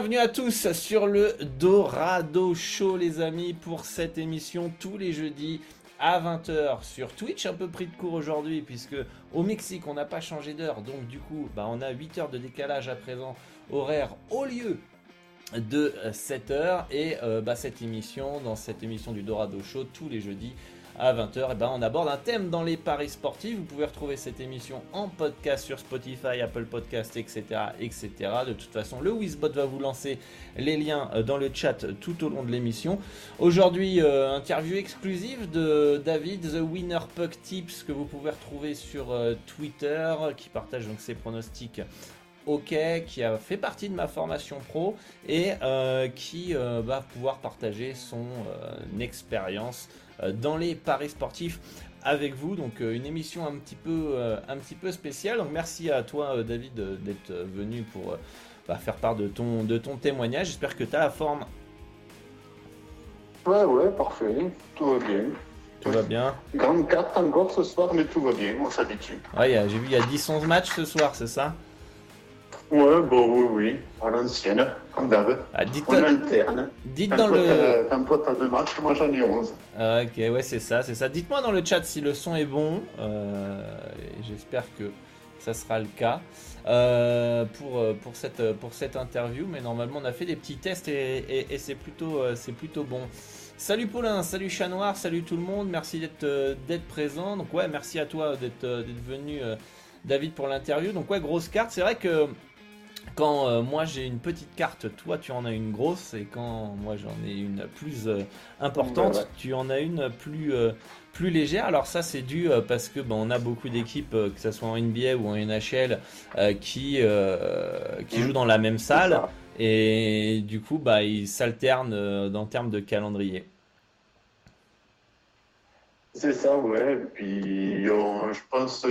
bienvenue à tous sur le Dorado Show les amis pour cette émission tous les jeudis à 20h sur Twitch, un peu pris de court aujourd'hui puisque au Mexique on n'a pas changé d'heure. Donc du coup bah, on a 8 heures de décalage à présent horaire au lieu de 7 heures. Et euh, bah, cette émission, dans cette émission du Dorado Show tous les jeudis à 20h, eh ben, on aborde un thème dans les paris sportifs. Vous pouvez retrouver cette émission en podcast sur Spotify, Apple Podcast, etc. etc. De toute façon, le Wizbot va vous lancer les liens euh, dans le chat tout au long de l'émission. Aujourd'hui, euh, interview exclusive de David, The Winner Puck Tips, que vous pouvez retrouver sur euh, Twitter, qui partage donc ses pronostics OK, qui a fait partie de ma formation pro et qui va pouvoir partager son expérience dans les paris sportifs avec vous. Donc euh, une émission un petit peu, euh, un petit peu spéciale. Donc merci à toi David d'être venu pour bah, faire part de ton, de ton témoignage. J'espère que tu as la forme. Ouais, ouais, parfait. Tout va bien. Tout va bien. Grande carte encore ce soir, mais tout va bien, on s'habitue. Ouais, j'ai vu il y a 10-11 matchs ce soir, c'est ça? Ouais, bon, oui, oui, à l'ancienne, comme d'hab. Ah, dites en interne. Dites dans le. Un pote à deux matchs, moi j'en ai 11. Ah, ok, ouais, c'est ça, c'est ça. Dites-moi dans le chat si le son est bon. Euh, J'espère que ça sera le cas euh, pour, pour, cette, pour cette interview. Mais normalement, on a fait des petits tests et, et, c'est plutôt, c'est plutôt bon. Salut Paulin, salut Chat Noir, salut tout le monde. Merci d'être d'être présent. Donc, ouais, merci à toi d'être venu. David pour l'interview. Donc ouais, grosse carte. C'est vrai que quand euh, moi j'ai une petite carte, toi tu en as une grosse, et quand moi j'en ai une plus euh, importante, tu en as une plus, euh, plus légère. Alors ça c'est dû parce que ben, on a beaucoup d'équipes, que ce soit en NBA ou en NHL, qui, qui jouent dans la même salle, et du coup bah, ils s'alternent en termes de calendrier. C'est ça, ouais. Puis je pense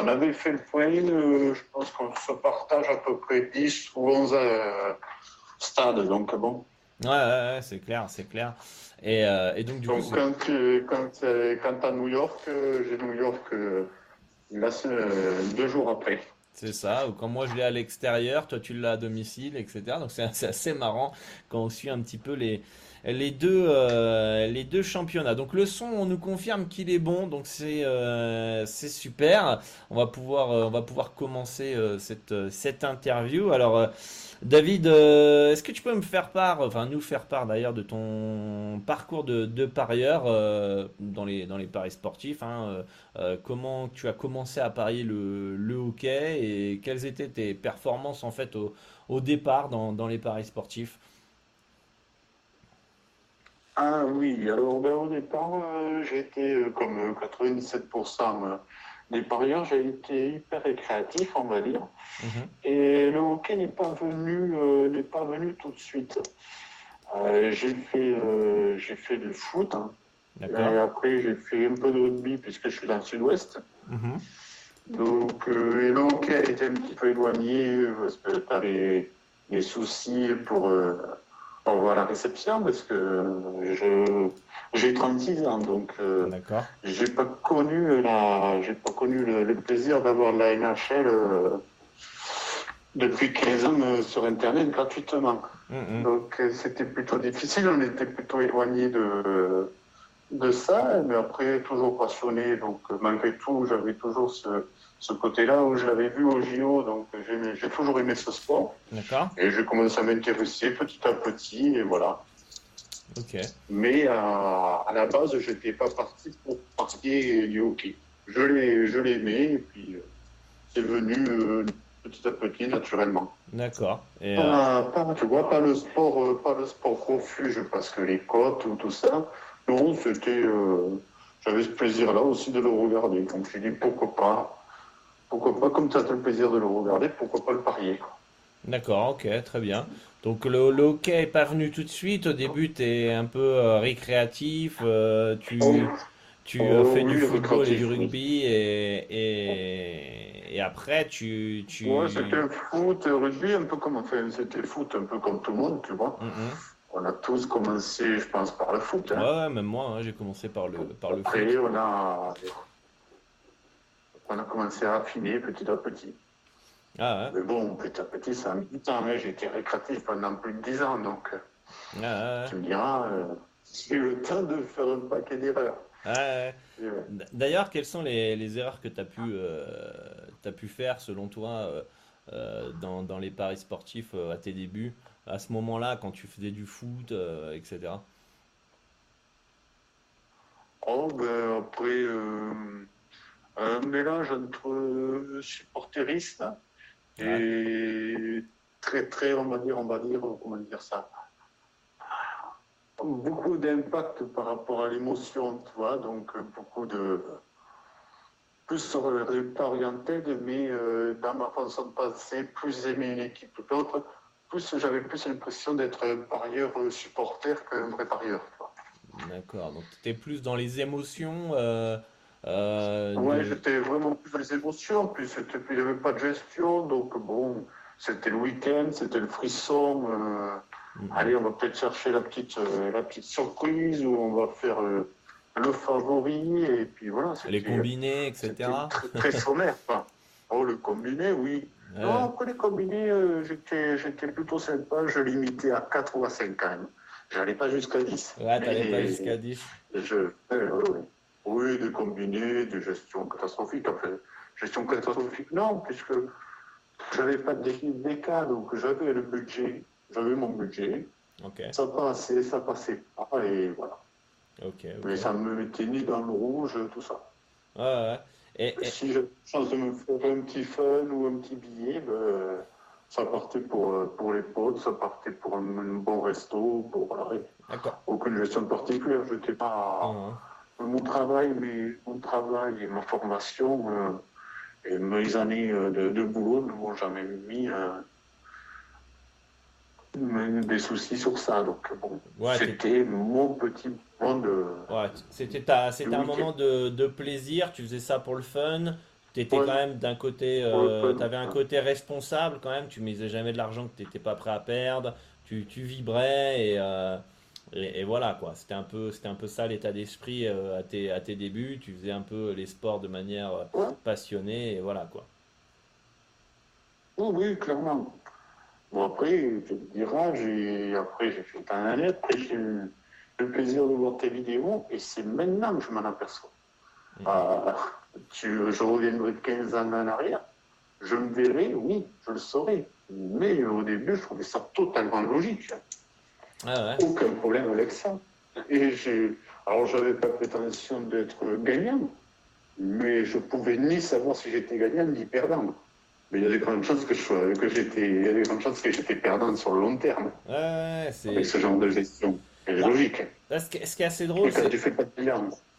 on avait fait le point, euh, je pense qu'on se partage à peu près 10 ou 11 euh, stades, donc bon. Ouais, ouais, c'est clair, c'est clair. Et, euh, et, donc, du donc, coup. Quand, tu, quand, quand à New York, j'ai New York là, deux jours après. C'est ça, ou quand moi je l'ai à l'extérieur, toi tu l'as à domicile, etc. Donc c'est assez marrant quand on suit un petit peu les, les deux, euh, les deux championnats. Donc le son, on nous confirme qu'il est bon, donc c'est euh, c'est super. On va pouvoir, euh, on va pouvoir commencer cette, cette interview. Alors David, est-ce que tu peux me faire part, enfin nous faire part d'ailleurs de ton parcours de, parieur dans, les, dans les paris sportifs hein, Comment tu as commencé à parier le, le, hockey et quelles étaient tes performances en fait au, au départ dans, dans les paris sportifs? Ah oui, alors ben, au départ, euh, j'ai été euh, comme 97% euh, des parieurs, j'ai été hyper récréatif, on va dire. Mhm. Et le hockey n'est pas venu, n'est pas venu tout de suite. j'ai fait, j'ai fait du foot. Hein. Et après, j'ai fait un peu de rugby puisque je suis dans le sud-ouest. Mhm. Donc, et le hockey était un petit peu éloigné parce que tu avais des soucis pour voir la réception parce que je j'ai 36 ans donc euh, j'ai pas connu la j'ai pas connu le, plaisir d'avoir la NHL euh, depuis 15 ans sur Internet gratuitement. Mm-hmm. Donc c'était plutôt difficile, on était plutôt éloigné de, de ça, mais après toujours passionné. Donc malgré tout, j'avais toujours ce, ce côté-là où je l'avais vu au JO, donc j'ai toujours aimé ce sport. D'accord. Et j'ai commencé à m'intéresser petit à petit, et voilà. Ok. Mais à, à la base, je n'étais pas parti pour pratiquer du hockey. Je l'aimais, et puis euh, c'est venu euh, petit à petit, naturellement. D'accord. Et euh, pas, tu vois, pas le sport, pas le sport refuge, parce que les côtes ou tout ça, non, c'était. J'avais ce plaisir-là aussi de le regarder. Donc j'ai dit pourquoi pas pourquoi pas, comme tu as le plaisir de le regarder, pourquoi pas le parier D'accord, ok, très bien. Donc le, hockey est pas venu tout de suite. Au début, tu es un peu euh, récréatif. Euh, tu oh. tu euh, oh, fais du football et du rugby. Et, et, après, tu. tu... Ouais, c'était foot, rugby, un peu comme. Enfin, c'était foot, un peu comme tout le monde, tu vois. Mm-hmm. On a tous commencé, je pense, par le foot. Hein. Ouais, même moi, hein, j'ai commencé par le, par le Après, on a on a commencé à affiner petit à petit. Ah Mais bon, petit à petit, ça a mis du temps. J'ai été récréatif pendant plus de 10 ans, donc ah tu me diras, euh, j'ai eu le temps de faire un paquet d'erreurs. D'ailleurs, quelles sont les, erreurs que tu as, pu, euh, as pu faire, selon toi, euh, dans, dans, les paris sportifs à tes débuts, à ce moment-là, quand tu faisais du foot, etc. Oh, ben après un mélange entre supporterisme et très très on va dire on va dire comment dire ça? Beaucoup d'impact par rapport à l'émotion tu vois donc beaucoup de plus sur le résultat orienté mais euh, dans ma façon de penser plus aimer une équipe que l'autre plus j'avais plus l'impression d'être un parieur supporter qu'un vrai parieur d'accord donc tu étais plus dans les émotions euh, euh, ouais, j'étais vraiment plus dans les émotions, puis il n'y avait pas de gestion, donc bon, c'était le week-end, c'était le frisson. Euh, mhm. Allez, on va peut-être chercher la petite, euh, la petite surprise, ou on va faire le favori, et puis voilà. Les combinés, etc. Très, très sommaire. oh, le combiné, oui. Non, après les combinés, j'étais plutôt sympa, je limitais à 4 ou à 5 quand même. J'allais pas jusqu'à 10. Ouais, t'allais pas jusqu'à 10. Je, oui, des combinés, des gestions catastrophiques. Enfin, gestion catastrophique, non, puisque j'avais pas d'équipe d'écart, donc j'avais le budget, j'avais mon budget. Ça passait, ça passait pas, et voilà. Mais ça me mettait ni dans le rouge, tout ça. Ouais, Et, Si j'ai chance de me faire un petit fun ou un petit billet, ben, ça partait pour, pour les potes, ça partait pour un, bon resto, pour aucune gestion particulière. Je n'étais pas. Ah, hein mon travail, mais mon travail et ma formation euh, et mes années euh, de, boulot ne m'ont jamais mis euh, des soucis sur ça. Donc bon, c'était mon petit moment de. Ouais, c'était c'était un moment de, de, plaisir. Tu faisais ça pour le fun. Tu étais quand même d'un côté, tu avais un côté responsable quand même. Tu misais jamais de l'argent que tu n'étais pas prêt à perdre. Tu, tu vibrais et et, voilà, quoi. C'était un peu, c'était un peu ça l'état d'esprit euh, à, tes, à tes débuts. Tu faisais un peu les sports de manière euh, passionnée, et voilà, quoi. Oui, oui, clairement. Bon, après, tu te diras, j'ai, après, j'ai fait un année, après, j'ai eu le plaisir de voir tes vidéos, et c'est maintenant que je m'en aperçois. Mmh. Tu, je reviendrai 15 ans en arrière, je me verrai, oui, je le saurais. Mais au début, je trouvais ça totalement logique. Ah Aucun problème avec ça. Et j'ai. Alors, j'avais pas prétention d'être gagnant, mais je pouvais ni savoir si j'étais gagnant ni perdant. Mais il y a des grandes chances que, je que j'étais, il y a des grandes chances que j'étais perdant sur le long terme. Ouais, c'est. Avec ce genre de gestion. C'est logique. ce, qui, est assez drôle, c'est. Tu fais pas de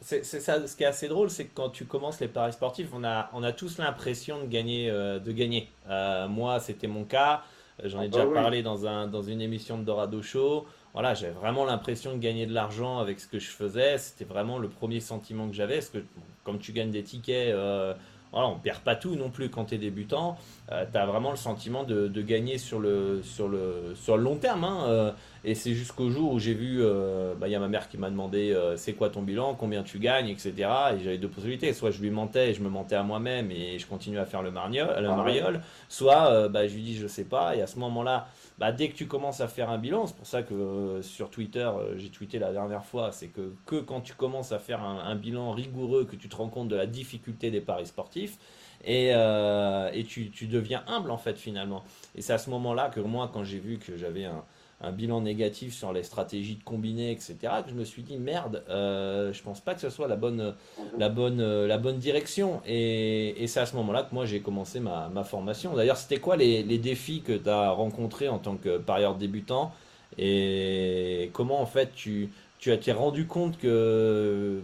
c'est, ça. Ce qui est assez drôle, c'est que quand tu commences les paris sportifs, on a, on a tous l'impression de gagner, euh, de gagner. Euh, moi, c'était mon cas. J'en ai ah déjà parlé dans, un, dans une émission de Dorado Show. Voilà, j'avais vraiment l'impression de gagner de l'argent avec ce que je faisais. C'était vraiment le premier sentiment que j'avais. Parce que, comme tu gagnes des tickets, euh, voilà, on ne perd pas tout non plus quand tu es débutant. Euh, tu as vraiment le sentiment de, gagner sur le, sur le, sur le long terme. Hein, euh. Et c'est jusqu'au jour où j'ai vu, euh, bah, il y a ma mère qui m'a demandé euh, c'est quoi ton bilan, combien tu gagnes, etc. Et j'avais deux possibilités. Soit je lui mentais et je me mentais à moi-même et je continuais à faire le, mariole, le ah mariole. Soit euh, bah, je lui dis je sais pas. Et à ce moment-là, bah, dès que tu commences à faire un bilan, c'est pour ça que sur Twitter, j'ai tweeté la dernière fois, c'est que, que quand tu commences à faire un, bilan rigoureux, que tu te rends compte de la difficulté des paris sportifs, et, et tu, tu, deviens humble en fait finalement. Et c'est à ce moment-là que moi, quand j'ai vu que j'avais un, un bilan négatif sur les stratégies de combiner, etc., que je me suis dit merde, euh, je pense pas que ce soit la bonne, la bonne, la bonne direction. Et, c'est à ce moment-là que moi j'ai commencé ma, formation. D'ailleurs, c'était quoi les, défis que tu as rencontrés en tant que parieur débutant? Et comment en fait tu, tu été rendu compte que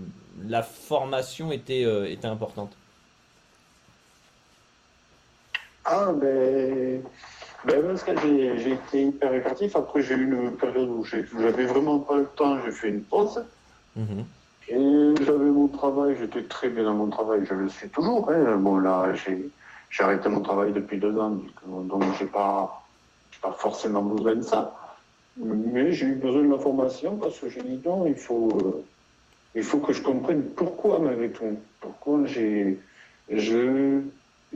la formation était, euh, était importante? Ah ben ben, parce que j'ai été hyper récréatif. Après, j'ai eu une période où j'avais vraiment pas le temps, j'ai fait une pause. Mhm. Et j'avais mon travail, j'étais très bien dans mon travail, je le suis toujours. Hein. Bon, là, j'ai arrêté mon travail depuis deux ans, donc j'ai pas, pas forcément besoin de ça. Mais j'ai eu besoin de la formation parce que j'ai dit non, il faut, euh, il faut que je comprenne pourquoi malgré tout. Pourquoi j'ai. Je, euh,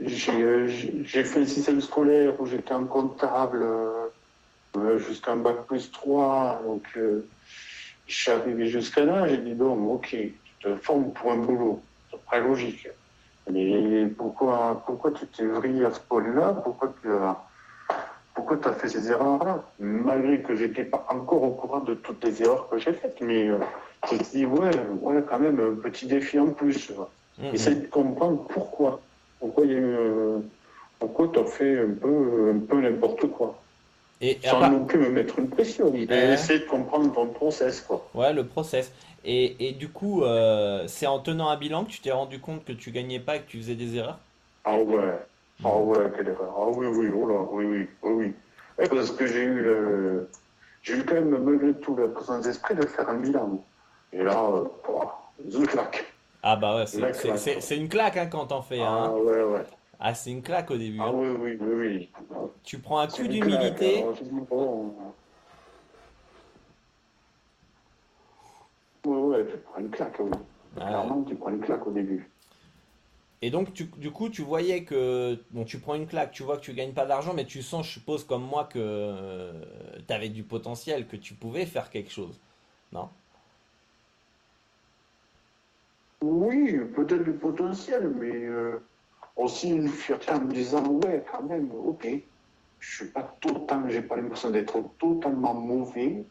j'ai fait un système scolaire où j'étais un comptable euh, euh, jusqu'à un bac plus 3. Donc, je suis arrivé jusqu'à là. J'ai dit, bon, ok, tu te formes pour un boulot. C'est très logique. Mais pourquoi, pourquoi tu t'es vrillé à ce point-là Pourquoi tu pourquoi tu as fait ces erreurs-là? Malgré que j'étais pas encore au courant de toutes les erreurs que j'ai faites. Mais je me suis dit, ouais, ouais, quand même, un petit défi en plus. Mm Essaye de comprendre pourquoi pourquoi il y a eu, pourquoi tu as fait un peu, un peu n'importe quoi. Et Sans non plus me mettre une pression. Et essayer de comprendre ton process, quoi. Ouais, le process. Et, et du coup, euh, c'est en tenant un bilan que tu t'es rendu compte que tu gagnais pas et que tu faisais des erreurs? Ah ouais. Ah ouais, quelle erreur. Ah oui, oui, oh là, oui, oui, oui, oui. parce que j'ai eu le... J'ai eu quand même, malgré tout, la présence d'esprit de faire un bilan. Et là, euh, claque. Ah bah ouais, c'est une claque hein, quand t'en fais. Hein. Ah ouais, ouais. Ah, c'est une claque au début. Ah hein. oui, oui, oui, oui. Tu prends un coup d'humilité. Ouais, ouais, tu prends une claque, oui. Ah Clairement, tu prends une claque au début. Et donc, tu, du coup, tu voyais que bon, tu prends une claque, tu vois que tu gagnes pas d'argent, mais tu sens, je suppose, comme moi, que euh, tu avais du potentiel, que tu pouvais faire quelque chose. Non? Oui, peut-être du potentiel, mais euh, aussi une fierté en me disant, ouais, quand même, ok, je suis pas totalement, j'ai pas l'impression d'être totalement mauvais.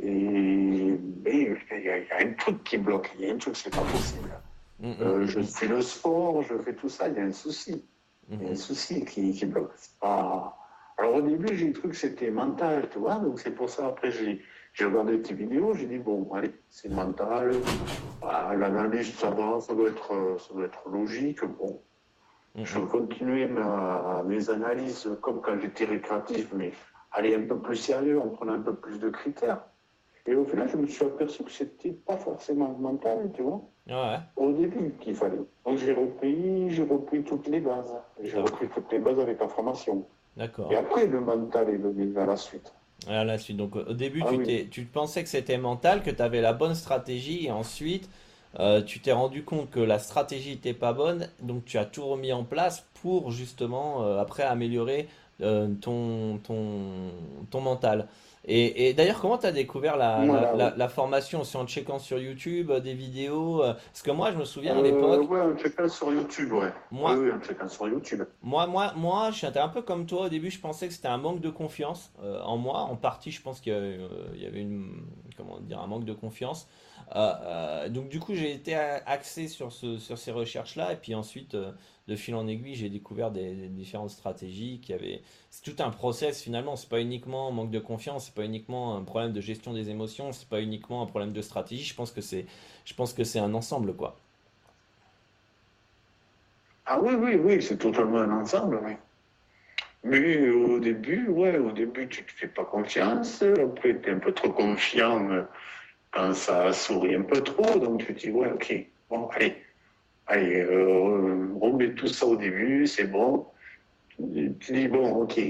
Et il y, a un truc qui bloque, il y a un truc, c'est pas possible. Mm, euh, je fais le sport, je fais tout ça, il y a un souci. Il y a un souci qui, qui bloque. Pas... Alors au début, j'ai cru que c'était mental, tu vois, donc c'est pour ça, après, j'ai j'ai regardé tes vidéos, j'ai dit, bon, allez, c'est mental, l'analyse, ça va, ça doit, être, ça doit être logique. Bon, mhm. je vais continuer mes analyses comme quand j'étais récréatif, mais aller un peu plus sérieux, en prenant un peu plus de critères. Et au final, je me suis aperçu que c'était pas forcément mental, tu vois. Au début qu'il fallait. Donc j'ai repris, j'ai repris toutes les bases. J'ai repris toutes les bases avec la formation. D'accord. Et après, le mental est venu à la suite. À la suite. Donc au début, ah tu, tu pensais que c'était mental, que tu avais la bonne stratégie, et ensuite, euh, tu t'es rendu compte que la stratégie n'était pas bonne, donc tu as tout remis en place pour justement, euh, après, améliorer euh, ton, ton, ton mental. Et, d'ailleurs, comment tu as découvert la, la, formation? C'est en checkant sur YouTube euh, des vidéos euh, Parce que moi, je me souviens à l'époque. ouais, en checkant sur YouTube, ouais. Moi, oui, en sur YouTube. Moi, moi, moi, je suis un peu comme toi. Au début, je pensais que c'était un manque de confiance en moi. En partie, je pense qu'il y, avait une, comment dire, un manque de confiance. donc, du coup, j'ai été axé sur, ce, sur ces recherches-là. Et puis ensuite de fil en aiguille, j'ai découvert des, différentes stratégies qui avaient. C'est tout un process finalement. C'est pas uniquement un manque de confiance, c'est pas uniquement un problème de gestion des émotions, c'est pas uniquement un problème de stratégie. Je pense que c'est, je pense que c'est un ensemble quoi. Ah oui, oui, oui, c'est totalement un ensemble, oui. Mais au début, ouais, au début, tu te fais pas confiance. Après, tu es un peu trop confiant euh, quand ça sourit un peu trop. Donc, tu te dis, ouais, ok, bon, allez, allez, euh, on met tout ça au début, c'est bon. Tu dis, bon, ok,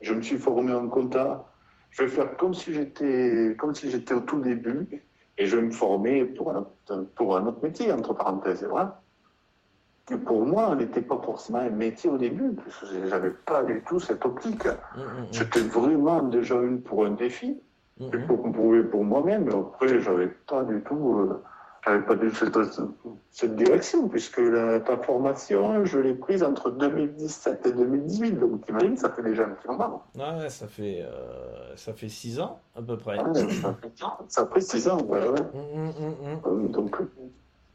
je me suis formé en compta, je vais faire comme si j'étais comme si j'étais au tout début et je vais me former pour un, pour un autre métier, entre parenthèses. Voilà. Que pour moi, n'était pas forcément un métier au début, parce que j'avais pas du tout cette optique. C'était vraiment déjà une pour un défi, pour prouver pour moi-même, mais après, j'avais pas du tout. Euh, pas du tout cette, direction, puisque la, ta formation, je l'ai prise entre 2017 et 2018. Donc, imagines, ça fait déjà un petit moment. Ouais, ça fait, euh, ça fait six ans, à peu près. ça, fait, six ans, ouais, ouais. Mmh, mmh, mmh, euh, donc,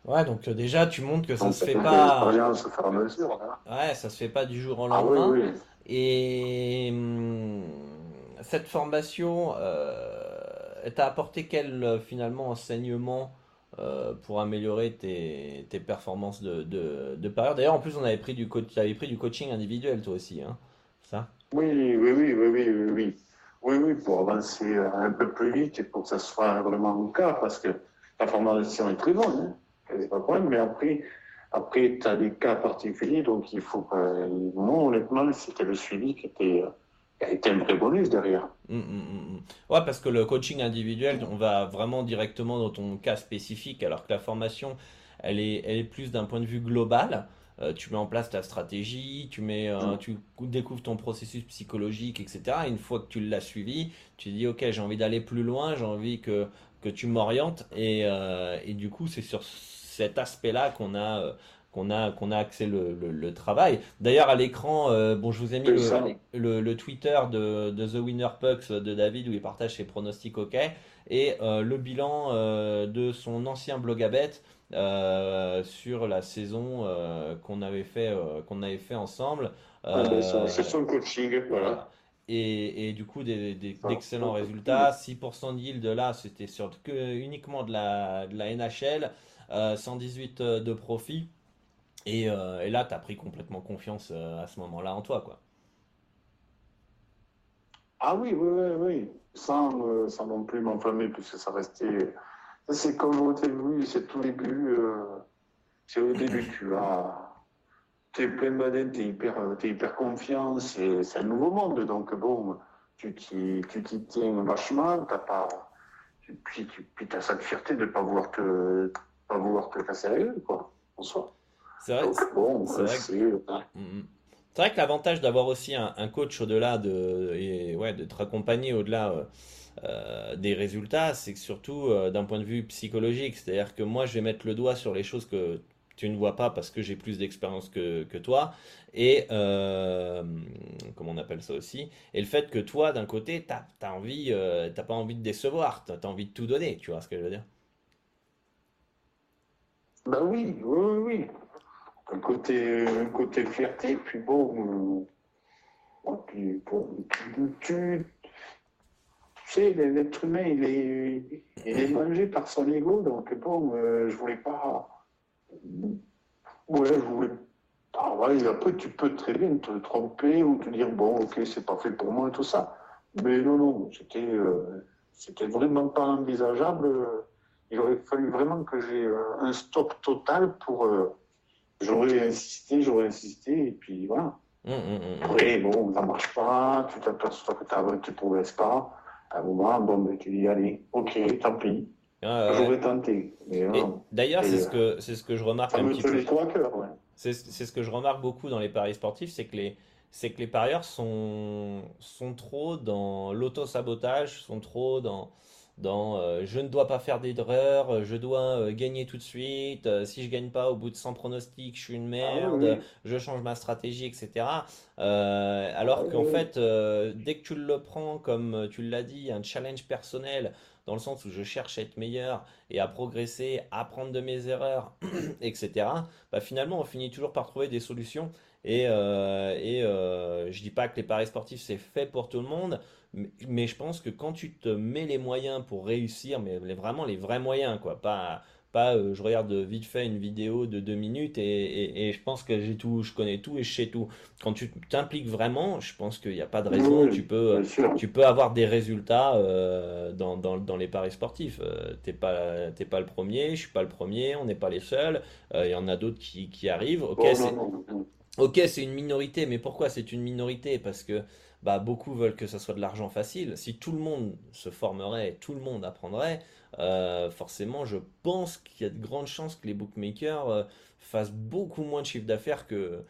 Ouais, donc euh, déjà, tu montres que ça se fait pas. Se faire mesure, hein. Ouais, ça se fait pas du jour au ah lendemain. Et cette formation, euh, t'a apporté quel finalement enseignement? Euh, pour améliorer tes, tes performances de, de, parieur. D'ailleurs, en plus, on avait pris du, coach, avais pris du coaching individuel, toi aussi, hein ça? Oui, oui, oui, oui, oui, oui, oui. Oui, pour avancer un peu plus vite et pour que ça soit vraiment le cas, parce que la formation est très bonne, hein, c'est pas problème, mais après, après tu as des cas particuliers, donc il faut que. Moi, honnêtement, c'était le suivi qui était été un vrai bonus derrière. Hum, hum, hum, ouais, parce que le coaching individuel, on va vraiment directement dans ton cas spécifique, alors que la formation, elle est, elle est plus d'un point de vue global. Euh, tu mets en place ta stratégie, tu, mets, euh, tu découvres ton processus psychologique, etc. une fois que tu l'as suivi, tu dis, OK, j'ai envie d'aller plus loin, j'ai envie que, que tu m'orientes. Et, euh, et, du coup, c'est sur cet aspect-là qu'on a qu'on a, qu'on a axé le, le, travail. D'ailleurs, à l'écran, euh, bon, je vous ai mis le, le, Twitter de, de, The Winner Pucks de David où il partage ses pronostics OK et euh, le bilan euh, de son ancien blog à bête sur la saison qu'on avait fait qu'on avait fait ensemble. Ah, ben, c'est son coaching, voilà. Et, et, du coup, des, d'excellents résultats. 6% de là, c'était sur que, uniquement de la, de la NHL. 118% de profit. Euh, et, là, tu as pris complètement confiance euh, à ce moment-là en toi, quoi. Ah oui, oui, oui, oui. Sans, euh, sans non plus m'enflammer, puisque ça restait. C'est comme au début, c'est tout début. c'est au début, tu as. Tu es plein de tu es hyper, es hyper confiant, c'est un nouveau monde. Donc, bon, tu t'y tiens vachement, t'as pas. Puis, cette fierté de pas pas vouloir te casser la gueule, quoi, en soi. C'est vrai, c'est vrai, que l'avantage d'avoir aussi un, coach au-delà de et ouais d'être accompagné au-delà euh, euh, des résultats, c'est que surtout euh, d'un point de vue psychologique, c'est-à-dire que moi je vais mettre le doigt sur les choses que tu ne vois pas parce que j'ai plus d'expérience que, que, toi. Et comment on appelle ça aussi? Et le fait que toi d'un côté t'as as envie t'as pas envie de décevoir. T'as as envie de tout donner tu vois ce que je veux dire? Bah oui oui oui un côté, un côté fierté, puis bon, euh, puis, tu, tu, sais, l'être humain, il est, mangé par son ego, donc bon, euh, je voulais pas. Ouais, je voulais. Ah après, tu peux très bien te tromper ou te dire, bon, ok, c'est pas fait pour moi, tout ça. Mais non, non, c'était euh, c'était vraiment pas envisageable. Il aurait fallu vraiment que j'ai un stop total pour J'aurais insisté, j'aurais insisté, et puis voilà. Hum, Après, bon, ça marche pas, tu t'aperçois que tu ne progresses pas. À un moment, bon, ben, tu dis, allez, ok, tant pis. Ah, j'aurais tenté. D'ailleurs, c'est ce, que, ce que je remarque un petit peu. C'est ce que je remarque beaucoup dans les paris sportifs, c'est que les, c'est que les parieurs sont, sont trop dans l'auto-sabotage, sont trop dans, dans euh, je ne dois pas faire d'erreur, je dois euh, gagner tout de suite, euh, si je gagne pas au bout de 100 pronostics, je suis une merde, ah je change ma stratégie, etc. alors ah qu'en fait, dès que tu le prends comme tu l'as dit, un challenge personnel, dans le sens où je cherche à être meilleur et à progresser, à apprendre de mes erreurs, etc., bah finalement, on finit toujours par trouver des solutions. Et, et je dis pas que les paris sportifs, c'est fait pour tout le monde. Mais, je pense que quand tu te mets les moyens pour réussir, mais vraiment les vrais moyens, quoi, pas, pas euh, je regarde vite fait une vidéo de deux minutes et, et, je pense que j'ai tout, je connais tout et je sais tout. Quand tu t'impliques vraiment, je pense qu'il n'y a pas de raison. tu peux, tu peux avoir des résultats euh, dans, dans, dans, les paris sportifs. Euh, t'es pas, t'es pas le premier, je suis pas le premier, on n'est pas les seuls. Il y en a d'autres qui, qui arrivent. Ok, Ok, c'est une minorité, mais pourquoi c'est une minorité? Parce que bah, beaucoup veulent que ça soit de l'argent facile. Si tout le monde se formerait, tout le monde apprendrait, euh, forcément, je pense qu'il y a de grandes chances que les bookmakers euh, fassent beaucoup moins de chiffre d'affaires que,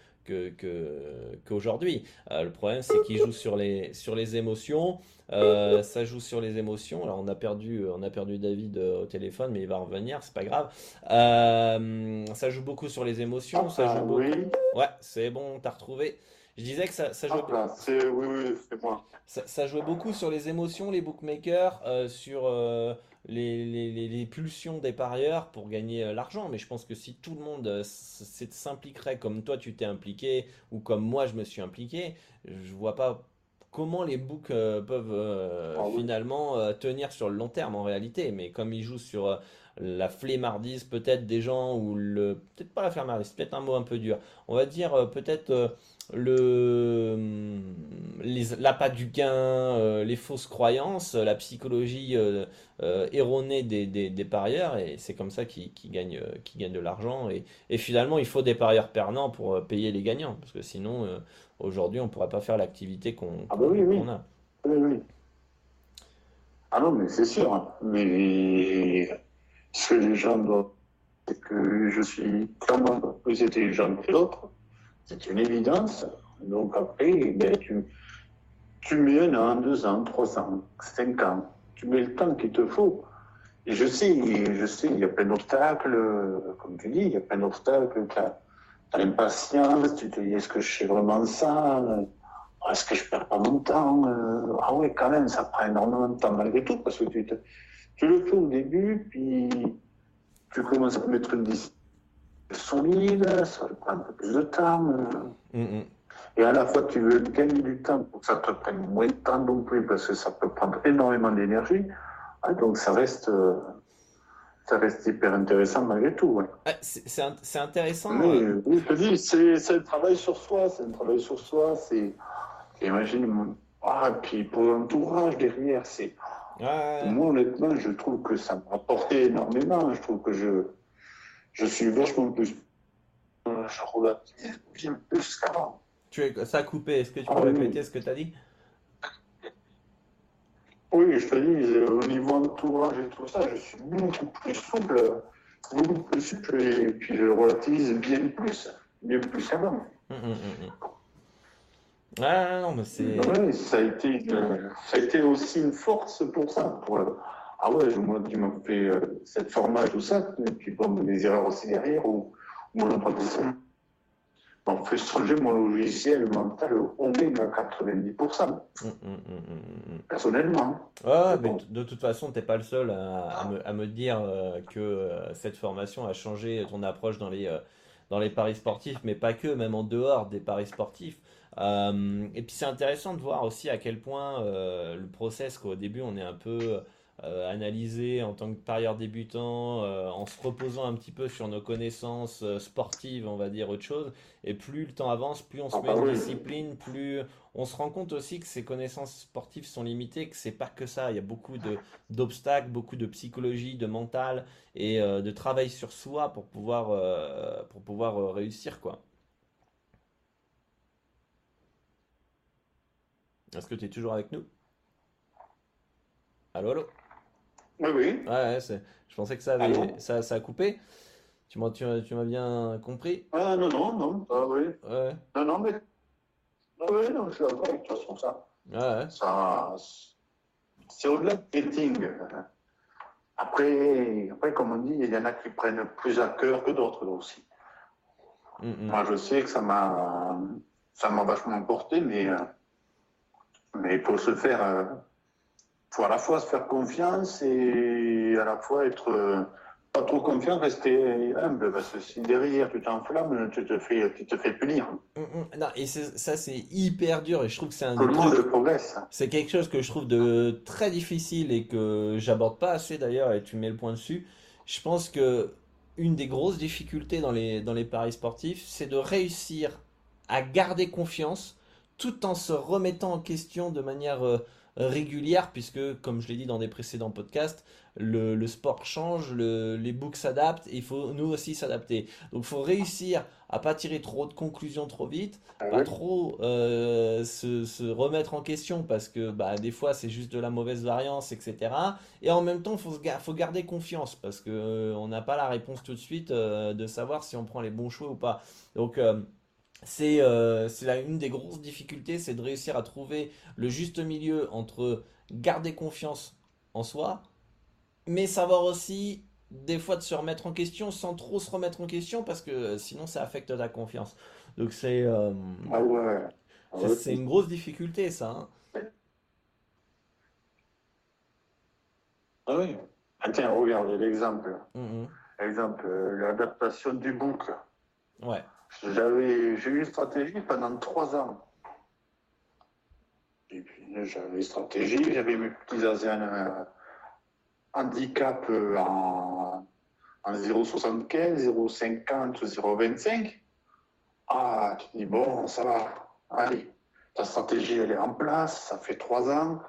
qu'aujourd'hui. Euh, le problème, c'est qu'ils jouent sur les, sur les émotions. ça joue sur les émotions. Alors, on a perdu, on a perdu David au téléphone, mais il va revenir, c'est pas grave. ça joue beaucoup sur les émotions. ça joue ah, beaucoup... Ouais, c'est bon, t'as retrouvé. Je disais que ça, ça jouait. Ah, oui, oui, c'est moi. Ça, jouait beaucoup sur les émotions, les bookmakers, euh, sur euh, les, les, les, pulsions des parieurs pour gagner euh, l'argent. Mais je pense que si tout le monde s'impliquerait comme toi tu t'es impliqué ou comme moi je me suis impliqué, je vois pas comment les books peuvent ah finalement tenir sur le long terme en réalité. Mais comme ils jouent sur la flemmardise peut-être des gens ou le peut-être pas la flemmardise, peut-être un mot un peu dur. On va dire peut-être le l'appât du gain, euh, les fausses croyances, la psychologie euh, euh, erronée des, des, parieurs, et c'est comme ça qu'ils gagnent, qui gagnent de l'argent. Et, et, finalement, il faut des parieurs perdants pour payer les gagnants, parce que sinon, aujourd'hui, on ne pourrait pas faire l'activité qu'on ah bah oui, oui. a. Oui, oui. Ah non, mais c'est sûr. Hein. Mais ce que les gens doivent, c'est que je suis clairement plus intelligent que l'autre c'est une évidence. Donc après, ben, tu, tu mets un an, deux ans, trois ans, cinq ans. Tu mets le temps qu'il te faut. Et je sais, je sais, il y a plein d'obstacles, comme tu dis, il y a plein d'obstacles. Tu as, l'impatience, tu te dis est-ce que je sais vraiment ça Est-ce que je perds pas mon temps Ah oui, quand même, ça prend énormément de temps malgré tout, parce que tu, tu le fais au début, puis tu commences à mettre une discipline solide, ça prend un peu plus de temps. Mm, mm. Et à la fois, tu veux gagner du temps pour que ça te prenne moins de temps non plus, parce que ça peut prendre énormément d'énergie. Ah, donc ça reste, euh, ça reste hyper intéressant malgré tout. Ah, c'est intéressant. Euh. Oui, je te dis, c'est un travail sur soi, c'est un travail sur soi. C'est, imagine, ah, puis pour l'entourage derrière, c'est. Moi, honnêtement, je trouve que ça m'a apporté énormément. Je trouve que je, je suis vachement plus. Je relativise bien plus qu'avant. Tu es, ça a coupé. Est-ce que tu peux ah répéter ce que tu as dit? Oui, je te dis, euh, au niveau entourage et tout ça, je suis beaucoup plus souple, beaucoup plus souple, et puis je relativise bien plus, bien plus qu'avant. Hum, hum, hum, ah non, mais c'est. ça, a été, euh, ça a été aussi une force pour ça. Pour, ah ouais, moi, tu m'as fait euh, cette formation, tout ça, et puis bon, des erreurs aussi derrière, ou mon apprentissage on fait changer mon logiciel mental au moins à 90%. Hum, hum, hum, personnellement. Ouais, mais de toute façon, tu n'es pas le seul à, me, à me, dire euh, que euh, cette formation a changé ton approche dans les, dans les paris sportifs, mais pas que, même en dehors des paris sportifs. et puis c'est intéressant de voir aussi à quel point le process, qu'au début on est un peu euh, analyser en tant que parieur débutant, euh, en se reposant un petit peu sur nos connaissances euh, sportives, on va dire autre chose. Et plus le temps avance, plus on se ah, met en bah discipline, plus on se rend compte aussi que ces connaissances sportives sont limitées, que c'est pas que ça. Il y a beaucoup d'obstacles, beaucoup de psychologie, de mental et de travail sur soi pour pouvoir, pour pouvoir réussir, quoi. Est-ce que tu es toujours avec nous? Allô, allô? Oui, oui. Ouais, je pensais que ça, avait, ça, ça a coupé. Tu m'as, tu, m'as bien compris Ah non, non, non, ah, oui. Ouais. Non, non, mais. Ah, oui, non, je suis d'accord avec toi sur ça. Ouais. ça c'est au-delà de betting. Après, après, comme on dit, il y en a qui prennent plus à cœur que d'autres aussi. Mm. Moi, je sais que ça m'a, ça m'a vachement porté, mais, euh, mais pour se faire euh, faut à la fois se faire confiance et à la fois être euh, pas trop confiant, rester humble, parce que si derrière tu t'enflammes, tu te fais, tu te fais punir. Mm, mm. non, et ça c'est hyper dur et je trouve que c'est un. Tout le monde progresse. C'est quelque chose que je trouve de très difficile et que j'aborde pas assez d'ailleurs et tu mets le point dessus. Je pense que une des grosses difficultés dans les, dans les paris sportifs, c'est de réussir à garder confiance tout en se remettant en question de manière euh, régulière, puisque, comme je l'ai dit dans des précédents podcasts, le, sport change, les books s'adaptent, et il faut nous aussi s'adapter. Donc il faut réussir à pas tirer trop de conclusions trop vite, ah pas trop euh, se, remettre en question, parce que bah, des fois c'est juste de la mauvaise variance, etc. Et en même temps, il faut, faut garder confiance, parce qu'on euh, n'a pas la réponse tout de suite euh, de savoir si on prend les bons choix ou pas. Donc c'est euh, une des grosses difficultés, c'est de réussir à trouver le juste milieu entre garder confiance en soi, mais savoir aussi des fois de se remettre en question sans trop se remettre en question parce que sinon ça affecte ta confiance. Donc c'est euh, ah ouais. c'est une grosse difficulté ça. Hein. Ah oui. Ah, tiens, regarde l'exemple. Mm-hmm. Exemple, euh, l'adaptation du book. Ouais. J'avais, j'ai eu une stratégie pendant trois ans. Et puis, j'avais une stratégie, j'avais mes petits asiens euh, handicap euh, en, en 0,75, 0,50, 0,25. Ah, tu dis, bon, ça va, allez, ta stratégie, elle est en place, ça fait trois ans.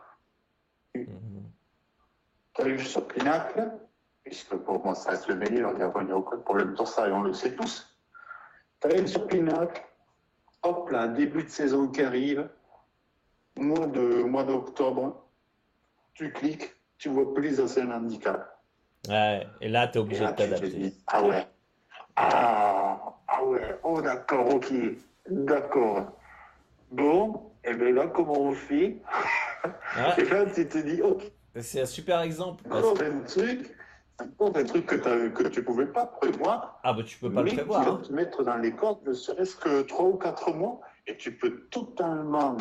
Mm-hmm. Tu as eu ce pinacle, puisque pour moi, ça reste le meilleur, il n'y a aucun problème sur ça, et on le sait tous. Tu sur Pinac, hop là, début de saison qui arrive, mois de mois d'octobre, tu cliques, tu vois plus un handicap. Ouais, et là, tu es obligé de t'adapter. Ah ouais. Ah, ah ouais, oh d'accord, ok, d'accord. Bon, et bien là, comment on fait? Et là, tu te dis, ok. C'est un super exemple. Parce... un truc, des trucs que, que tu pouvais pas prévoir. Ah, bah tu peux pas le prévoir. Tu hein. te mettre dans les cordes, ne serait-ce que 3 ou 4 mois, et tu peux totalement,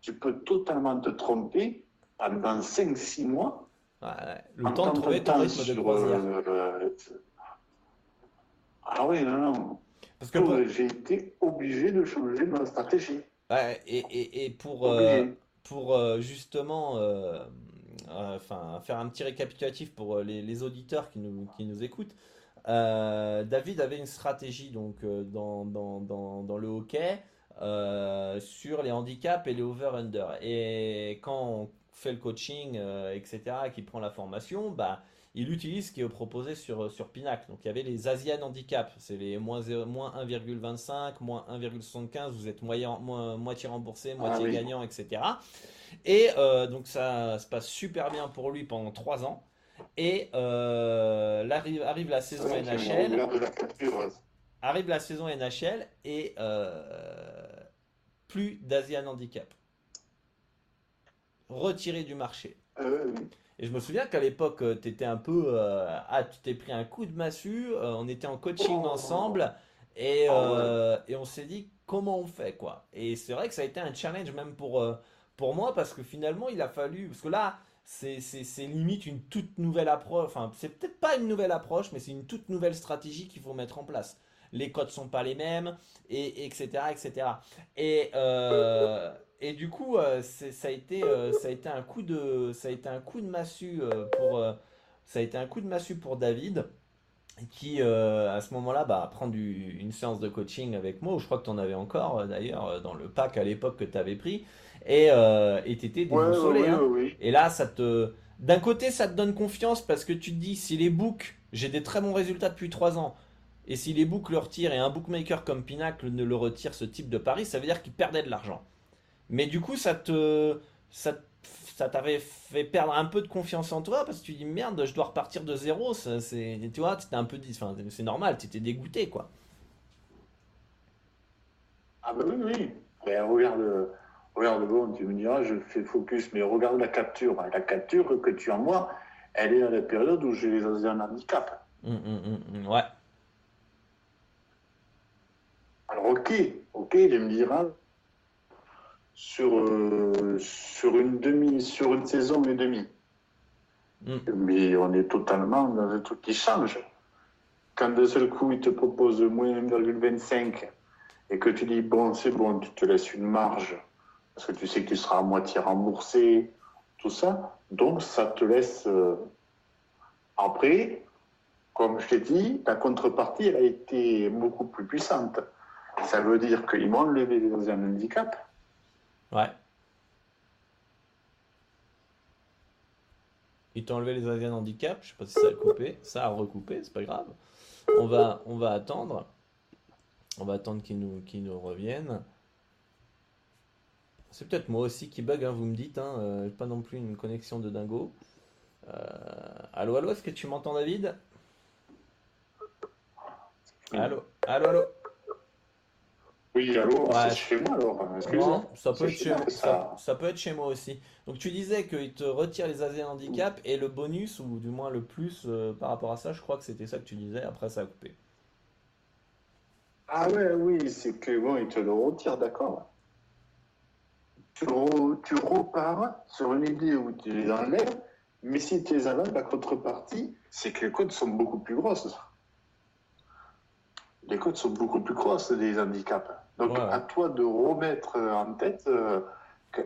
tu peux totalement te tromper pendant 5-6 mois. Ouais, le temps de trouver ton rythme de croisière. Euh, ah oui, non, non. Parce que j'ai été obligé de changer ma stratégie. Ouais, et, et, et pour, euh, pour euh, justement euh, enfin, faire un petit récapitulatif pour euh, les, auditeurs qui nous, qui nous écoutent. Euh, David avait une stratégie donc dans, dans, dans, le hockey sur les handicaps et les over-under. Et quand on fait le coaching, etc., qui prend la formation, bah, il utilise ce qui est proposé sur, sur Pinac. Donc il y avait les Asian Handicap, c'est les moins, moins 1,25, moins 1,75, vous êtes moyen, moitié remboursé, moitié ah gagnant, etc. Et euh, donc ça se passe super bien pour lui pendant 3 ans. Et euh, arrive, arrive, la saison NHL. Arrive la saison NHL et euh, plus d'Asian Handicap. Retiré du marché. Et je me souviens qu'à l'époque, tu étais un peu. ah, tu t'es pris un coup de massue, on était en coaching oh. ensemble et, ah et on s'est dit comment on fait quoi? Et c'est vrai que ça a été un challenge même pour pour moi parce que finalement il a fallu parce que là c'est limite une toute nouvelle approche enfin c'est peut-être pas une nouvelle approche mais c'est une toute nouvelle stratégie qu'il faut mettre en place les codes sont pas les mêmes et etc etc et euh, et du coup euh, ça a été euh, ça a été un coup de ça a été un coup de massue pour ça a été un coup de massue pour David qui à ce moment-là bah, prend du, une séance de coaching avec moi, je crois que tu en avais encore d'ailleurs dans le pack à l'époque que tu avais pris, et euh, t'étais déboussolé. Hein. Et là, ça te. D'un côté, ça te donne confiance parce que tu te dis, si les books, j'ai des très bons résultats depuis 3 ans, et si les books le retirent et un bookmaker comme Pinacle ne le retire ce type de pari, ça veut dire qu'il perdait de l'argent. Mais du coup, ça te. Ça, ça t'avait fait perdre un peu de confiance en toi parce que tu dis merde, je dois repartir de zéro. C'est, tu vois, un peu. Enfin, c'est normal, tu étais dégoûté quoi. Ah bah oui, oui. Mais regarde regarde, bon, tu me diras, je fais focus, mais regarde la capture. La capture que tu envoies, elle est à la période où j'ai les un handicap. Hum, hum, hum, ouais. Alors, ok, ok, tu me diras, sur, euh, sur une demi, sur une saison et demie. Mais on est totalement dans un truc qui change. Quand d'un seul coup, il te propose moins 1,25 et que tu dis, bon, c'est bon, tu te laisses une marge parce que tu sais que tu seras à moitié remboursé, tout ça. Donc, ça te laisse. Euh, après, comme je t'ai dit, la contrepartie, elle a été beaucoup plus puissante. Ça veut dire qu'ils m'ont enlevé les un handicap. Ouais. Il t'a enlevé les Asian handicap. Je sais pas si ça a coupé. Ça a recoupé, c'est pas grave. On va, on va attendre. On va attendre qu'il nous, qu'il nous revienne. C'est peut-être moi aussi qui bug, hein, vous me dites. Hein, euh, pas non plus une connexion de dingo. Euh, allô, allô, est-ce que tu m'entends, David? Allô, allô, allô Oui, allô, c'est chez moi alors. Non, ça peut, être chez, moi, ça... peut être chez moi aussi. Donc tu disais qu'il te retire les AZ handicap et le bonus, ou du moins le plus euh, par rapport à ça, je crois que c'était ça que tu disais, après ça a coupé. Ah ouais, oui, c'est que bon, il te le retire, d'accord. Tu, tu repars sur une idée où tu les enlèves, mais si tu les enlèves, la contrepartie, c'est que les codes sont beaucoup plus grosses. Les codes sont beaucoup plus grosses des handicaps. Donc à toi de remettre en tête euh,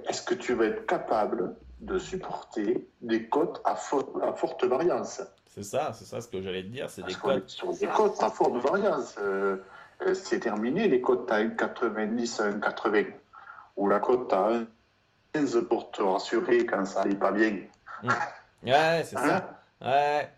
est-ce que tu vas être capable de supporter des cotes à, à forte variance? C'est ça, c'est ça ce que j'allais te dire, c'est des cotes. Sur des cotes à forte variance. Euh, euh, c'est terminé, les cotes à 1,90 à 1,80. Ou la cote à 1,15 pour te rassurer quand ça n'est pas bien. Mmh. Ouais, c'est ça. Hein ouais.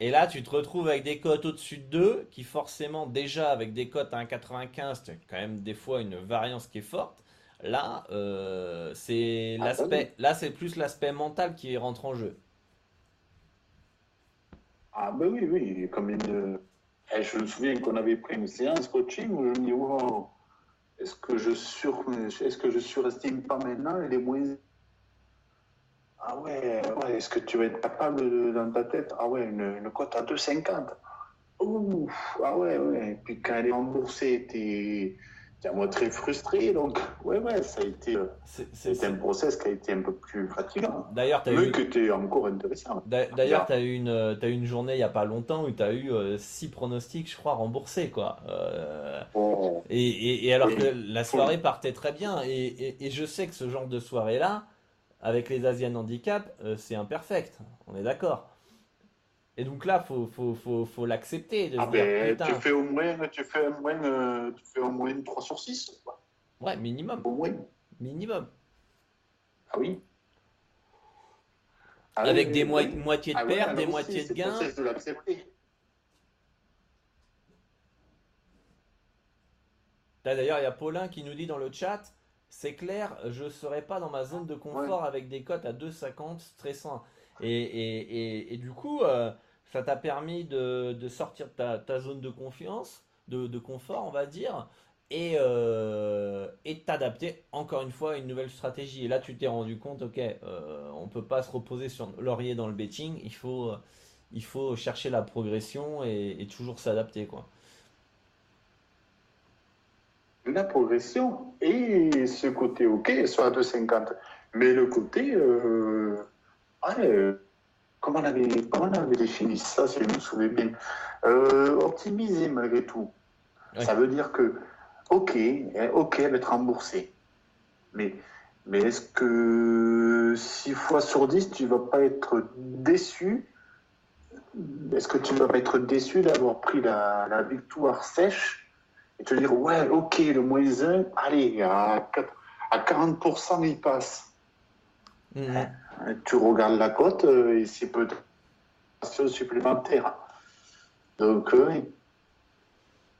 Et là, tu te retrouves avec des cotes au-dessus de 2, qui forcément, déjà avec des cotes à 1,95, tu quand même des fois une variance qui est forte. Là, euh, c'est ah, l'aspect, là, c'est plus l'aspect mental qui rentre en jeu. Ah ben oui, oui, comme une, eh, je me souviens qu'on avait pris une séance coaching où je me dis, oh, est-ce que je sur, est-ce que je surestime pas maintenant les moins. Ah ouais, ouais est-ce que tu vas être capable dans ta tête Ah ouais, une, une cote à 2,50. Ouf, ah ouais, ouais. Et puis quand elle est remboursée, t'es moi très frustré. Donc, ouais, ouais, ça a été, euh, c'est un process qui a été un peu plus fatigant. D'ailleurs, tu as eu. que tu encore intéressant. D'ailleurs, tu as eu une, as eu une journée il n'y a pas longtemps où tu as eu euh, six pronostics, je crois, remboursés, quoi. Euh, oh. et, et, alors que la soirée partait très bien. Et, et, je sais que ce genre de soirée-là, avec les Asian Handicap, c'est imperfect. On est d'accord. Et donc là, faut, faut, faut, faut l'accepter. Ah ben, tu fais au moins, tu fais au moins, euh, tu fais au moins 3 sur 6. Ouais, minimum. Au moins. Minimum. Ah oui. Ah Avec des moitiés de ah pertes, des moitiés de gains. de l'accepter. D'ailleurs, il y a Paulin qui nous dit dans le chat, c'est clair, je ne serai pas dans ma zone de confort avec des cotes à 2,50 stressant. Et, et, du coup, euh, ça t'a permis de, de, sortir de ta, zone de confiance, de, de, confort, on va dire, et, euh, et t'adapter encore une fois à une nouvelle stratégie. Et là, tu t'es rendu compte, ok, euh, on peut pas se reposer sur laurier dans le betting, il faut, il faut chercher la progression et, toujours s'adapter, quoi. La progression et ce côté ok, soit à 2,50. Mais le côté, euh, euh, comment, on avait, comment on avait défini ça, si je me souviens bien? Euh, Optimiser malgré tout. Ça veut dire que, ok, ok, elle va être remboursée. Mais, mais est-ce que 6 fois sur 10, tu ne vas pas être déçu? Est-ce que tu ne vas pas être déçu d'avoir pris la, victoire sèche? Et te dire, ouais, ok, le moins 1, allez, à, à 40%, il passe. Mmh. Tu regardes la cote euh, et c'est peut-être supplémentaire. Donc, euh,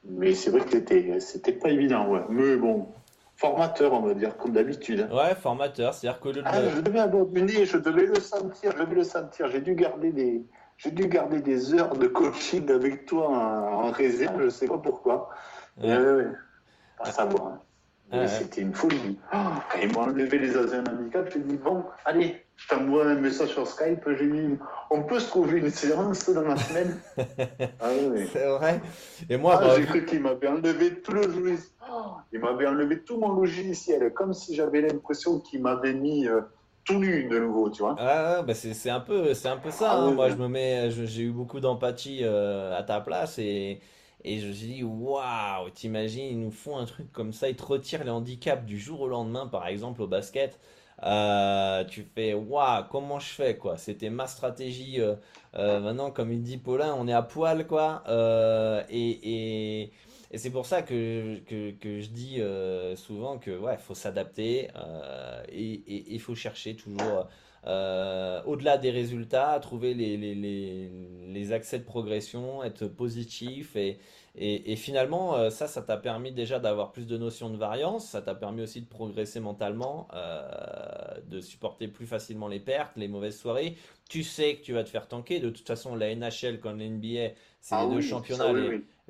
mais c'est vrai que c'était, c'était pas évident, ouais. Mais bon, formateur, on va dire, comme d'habitude. Ouais, formateur, c'est-à-dire que le. Ah, je devais abandonner, je devais le sentir, je devais le sentir. J'ai dû garder des, j'ai dû garder des heures de coaching avec toi en, réserve, je sais pas pourquoi. Ouais. ouais, Pas savoir. Hein. C'était une folie. Oh, ils m'ont enlevé les asiens handicap. J'ai dit, bon, allez, je t'envoie un message sur Skype. J'ai dit, on peut se trouver une séance dans la semaine. ah, oui. C'est vrai. Et moi, ah, bah, j'ai cru qu'il m'avait enlevé tout le logiciel. Oh, il m'avait enlevé tout mon logiciel, comme si j'avais l'impression qu'il m'avait mis. Euh, tout nu de nouveau, tu vois. Ah, bah c'est un peu, c'est un peu ça. Ah, hein. Moi, je me mets, j'ai eu beaucoup d'empathie euh, à ta place et et je me suis dit, waouh, t'imagines, ils nous font un truc comme ça, ils te retirent les handicaps du jour au lendemain, par exemple, au basket. Euh, tu fais, waouh, comment je fais, quoi? C'était ma stratégie. Euh, euh, maintenant, comme il dit Paulin, on est à poil, quoi. et, et, c'est pour ça que, que, que je dis souvent que, ouais, faut s'adapter et il faut chercher toujours au-delà des résultats, trouver les, les, les, les, accès de progression, être positif et, et, finalement, euh, ça, ça t'a permis déjà d'avoir plus de notions de variance, ça t'a permis aussi de progresser mentalement, euh, de supporter plus facilement les pertes, les mauvaises soirées. Tu sais que tu vas te faire tanker. De toute façon, la NHL comme la NBA, c'est ah les deux championnats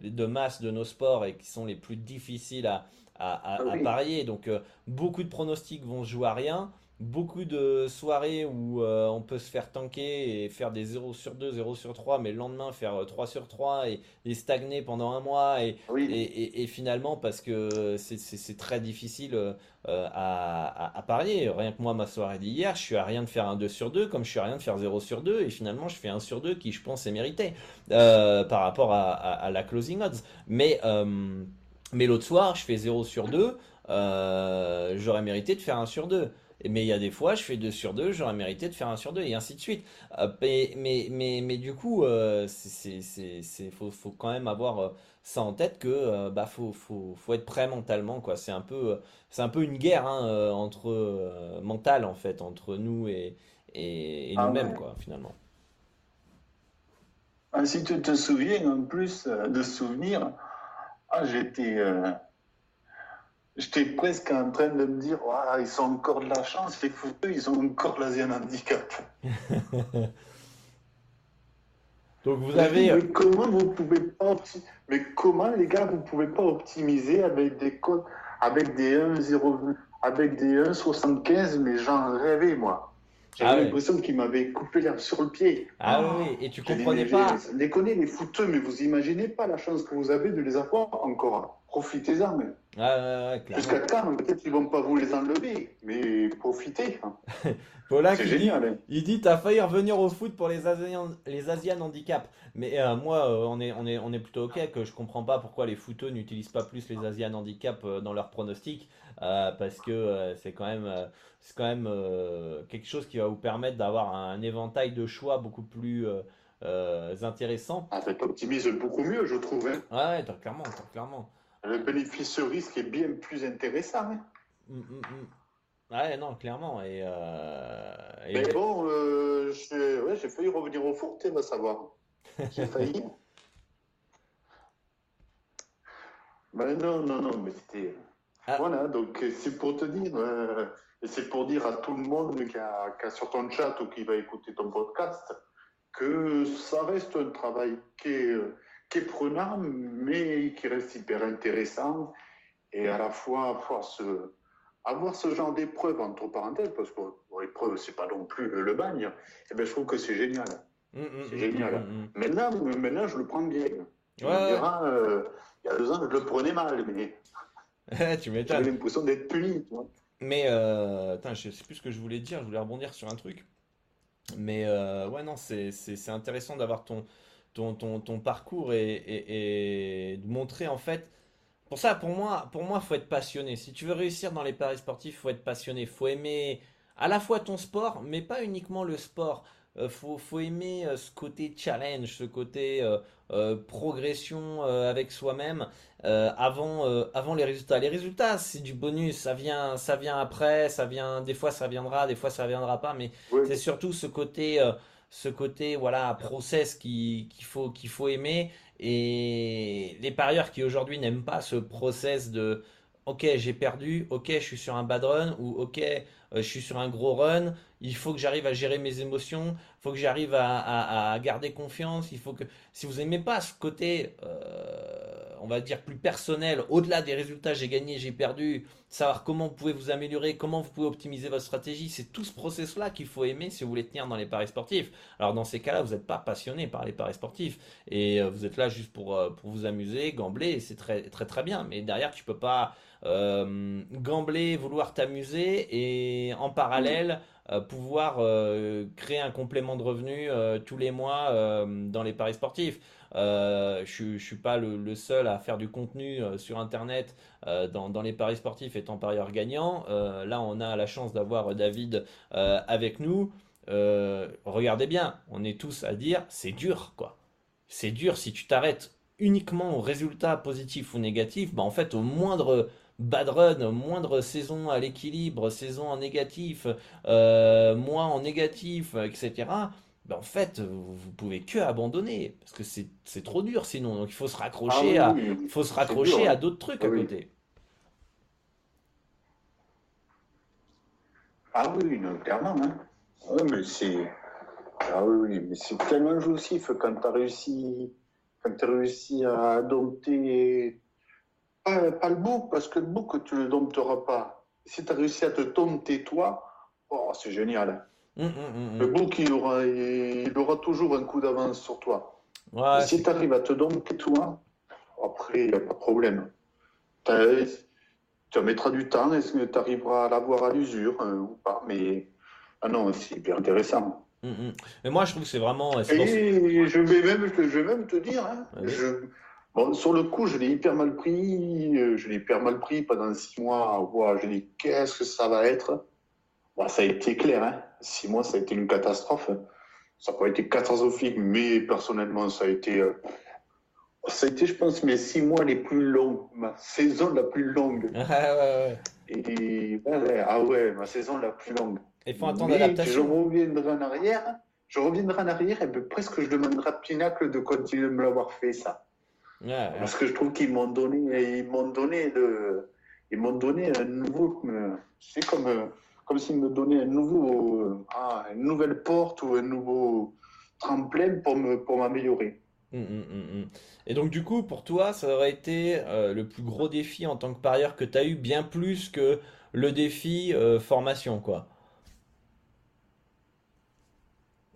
de masse de nos sports et qui sont les plus difficiles à, à, à, ah parier. Donc, euh, beaucoup de pronostics vont jouer à rien beaucoup de soirées où euh, on peut se faire tanker et faire des 0 sur 2, 0 sur 3, mais le lendemain faire 3 euh, sur 3 et, stagner pendant un mois. Et, et, finalement, parce que c'est très difficile euh, à, parier. Rien que moi, ma soirée d'hier, je suis à rien de faire un 2 sur 2, comme je suis à rien de faire 0 sur 2, et finalement, je fais 1 sur 2 qui, je pense, est mérité par rapport à, la closing odds. Mais, mais l'autre soir, je fais 0 sur 2. j'aurais mérité de faire 1 sur 2. Mais il y a des fois, je fais 2 sur 2, j'aurais mérité de faire 1 sur 2 et ainsi de suite. Euh, mais, mais, mais, mais, du coup, euh, c'est faut, faut, quand même avoir euh, ça en tête que bah faut, faut, faut, être prêt mentalement quoi. C'est un peu un peu une guerre hein, entre mentale en fait entre nous et, et, ah nous-mêmes quoi finalement. Ah, si tu te souviens en plus de souvenirs, ah, j'étais J'étais presque en train de me dire, ils ont encore de la chance, les fouteux, ils ont encore l'Asian handicap. Donc vous avez. Mais comment vous pouvez pas Mais comment les gars vous pouvez pas optimiser avec des codes, avec des 1,0, avec des 1,75 Mais j'en rêvais moi. J'avais ah l'impression qu'ils m'avaient coupé l'herbe sur le pied. Ah oui, et tu comprenais pas. Les connais les fouteux, mais vous imaginez pas la chance que vous avez de les avoir encore. Profitez-en même. Ah, Jusqu'à quand Peut-être qu'ils vont pas vous les enlever, mais profitez. Hein. c'est génial. Hein. Il dit T'as failli revenir au foot pour les Asian, les Asian handicap. Mais euh, moi, euh, on, est, on, est, on est plutôt OK, que je comprends pas pourquoi les footeux n'utilisent pas plus les Asian handicap euh, dans leurs pronostics. parce que c'est quand même, c'est quand même quelque chose qui va vous permettre d'avoir un, éventail de choix beaucoup plus. intéressant. Ah, ça optimise beaucoup mieux, je trouve. Hein. Ouais, clairement, clairement le bénéfice-risque est bien plus intéressant. Hein. Mm, mm, mm. Ouais, non, clairement. Et, euh, Mais bon, euh, j'ai failli revenir au foot, tu vas savoir. J'ai failli. ben non, non, non, mais c'était. Ah. Voilà, donc c'est pour te dire, euh, et c'est pour dire à tout le monde qui a, qui a, sur ton chat ou qui va écouter ton podcast que ça reste un travail qui est qui est prenant, mais qui reste hyper intéressant. Et à la fois avoir ce, avoir ce genre d'épreuve, entre parenthèses, parce que l'épreuve, c'est pas non plus le, bagne, et eh ben, je trouve que c'est génial. Mmh, mmh, c'est génial. Mmh, maintenant, maintenant, je le prends bien. Euh, il y a deux ans, je le prenais mal, mais. tu m'étonnes. J'avais l'impression d'être puni. Mais, euh, je sais plus ce que je voulais dire, je voulais rebondir sur un truc. Mais, euh, ouais, non, c'est intéressant d'avoir ton, ton, ton, ton parcours et, de montrer en fait. Pour ça, pour moi, pour moi, faut être passionné. Si tu veux réussir dans les paris sportifs, faut être passionné. Faut aimer à la fois ton sport, mais pas uniquement le sport. Euh, faut, faut aimer euh, ce côté challenge, ce côté euh, progression avec soi-même avant, avant les résultats. Les résultats, c'est du bonus, ça vient, ça vient après, ça vient. Des fois, ça viendra, des fois, ça viendra pas, mais c'est surtout ce côté ce côté voilà process qu'il faut faut aimer. Et les parieurs qui aujourd'hui n'aiment pas ce process de ok j'ai perdu ok je suis sur un bad run ou ok je suis sur un gros run il faut que j'arrive à gérer mes émotions il faut que j'arrive à, garder confiance il faut que si vous aimez pas ce côté euh, on va dire, plus personnel, au-delà des résultats, j'ai gagné, j'ai perdu, savoir comment vous pouvez vous améliorer, comment vous pouvez optimiser votre stratégie, c'est tout ce process-là qu'il faut aimer si vous voulez tenir dans les paris sportifs. Alors dans ces cas-là, vous n'êtes pas passionné par les paris sportifs et euh, vous êtes là juste pour, euh, pour vous amuser, gambler, c'est très très très bien. Mais derrière, tu peux pas euh, gambler, vouloir t'amuser et en parallèle pouvoir créer un complément de revenus tous les mois dans les paris sportifs. Euh, je ne suis pas le, seul à faire du contenu euh, sur Internet euh, dans, les paris sportifs étant parieur gagnant. là, on a la chance d'avoir David avec nous. regardez bien, on est tous à dire c'est dur, quoi. C'est dur si tu t'arrêtes uniquement aux résultats positifs ou négatifs. Bah, en fait, au moindre bad run, moindre saison à l'équilibre, saison en négatif, euh, moins en négatif, etc., ben en fait, vous, pouvez que abandonner parce que c'est trop dur sinon. Donc il faut se raccrocher Ah à, oui, oui, faut se raccrocher dur, à d'autres trucs Ah à oui. côté. Ah oui, non, clairement. Hein. Ouais, mais c'est. Ah oui, oui, mais c'est tellement jouissif quand tu as réussi, quand as réussi à dompter. Pas, pas le bouc, parce que le bouc, tu le dompteras pas. Si tu as réussi à te dompter toi, oh, c'est génial. Hum, hum, hum, Le bouc, il aura, il aura toujours un coup d'avance sur toi. Ouais, si tu arrives à te dompter toi, après, il n'y a pas de problème. Tu mettras du temps, est-ce que tu arriveras à l'avoir à l'usure euh, ou pas Mais ah non, c'est hyper intéressant. Mais moi, je trouve que c'est vraiment. Et je vais même, je vais même te dire, hein, je- bon, sur le coup, je l'ai hyper mal pris, euh, je l'ai hyper mal pris pendant six mois. Ouah, je dis, qu'est-ce que ça va être? Bon, Ça a été clair, hein. six mois, ça a été une catastrophe. Ça n'a pas été catastrophique, mais personnellement, ça a été, euh, ça a été, je pense, mes six mois les plus longs, ma saison la plus longue. Ouais, ouais, ouais. Et ouais, ah ouais, ma saison la plus longue. Il faut un temps d'adaptation. Je reviendrai en arrière. Je reviendrai en arrière et ben, presque je demanderai à Pinacle de continuer de me l'avoir fait ça. Ouais. Parce que je trouve qu'ils m'ont donné, ils m'ont donné de, ils m'ont donné un nouveau, c'est comme, comme s'ils me donnaient un nouveau, euh, ah, une nouvelle porte ou un nouveau tremplin pour me, pour m'améliorer. Hum, hum, hum. Et donc, du coup, pour toi, ça aurait été euh, le plus gros défi en tant que parieur que tu as eu, bien plus que le défi euh, formation, quoi.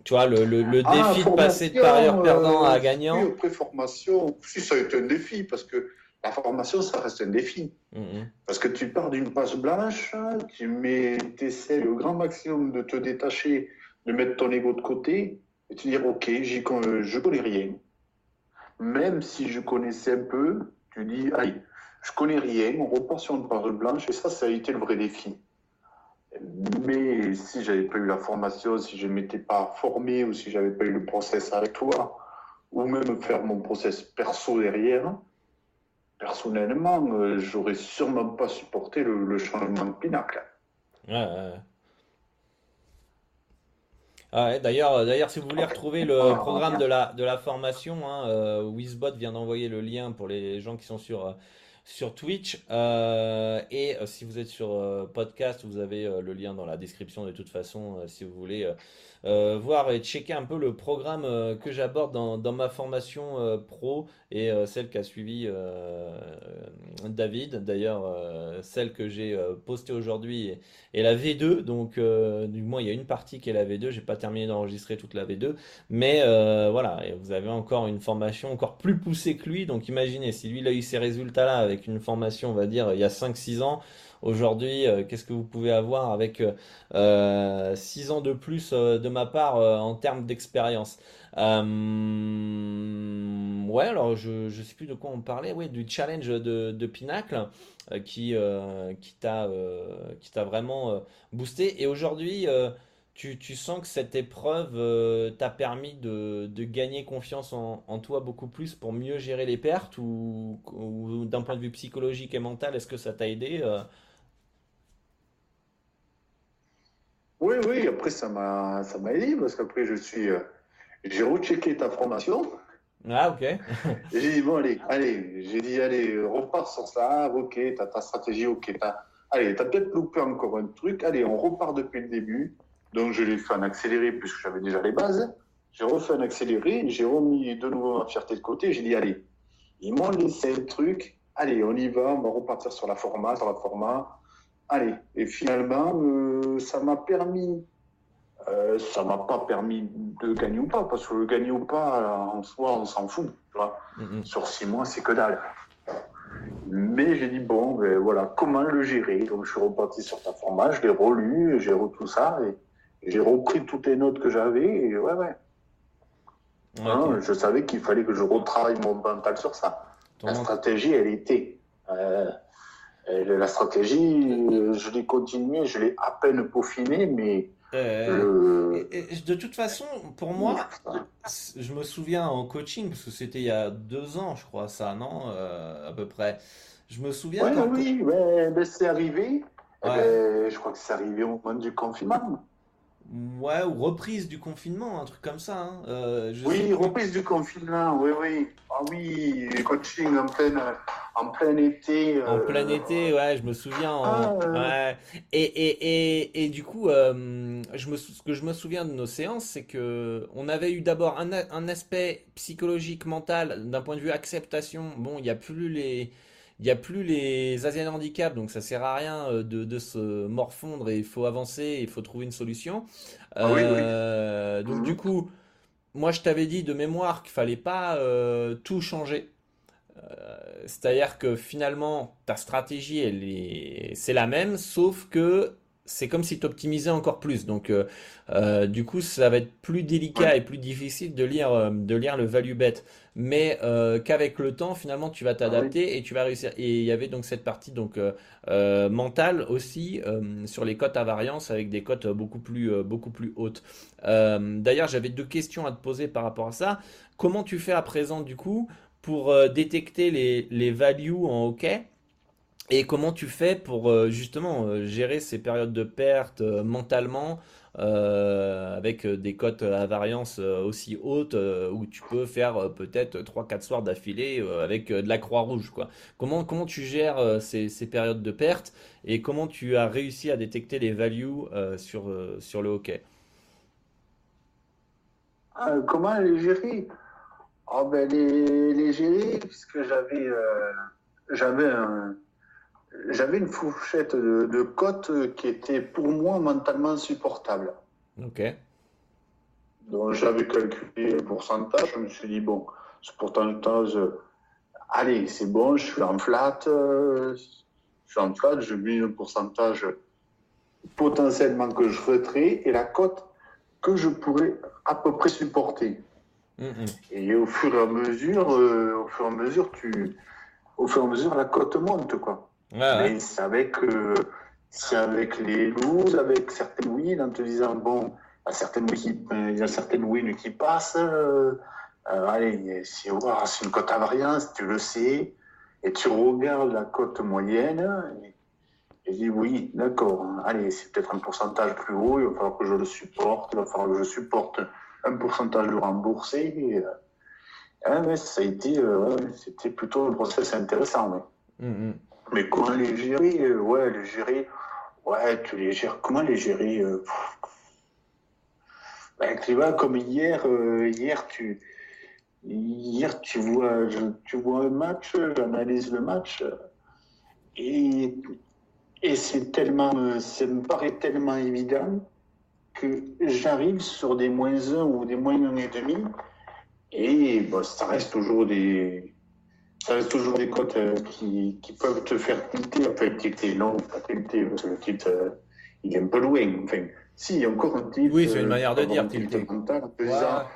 Tu vois, le, le, le Ah, défi de passer de parieur perdant euh, à Oui, gagnant. après formation, si ça a été un défi, parce que la formation, ça reste un défi. Hum, hum. Parce que tu pars d'une page blanche, tu mets, essaies le grand maximum de te détacher, de mettre ton ego de côté, et te dire, ok, j'y con- je connais rien. Même si je connaissais un peu, tu dis, allez, je connais rien, on repart sur une page blanche, et ça, ça a été le vrai défi. Mais si j'avais pas eu la formation, si je ne m'étais pas formé, ou si j'avais pas eu le process avec toi, ou même faire mon process perso derrière, personnellement, euh, j'aurais sûrement pas supporté le, le changement de pinacle. Ouais, ouais. Ah ouais, d'ailleurs, d'ailleurs, si vous voulez retrouver le programme de la, de la formation, hein, euh, Wizbot vient d'envoyer le lien pour les gens qui sont sur, euh, sur Twitch. Euh, et euh, si vous êtes sur euh, podcast, vous avez le lien dans la description de toute façon, si vous voulez voir et checker un peu le programme que j'aborde dans, dans ma formation pro et celle qu'a suivi David. D'ailleurs, celle que j'ai postée aujourd'hui est, la V2. Donc, du moins, il y a une partie qui est la V2. J'ai pas terminé d'enregistrer toute la V2. Mais voilà, et vous avez encore une formation encore plus poussée que lui. Donc, imaginez, si lui, il a eu ces résultats-là avec une formation, on va dire, il y a 5-6 ans. Aujourd'hui, euh, qu'est-ce que vous pouvez avoir avec euh, 6 ans de plus euh, de ma part euh, en termes d'expérience? Euh, ouais, alors je, je sais plus de quoi on parlait. Ouais, du challenge de, Pinacle euh, qui, euh, qui t'a euh, vraiment euh, boosté. Et aujourd'hui, euh, tu, tu sens que cette épreuve euh, t'a permis de, de gagner confiance en, en toi beaucoup plus pour mieux gérer les pertes ou, ou d'un point de vue psychologique et mental, est-ce que ça t'a aidé? euh Oui, oui, après ça m'a ça m'a aidé parce qu'après je suis euh, j'ai rechecké ta formation Ah, ok. j'ai dit bon allez, allez, j'ai dit allez, repars sur ça, ok, t'as ta stratégie, ok, t'as allez, t'as peut-être loupé encore un truc, allez, on repart depuis le début. Donc je l'ai fait en accéléré puisque j'avais déjà les bases. J'ai refait un accéléré, j'ai remis de nouveau ma fierté de côté, j'ai dit allez, ils m'ont laissé un truc, allez, on y va, on va repartir sur la format, sur la format. Allez, et finalement, euh, ça m'a permis, euh, ça m'a pas permis de gagner ou pas, parce que le gagner ou pas, en soi, on s'en fout. Tu vois. Mhm. Sur six mois, c'est que dalle. Mais j'ai dit, bon, ben voilà, comment le gérer? Donc je suis reparti sur ta format, je l'ai relu, j'ai re tout ça, et j'ai repris toutes les notes que j'avais, et ouais, ouais. Hein, je savais qu'il fallait que je retravaille mon mental sur ça. Ton La stratégie, elle était. euh, elle- la stratégie, euh, je l'ai continuée, je l'ai à peine peaufinée, mais Euh, le. et- et de toute façon, pour moi, je me souviens en coaching, parce que c'était il y a deux ans, je crois, ça, non? Euh, à peu près. Je me souviens. Ouais, oui, ben, c'est arrivé. Eh ben, je crois que c'est arrivé au moment du confinement. Ouais, ou reprise du confinement, un truc comme ça. Hein. Euh, oui, reprise du confinement, oui, oui. Ah oui, coaching en plein, en plein été. En plein été, ouais, je me souviens. Ah, ouais. et, et, et, et, du coup, euh, je me, ce que je me souviens de nos séances, c'est que on avait eu d'abord un, un aspect psychologique, mental, d'un point de vue acceptation. Bon, il n'y a plus les il n'y a plus les Asian handicap, donc ça sert à rien euh, de, se morfondre et il faut avancer, il faut trouver une solution. Ah euh, donc du mhm. coup, moi je t'avais dit de mémoire qu'il fallait pas euh, tout changer. C'est-à-dire que finalement, ta stratégie, elle est, c'est la même, sauf que c'est comme si tu optimisais encore plus. Donc, euh, euh, du coup, ça va être plus délicat et plus difficile de lire, euh, de lire le value bet. Mais qu'avec le temps, finalement, tu vas t'adapter ah et tu vas réussir. Et il y avait donc cette partie donc mentale aussi sur les cotes à variance avec des cotes beaucoup plus, beaucoup plus hautes. D'ailleurs, j'avais deux questions à te poser par rapport à ça. Comment tu fais à présent, du coup, pour détecter les, les values en hockey? Et comment tu fais pour euh, justement euh, gérer ces périodes de perte euh, mentalement avec des cotes à variance aussi hautes où tu peux faire peut-être 3-4 soirs d'affilée avec de la croix rouge. Comment, comment tu gères ces, ces, périodes de perte et comment tu as réussi à détecter les values sur, sur le hockey? Comment les gérer? Oh ben les, les gérer puisque j'avais j'avais un j'avais une fourchette de, de cotes qui était pour moi mentalement supportable. Ok. Donc j'avais calculé le pourcentage, je me suis dit, bon, ce pourcentage, allez, c'est bon, je suis en flat, je suis en flat, je mets un pourcentage potentiellement que je retrais et la cote que je pourrais à peu près supporter. Et au fur et à mesure, euh, au fur et à mesure, tu, au fur et à mesure, la cote monte, quoi. Mais c'est avec, euh, avec les looses, avec certaines wins, en te disant, bon, il y a certaines, il y a certaines wins qui passent. Euh, euh, allez, c'est une cote à variance, tu le sais, et tu regardes la cote moyenne, et, tu dis, oui, d'accord, allez, c'est peut-être un pourcentage plus haut, il va falloir que je le supporte, il va falloir que je supporte un pourcentage de remboursé. Et, mais ça a été, c'était plutôt un process intéressant. Mm, mm. Mais comment les gérer euh, Ouais, les gérer. Ouais, tu les gères. Comment les gérer euh, ben, Tu vois, comme hier, euh, hier, tu. Hier, tu vois, tu vois un match, j'analyse le match, et, et c'est tellement, ça me paraît tellement évident que j'arrive sur des moins 1 ou des moins 1,5, et bon, ça reste toujours des, ça reste toujours des cotes euh, qui, qui, peuvent te faire tilter, enfin tilter, non, pas tilter, parce que le tilt, euh, il est un peu loin. Enfin, si, il y a encore un tilt. Oui, c'est une manière de euh, dire tilt mental.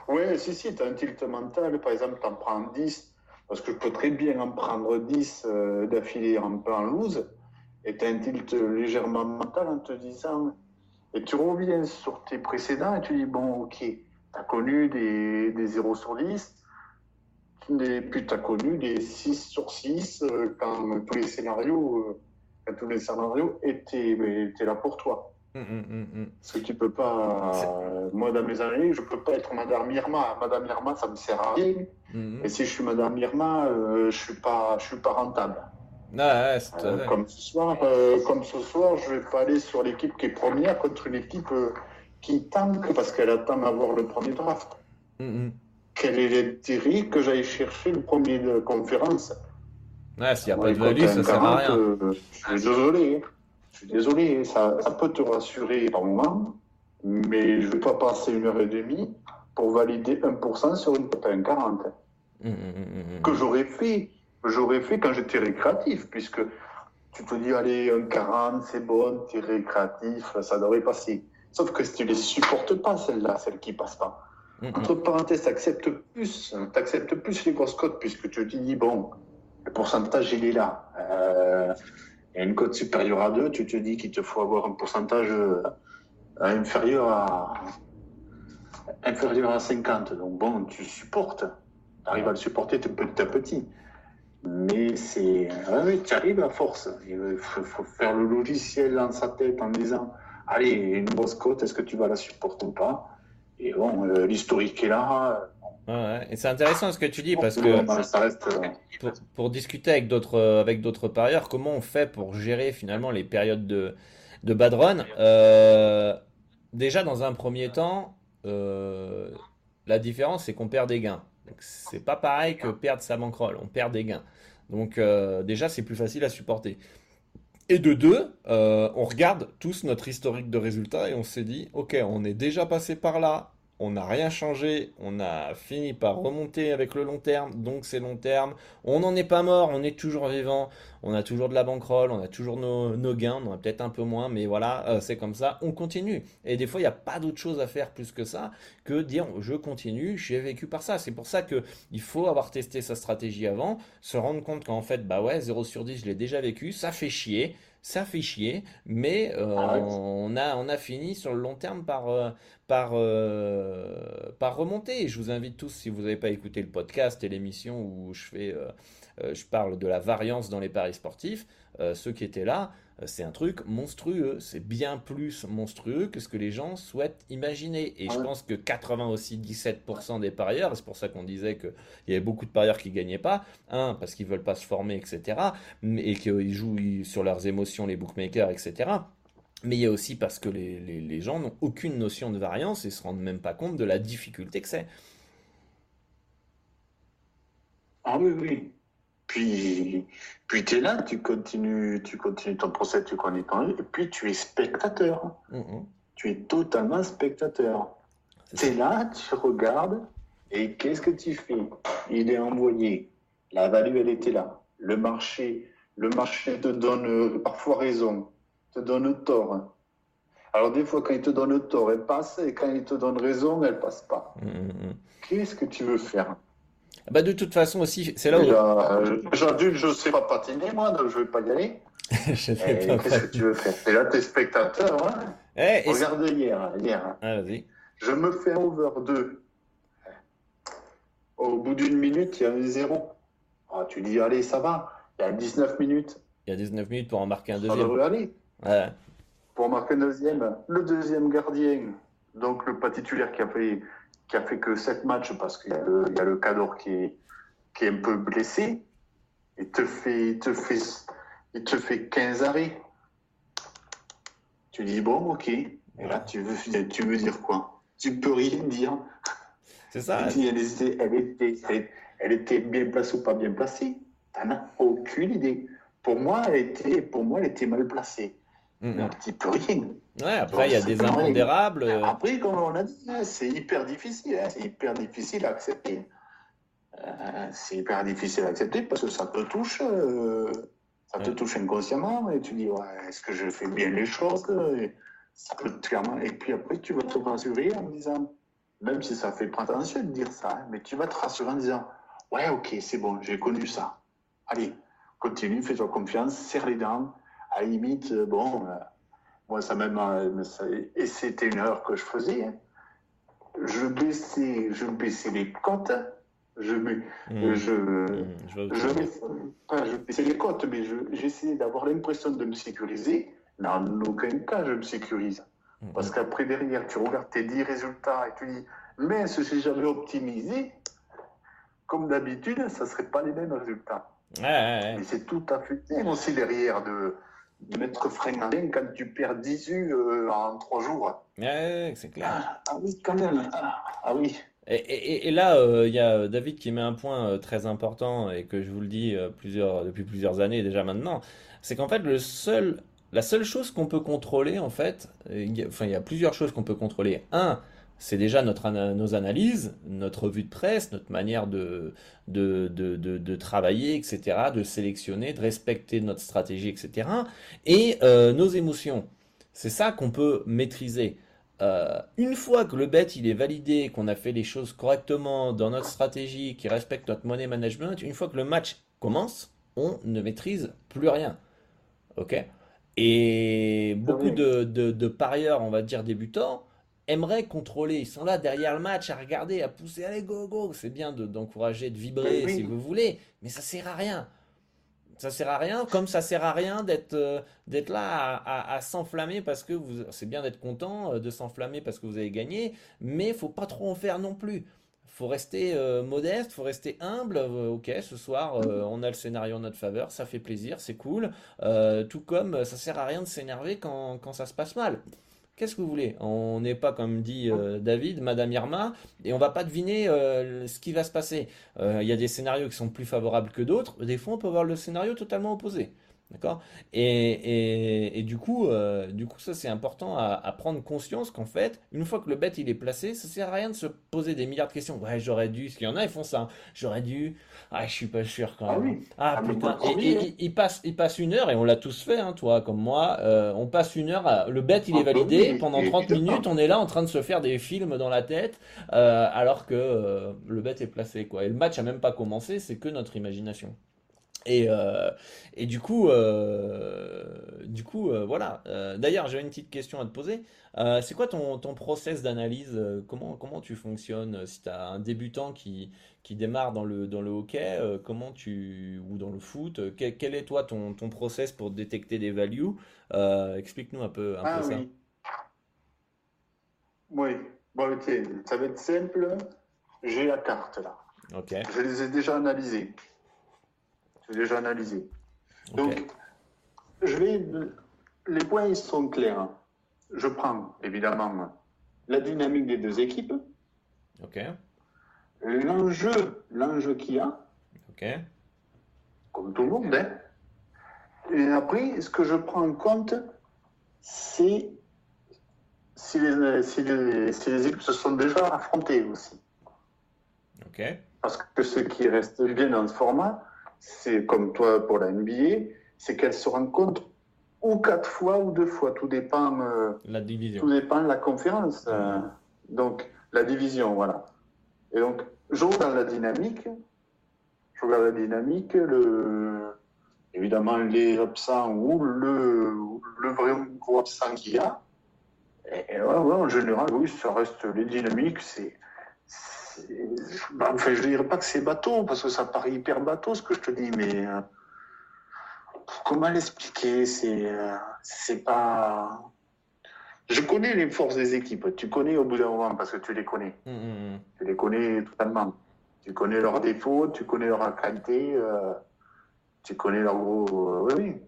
Ouais. si, si, tu as un tilt mental, par exemple, tu en prends 10, parce que je peux très bien en prendre 10 d'affilée en, en loose, et tu as un tilt légèrement mental en te disant, et tu reviens sur tes précédents et tu dis, bon, ok, tu as connu des, des 0 sur 10, des, puis tu as connu des 6 sur 6 euh, quand tous les scénarios, euh, tous les scénarios étaient, étaient là pour toi. Hum, hum, hum, Parce que tu peux pas, euh, moi dans mes années, je peux pas être Madame Irma. Madame Irma, ça me sert à rien. Et si je suis Madame Irma, je suis pas, je suis pas rentable. Ah, comme ce soir, comme ce soir, je vais pas aller sur l'équipe qui est première contre une équipe qui tank parce qu'elle attend d'avoir le premier draft quel est l'intérêt que j'aille chercher le premier de conférence? Ouais, s'il n'y a pas de value, ça sert à rien. Euh, je suis désolé. Je suis désolé. Ça, ça peut te rassurer par moment, mais je ne vais pas passer une heure et demie pour valider 1% sur une cote à 1,40. Mmh, mmh, mmh, que j'aurais fait, j'aurais fait quand j'étais récréatif, puisque tu te dis, allez, 1,40, c'est bon, tu es récréatif, ça devrait passer. Sauf que si tu ne les supportes pas, celles-là, celles qui ne passent pas. Entre parenthèses, tu acceptes plus, acceptes plus les grosses cotes puisque tu te dis, bon, le pourcentage, il est là. Euh, a une cote supérieure à 2, tu te dis qu'il te faut avoir un pourcentage euh, inférieur à, inférieur à 50. Donc bon, tu supportes. Tu arrives à le supporter petit à petit. Mais c'est. Oui, tu arrives à force. Il faut, faire le logiciel dans sa tête en disant Allez, une grosse côte, est-ce que tu vas la supporter ou pas? Et bon, euh, l'historique est là. Ouais, et c'est intéressant ce que tu dis parce que euh, pour, discuter avec d'autres avec d'autres parieurs, comment on fait pour gérer finalement les périodes de, de bad run euh, Déjà dans un premier temps, la différence c'est qu'on perd des gains. C'est pas pareil que perdre sa bankroll, on perd des gains. Donc euh, déjà, c'est plus facile à supporter. Et de deux, euh, on regarde tous notre historique de résultats et on s'est dit, ok, on est déjà passé par là, on n'a rien changé, on a fini par remonter avec le long terme, donc c'est long terme. On n'en est pas mort, on est toujours vivant, on a toujours de la bankroll, on a toujours nos, gains, on a peut-être un peu moins, mais voilà, euh, c'est comme ça, on continue. Et des fois, il n'y a pas d'autre chose à faire plus que ça que dire je continue, j'ai vécu par ça. C'est pour ça que il faut avoir testé sa stratégie avant, se rendre compte qu'en fait, bah ouais, 0 sur 10, je l'ai déjà vécu, ça fait chier ça fait chier, mais euh, ah on, a, on a fini sur le long terme par, euh, par, euh, par remonter. Et je vous invite tous, si vous n'avez pas écouté le podcast et l'émission où je, fais, je parle de la variance dans les paris sportifs, ceux qui étaient là, c'est un truc monstrueux. C'est bien plus monstrueux que ce que les gens souhaitent imaginer. Et je pense que 80 aussi 17% des parieurs, c'est pour ça qu'on disait qu'il y avait beaucoup de parieurs qui gagnaient pas. Un, parce qu'ils veulent pas se former, etc. Et qu'ils jouent sur leurs émotions, les bookmakers, etc. Mais il y a aussi parce que les, les gens n'ont aucune notion de variance et se rendent même pas compte de la difficulté que c'est. Ah oui, oui. Puis, puis tu es là, tu continues, tu continues ton procès, tu connais ton et puis tu es spectateur. Mm-hmm. Tu es totalement spectateur. Tu es là, tu regardes, et qu'est-ce que tu fais? Il est envoyé. La value, elle était là. Le marché, le marché te donne parfois raison, te donne tort. Alors des fois, quand il te donne tort, elle passe, et quand il te donne raison, elle passe pas. Mm-hmm. Qu'est-ce que tu veux faire? Bah de toute façon aussi, c'est là où. J'adulte, je ne sais pas patiner, moi, donc je ne vais pas y aller. je Qu'est-ce que tu veux faire? Et là, tes spectateurs, hein? Eh, Regarde hier, hier. Ah, vas-y. Je me fais over 2. Au bout d'une minute, il y a un zéro. Ah, tu dis, allez, ça va. Il y a 19 minutes. Il y a 19 minutes pour en marquer un deuxième. Ça devrait aller. Ouais. Pour marquer un deuxième, le deuxième gardien, donc le pas titulaire qui a fait qui a fait que 7 matchs parce qu'il y, a le Cador qui est, qui est un peu blessé. Il te fait, te fait, il te fait 15 arrêts. Tu dis, bon, ok. Et là, tu veux, tu veux dire quoi? Tu peux rien dire. C'est ça. Elle était, elle, était, elle, était, bien placée ou pas bien placée? Tu n'en as aucune idée. Pour moi, elle était, pour moi, elle était mal placée. Mm Un petit peu rien. Ouais, après, il y a des impondérables. Euh. Après, comme on a dit, hein, c'est hyper difficile. Hein, c'est hyper difficile à accepter. Euh, c'est hyper difficile à accepter parce que ça te touche. Euh, ça te touche inconsciemment et tu dis, ouais, est-ce que je fais bien les choses? Et, ça peut clairement... et puis après, tu vas te rassurer en disant, même si ça fait prétentieux de dire ça, hein, mais tu vas te rassurer en disant, ouais, ok, c'est bon, j'ai connu ça. Allez, continue, fais-toi confiance, serre les dents à limite, euh, bon, euh, moi, ça même. Et c'était une heure que je faisais. Hein. Je baissais, je baissais les côtes. Je, mmh. je, mmh, je, baissais les côtes, mais j'essayais d'avoir l'impression de me sécuriser. Mais en aucun cas, je me sécurise. Mmh. Parce qu'après, derrière, tu regardes tes 10 résultats et tu dis, mais si j'avais optimisé, comme d'habitude, ça ne serait pas les mêmes résultats. Ouais, Mais c'est tout à fait aussi derrière de, de mettre frein à rien quand tu perds 10 U euh, en 3 jours. Ouais, c'est clair. Ah, ah, oui, quand même. Ah, ah oui. Et, et, là, euh, il y a David qui met un point euh, très important et que je vous le dis plusieurs, depuis plusieurs années déjà maintenant, c'est qu'en fait le seul, la seule chose qu'on peut contrôler en fait, enfin il y a plusieurs choses qu'on peut contrôler. Un, c'est déjà notre, nos analyses, notre vue de presse, notre manière de, de, de, de, travailler, etc., de sélectionner, de respecter notre stratégie, etc., et euh, nos émotions. C'est ça qu'on peut maîtriser. Euh, une fois que le bet il est validé, qu'on a fait les choses correctement dans notre stratégie, qui respecte notre money management, une fois que le match commence, on ne maîtrise plus rien. Ok? Et beaucoup de, de, de parieurs, on va dire débutants, aimeraient contrôler. Ils sont là derrière le match à regarder, à pousser, allez go go. C'est bien d'encourager, de, vibrer si vous voulez, mais ça sert à rien. Ça sert à rien, comme ça sert à rien d'être euh, d'être là à, s'enflammer parce que vous. C'est bien d'être content, euh, de s'enflammer parce que vous avez gagné, mais faut pas trop en faire non plus. Faut rester euh, modeste, faut rester humble. ok, ce soir, on a le scénario en notre faveur, ça fait plaisir, c'est cool. tout comme ça sert à rien de s'énerver quand, quand ça se passe mal. Qu'est-ce que vous voulez? On n'est pas, comme dit euh, David, Madame Irma, et on va pas deviner euh, ce qui va se passer. Euh, il y a des scénarios qui sont plus favorables que d'autres. Des fois, on peut avoir le scénario totalement opposé. D'accord? Et, et, du, coup, euh, du coup, ça c'est important à, prendre conscience qu'en fait, une fois que le bet il est placé, ça sert à rien de se poser des milliards de questions. Ouais, j'aurais dû, ce qu'il y en a, ils font ça. Hein. J'aurais dû. Ah, je suis pas sûr quand ah même. Ah, ah putain. Et, il, passe, il passe une heure, et on l'a tous fait, hein, toi comme moi. Euh, on passe une heure, le bet il est ah, bah validé. Pendant 30 minutes, on est là en train de se faire des films dans la tête, euh, alors que le bet est placé. Quoi. Et le match a même pas commencé, c'est que notre imagination. Et, euh, et du coup, euh, du coup, euh, voilà. D'ailleurs, j'ai une petite question à te poser. c'est quoi ton, ton process d'analyse? Comment, comment tu fonctionnes? Si tu as un débutant qui, qui démarre dans le, dans le hockey, comment tu ou dans le foot, quel, est toi ton, ton process pour détecter des values? Explique-nous un peu, un ah, peu oui. ça. Oui, bon, ça va être simple. J'ai la carte là. Ok. Je les ai déjà analysées déjà analysé. Donc, je vais. Les points, ils sont clairs. Je prends évidemment la dynamique des deux équipes. Ok. L'enjeu, l'enjeu qu'il y a. Ok. Comme tout le monde, hein. Et après, ce que je prends en compte, c'est si les, si, les, si les, équipes se sont déjà affrontées aussi. Ok. Parce que ce qui reste bien dans ce format, c'est comme toi pour la NBA, c'est qu'elle se rencontre ou quatre fois ou deux fois, tout dépend. Euh, la division. Tout dépend de la conférence. Euh, donc la division, voilà. Et donc je regarde la dynamique, je regarde la dynamique, le évidemment les absents ou le, le vrai gros absent qu'il y a. Et, en général, oui, ça reste les dynamiques, c'est enfin, je dirais pas que c'est bateau, parce que ça paraît hyper bateau ce que je te dis, mais euh, comment l'expliquer? C'est euh, c'est pas. Je connais les forces des équipes. Tu connais au bout d'un moment parce que tu les connais. Mmh, mmh, mmh. Tu les connais totalement. Tu connais leurs défauts, tu connais leur qualité, euh, tu connais leurs gros. oui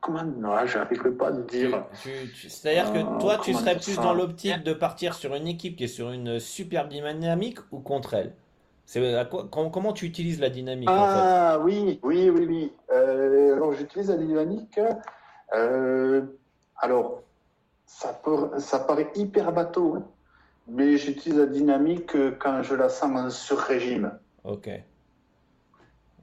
comment non, j'arrive pas à dire. C'est-à-dire que euh, toi, tu serais plus dans l'optique de partir sur une équipe qui est sur une super dynamique ou contre elle? C'est comment, tu utilises la dynamique Ah oui, oui, oui, oui. Euh, alors j'utilise la dynamique. Euh, alors ça, peut, ça paraît hyper bateau, hein, mais j'utilise la dynamique quand je la sens en sur-régime. Ok.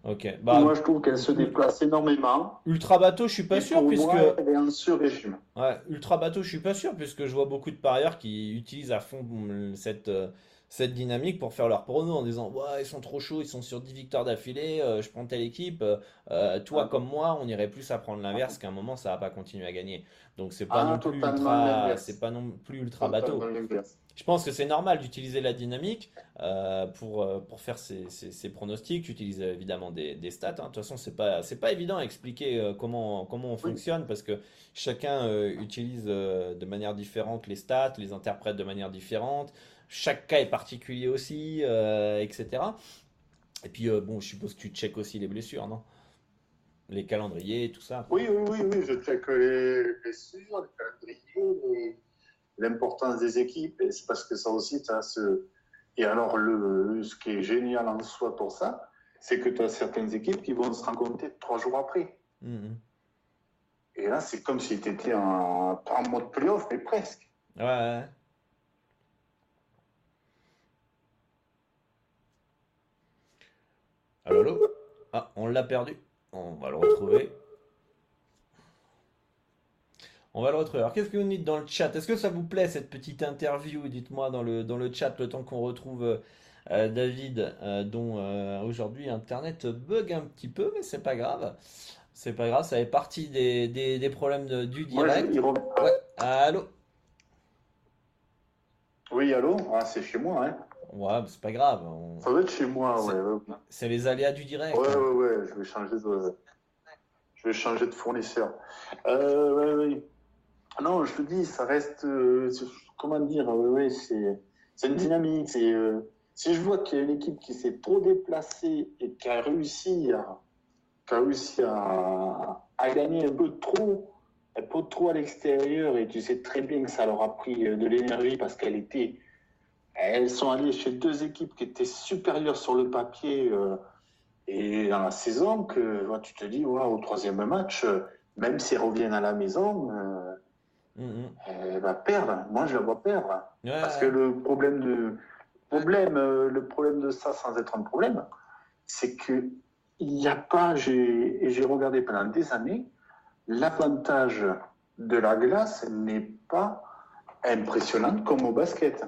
Ok. Bah, moi, je trouve qu'elle se déplace énormément. Ultra bateau, je suis pas sûr puisque. elle est en sur-régime. Ouais, ultra bateau, je suis pas sûr puisque je vois beaucoup de parieurs qui utilisent à fond cette euh, cette dynamique pour faire leur prono en disant ouais ils sont trop chauds, ils sont sur 10 victoires d'affilée, euh, je prends telle équipe, euh, toi comme moi on irait plus à prendre l'inverse qu'à un moment ça va pas continuer à gagner. Donc c'est pas, ah, non plus ultra, c'est pas non plus ultra bateau. Je pense que c'est normal d'utiliser la dynamique euh, pour, euh, pour faire ces, ces, pronostics. Tu utilises évidemment des, des stats. Hein. De toute façon, c'est pas c'est pas évident à expliquer euh, comment comment on fonctionne parce que chacun utilise de manière différente les stats, les interprète de manière différente. Chaque cas est particulier aussi, etc. Et puis bon, je suppose que tu checkes aussi les blessures, non? Les calendriers, tout ça. Oui, oui, oui, oui, je check les blessures, les calendriers, l'importance des équipes, et c'est parce que ça aussi, ça se... Et alors, le, ce qui est génial en soi pour ça, c'est que tu as certaines équipes qui vont se rencontrer trois jours après. Mhm. Et là, c'est comme si tu étais en, en mode playoff, mais presque. Ouais. Allô, allô Ah, on l'a perdu. On va le retrouver. On va le retrouver. Alors, qu'est-ce que vous dites dans le chat? Est-ce que ça vous plaît cette petite interview? Dites-moi dans le, dans le chat le temps qu'on retrouve euh, euh, David, euh, dont aujourd'hui Internet bug un petit peu, mais c'est pas grave. C'est pas grave, ça fait partie des, des, problèmes du direct. ouais. Allô? Oui, allô? Ah, C'est chez moi, hein Ouais, c'est pas grave. Ça doit être chez moi, ouais. C'est les aléas du direct. Ouais, ouais, ouais, je vais changer de, je vais changer de fournisseur. Euh, ouais, ouais. Non, je te dis, ça reste, euh, comment dire, ouais, c'est, c'est une dynamique. C'est, euh, si je vois qu'il y a une équipe qui s'est trop déplacée et qui a réussi à, qui a réussi à, à gagner un peu trop, un peu trop à l'extérieur, et tu sais très bien que ça leur a pris de l'énergie parce qu'elle était elles sont allées chez deux équipes qui étaient supérieures sur le papier euh, et dans la saison que tu te dis, au troisième match, euh, même si elles reviennent à la maison, euh, mm-hmm. elle va perdre. Moi, je la vois perdre. Parce que le problème de, problème, le problème de ça, sans être un problème, c'est que il n'y a pas, j'ai regardé pendant des années, l'avantage de la glace n'est pas impressionnant comme au basket.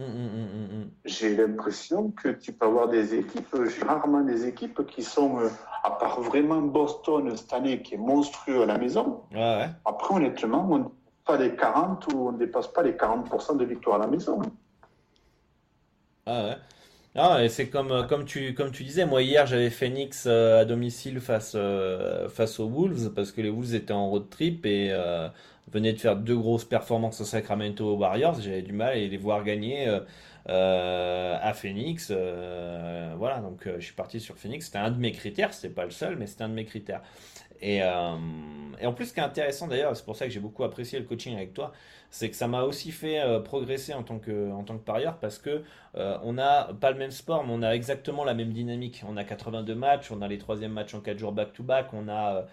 Hum, hum, hum, j'ai l'impression que tu peux avoir des équipes, j'ai rarement des équipes qui sont, euh, à part vraiment Boston cette année qui est monstrueux à la maison. Après, honnêtement, on ne pas les 40 ou on ne dépasse pas les 40% de victoire à la maison. Ah ouais. Ah, c'est comme, euh, comme, tu, comme tu disais, moi hier j'avais Phoenix euh, à domicile face, face aux Wolves parce que les Wolves étaient en road trip et venait de faire deux grosses performances au Sacramento Warriors, j'avais du mal à les voir gagner euh, euh, à Phoenix. Euh, voilà, donc je suis parti sur Phoenix. C'était un de mes critères, c'était pas le seul, mais c'était un de mes critères. Et, et, en plus, ce qui est intéressant d'ailleurs, c'est pour ça que j'ai beaucoup apprécié le coaching avec toi, c'est que ça m'a aussi fait progresser en tant que, en tant que parieur parce que on n'a pas le même sport, mais on a exactement la même dynamique. On a 82 matchs, on a les troisièmes matchs en 4 jours back-to-back, on a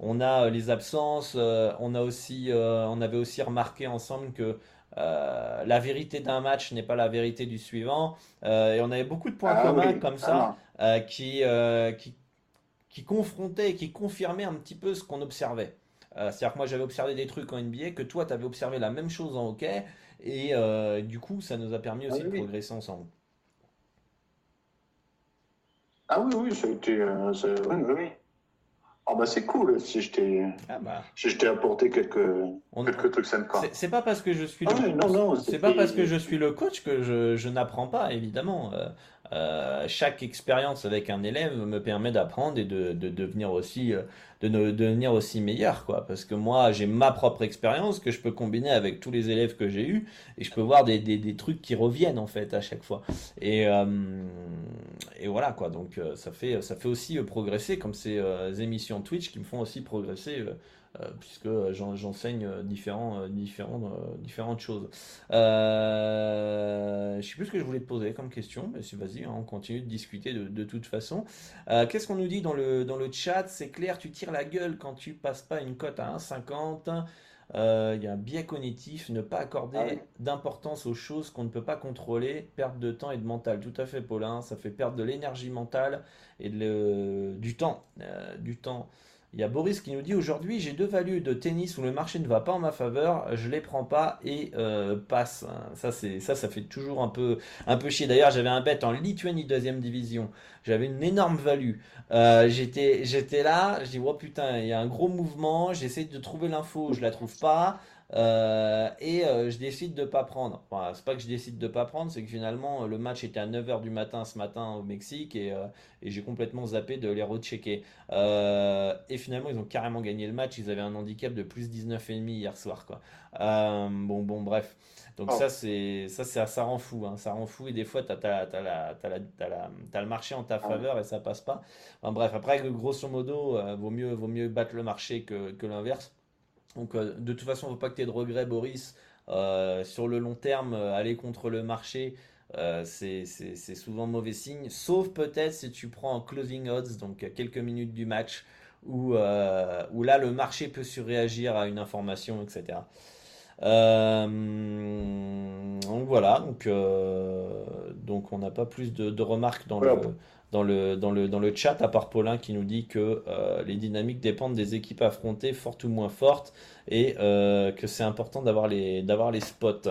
on a euh, les absences, euh, on, a aussi, euh, on avait aussi remarqué ensemble que la vérité d'un match n'est pas la vérité du suivant. et on avait beaucoup de points ah communs comme ça qui, qui, qui confrontaient et qui confirmaient un petit peu ce qu'on observait. C'est-à-dire que moi j'avais observé des trucs en NBA, que toi tu avais observé la même chose en hockey, et du coup ça nous a permis aussi ah de progresser ensemble. Ah oui, oui, ça a été. oui, oui. Oh bah c'est cool si je t'ai ah bah. si apporté quelques, quelques trucs sympas. C'est pas parce que je suis le, ah c'est pas parce que je suis le coach que je, je n'apprends pas évidemment. Euh, euh, chaque expérience avec un élève me permet d'apprendre et de, de, devenir aussi euh, de, devenir aussi meilleur quoi. Parce que moi j'ai ma propre expérience que je peux combiner avec tous les élèves que j'ai eu et je peux voir des, des, des, trucs qui reviennent en fait à chaque fois. Et, euh, et voilà quoi. Donc ça fait ça fait aussi progresser comme ces émissions Twitch qui me font aussi progresser euh, puisque j'enseigne euh, différents, euh, différents, différentes choses. je sais plus ce que je voulais te poser comme question, mais vas-y, hein, on continue de discuter de, toute façon. Qu'est-ce qu'on nous dit dans le, dans le chat? C'est clair, tu tires la gueule quand tu passes pas une cote à 1,50. Il y a un biais cognitif, ne pas accorder ah d'importance aux choses qu'on ne peut pas contrôler, perte de temps et de mental. Tout à fait, Paulin. Ça fait perdre de l'énergie mentale et du temps. du temps. Il y a Boris qui nous dit aujourd'hui j'ai deux values de tennis où le marché ne va pas en ma faveur, je les prends pas et euh, passe. Ça c'est ça ça fait toujours un peu un peu chier. D'ailleurs j'avais un bet en Lituanie deuxième division, j'avais une énorme value. Euh, j'étais j'étais là, je dis oh putain il y a un gros mouvement, j'essaie de trouver l'info, je la trouve pas. Euh, et euh, je décide de pas prendre. Enfin, c'est pas que je décide de pas prendre, c'est que finalement euh, le match était à 9h du matin ce matin au Mexique et, et j'ai complètement zappé de les rechecker. et finalement ils ont carrément gagné le match, ils avaient un handicap de plus 19,5 hier soir quoi. bon bon bref. Donc oh. ça c'est ça c'est ça rend fou hein. ça rend fou et des fois tu as, le marché en ta ah faveur et ça passe pas. bref, après grosso modo vaut mieux vaut mieux battre le marché que, que l'inverse. Donc euh, de toute façon, il ne faut pas que tu aies de regrets, Boris. Euh, sur le long terme, euh, aller contre le marché, c'est souvent mauvais signe. Sauf peut-être si tu prends en closing odds, donc quelques minutes du match, où, où là le marché peut surréagir à une information, etc. donc voilà, donc, donc on n'a pas plus de, remarques dans le, dans le, dans le, dans le chat, à part Paulin qui nous dit que euh, les dynamiques dépendent des équipes affrontées, fortes ou moins fortes, et euh, que c'est important d'avoir les, d'avoir les spots.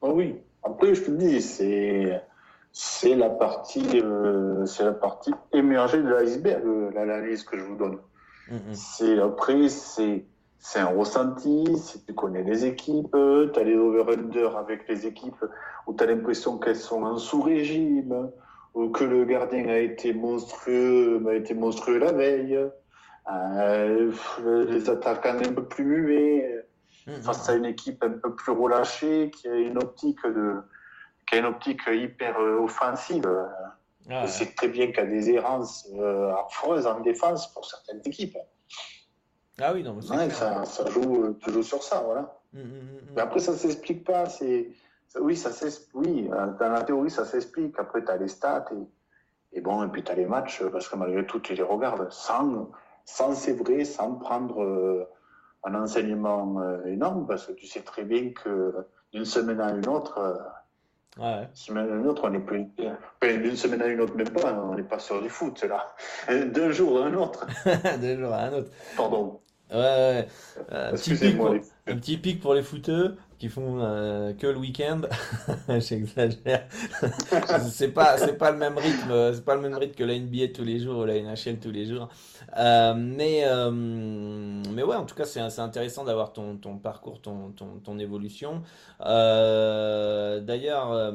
Oh oui, après je te dis, c'est, c'est la partie, euh, c'est la partie émergée de l'iceberg, l'analyse que je vous donne. C'est après, c'est c'est un ressenti, si tu connais les équipes, tu as les over-under avec les équipes où tu as l'impression qu'elles sont en sous-régime, ou que le gardien a été monstrueux, a été monstrueux la veille, euh, les attaquants un peu plus muets, mmh. face à une équipe un peu plus relâchée, qui a une optique de, qui a une optique hyper euh, offensive. Ah c'est très bien qu'il y a des errances euh, affreuses en défense pour certaines équipes. Ah oui, non, mais ça, ça, joue, toujours sur ça, voilà. Mmh, mmh, mais après, ça ne s'explique pas. C'est oui, ça oui, euh, dans la théorie, ça s'explique. Après, tu as les stats et, bon, et puis tu as les matchs, parce que malgré tout, tu les regardes sans, sans c'est vrai, sans prendre euh, un enseignement euh, énorme, parce que tu sais très bien que d'une semaine à une autre, ouais. semaine à une autre, on n'est plus. d'une semaine à une autre, même pas, on n'est pas sur du foot, là. D'un jour à un autre. D'un jour à un autre. Pardon. Ouais, ouais. un, petit pic pour, les footeux qui font euh, que le week-end. J'exagère. c'est pas, c'est pas le même rythme, c'est pas le même rythme que la NBA tous les jours ou la NHL tous les jours. Euh, mais, euh, mais ouais, en tout cas, c'est, intéressant d'avoir ton, ton parcours, ton, ton, ton évolution. d'ailleurs,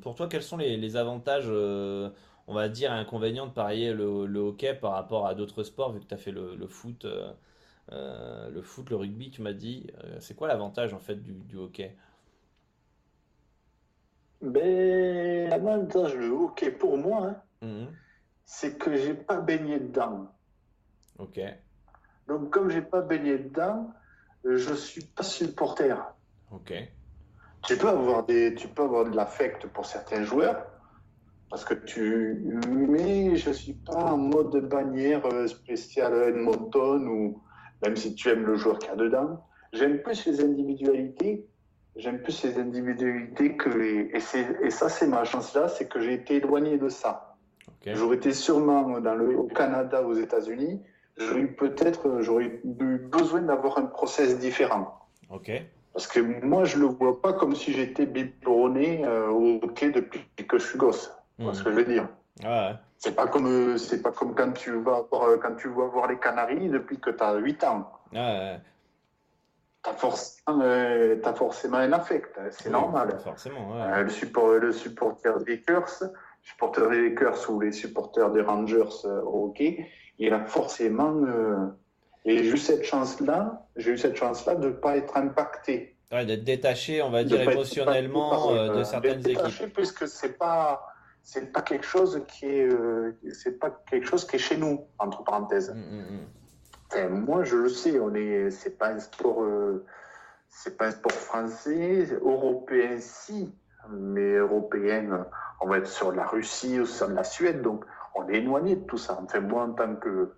pour toi, quels sont les, avantages on va dire, inconvénients de parier le, hockey par rapport à d'autres sports, vu que tu as fait le foot euh, le foot, le rugby, tu m'as dit, euh, c'est quoi l'avantage en fait du, hockey? Ben, L'avantage du hockey pour moi, hein, mhm. c'est que j'ai pas baigné dedans. Ok. Donc comme j'ai pas baigné dedans, je suis pas supporter. Ok. Tu peux avoir des, tu peux avoir de l'affect pour certains joueurs, parce que tu, mais je suis pas en mode bannière euh, spéciale Edmonton ou même si tu aimes le joueur qu'il y a dedans. J'aime plus les individualités. J'aime plus les individualités que les... Et, et ça, c'est ma chance-là, c'est que j'ai été éloigné de ça. J'aurais été sûrement dans le... au Canada, aux États-Unis. J'aurais peut-être j'aurais eu besoin d'avoir un process différent. Ok. Parce que moi, je le vois pas comme si j'étais biberonné euh, au hockey depuis que je suis gosse. C'est ce que je veux dire? Ouais. C'est pas comme euh, c'est pas comme quand tu vas voir, euh, quand tu vas voir les Canaries depuis que tu as 8 ans. Ah, Tu as, forcément, euh, as forcément un affect, hein, c'est normal. Forcément, le, support, le supporter des Lakers, supporter des Lakers ou les supporters des Rangers au hockey, il a forcément. et j'ai eu cette chance-là, j'ai eu cette chance-là de ne pas être impacté. d'être détaché, on va dire, émotionnellement de certaines détaché, équipes. Puisque c'est pas c'est pas quelque chose qui est, euh, c'est pas quelque chose qui est chez nous entre parenthèses. Mm, mm, mm. moi, je le sais, on est, c'est pas un sport, euh, c'est pas un sport français, européen si, mais européen, on va être sur la Russie ou sur la Suède, donc on est éloigné de tout ça. Enfin, moi, en tant que,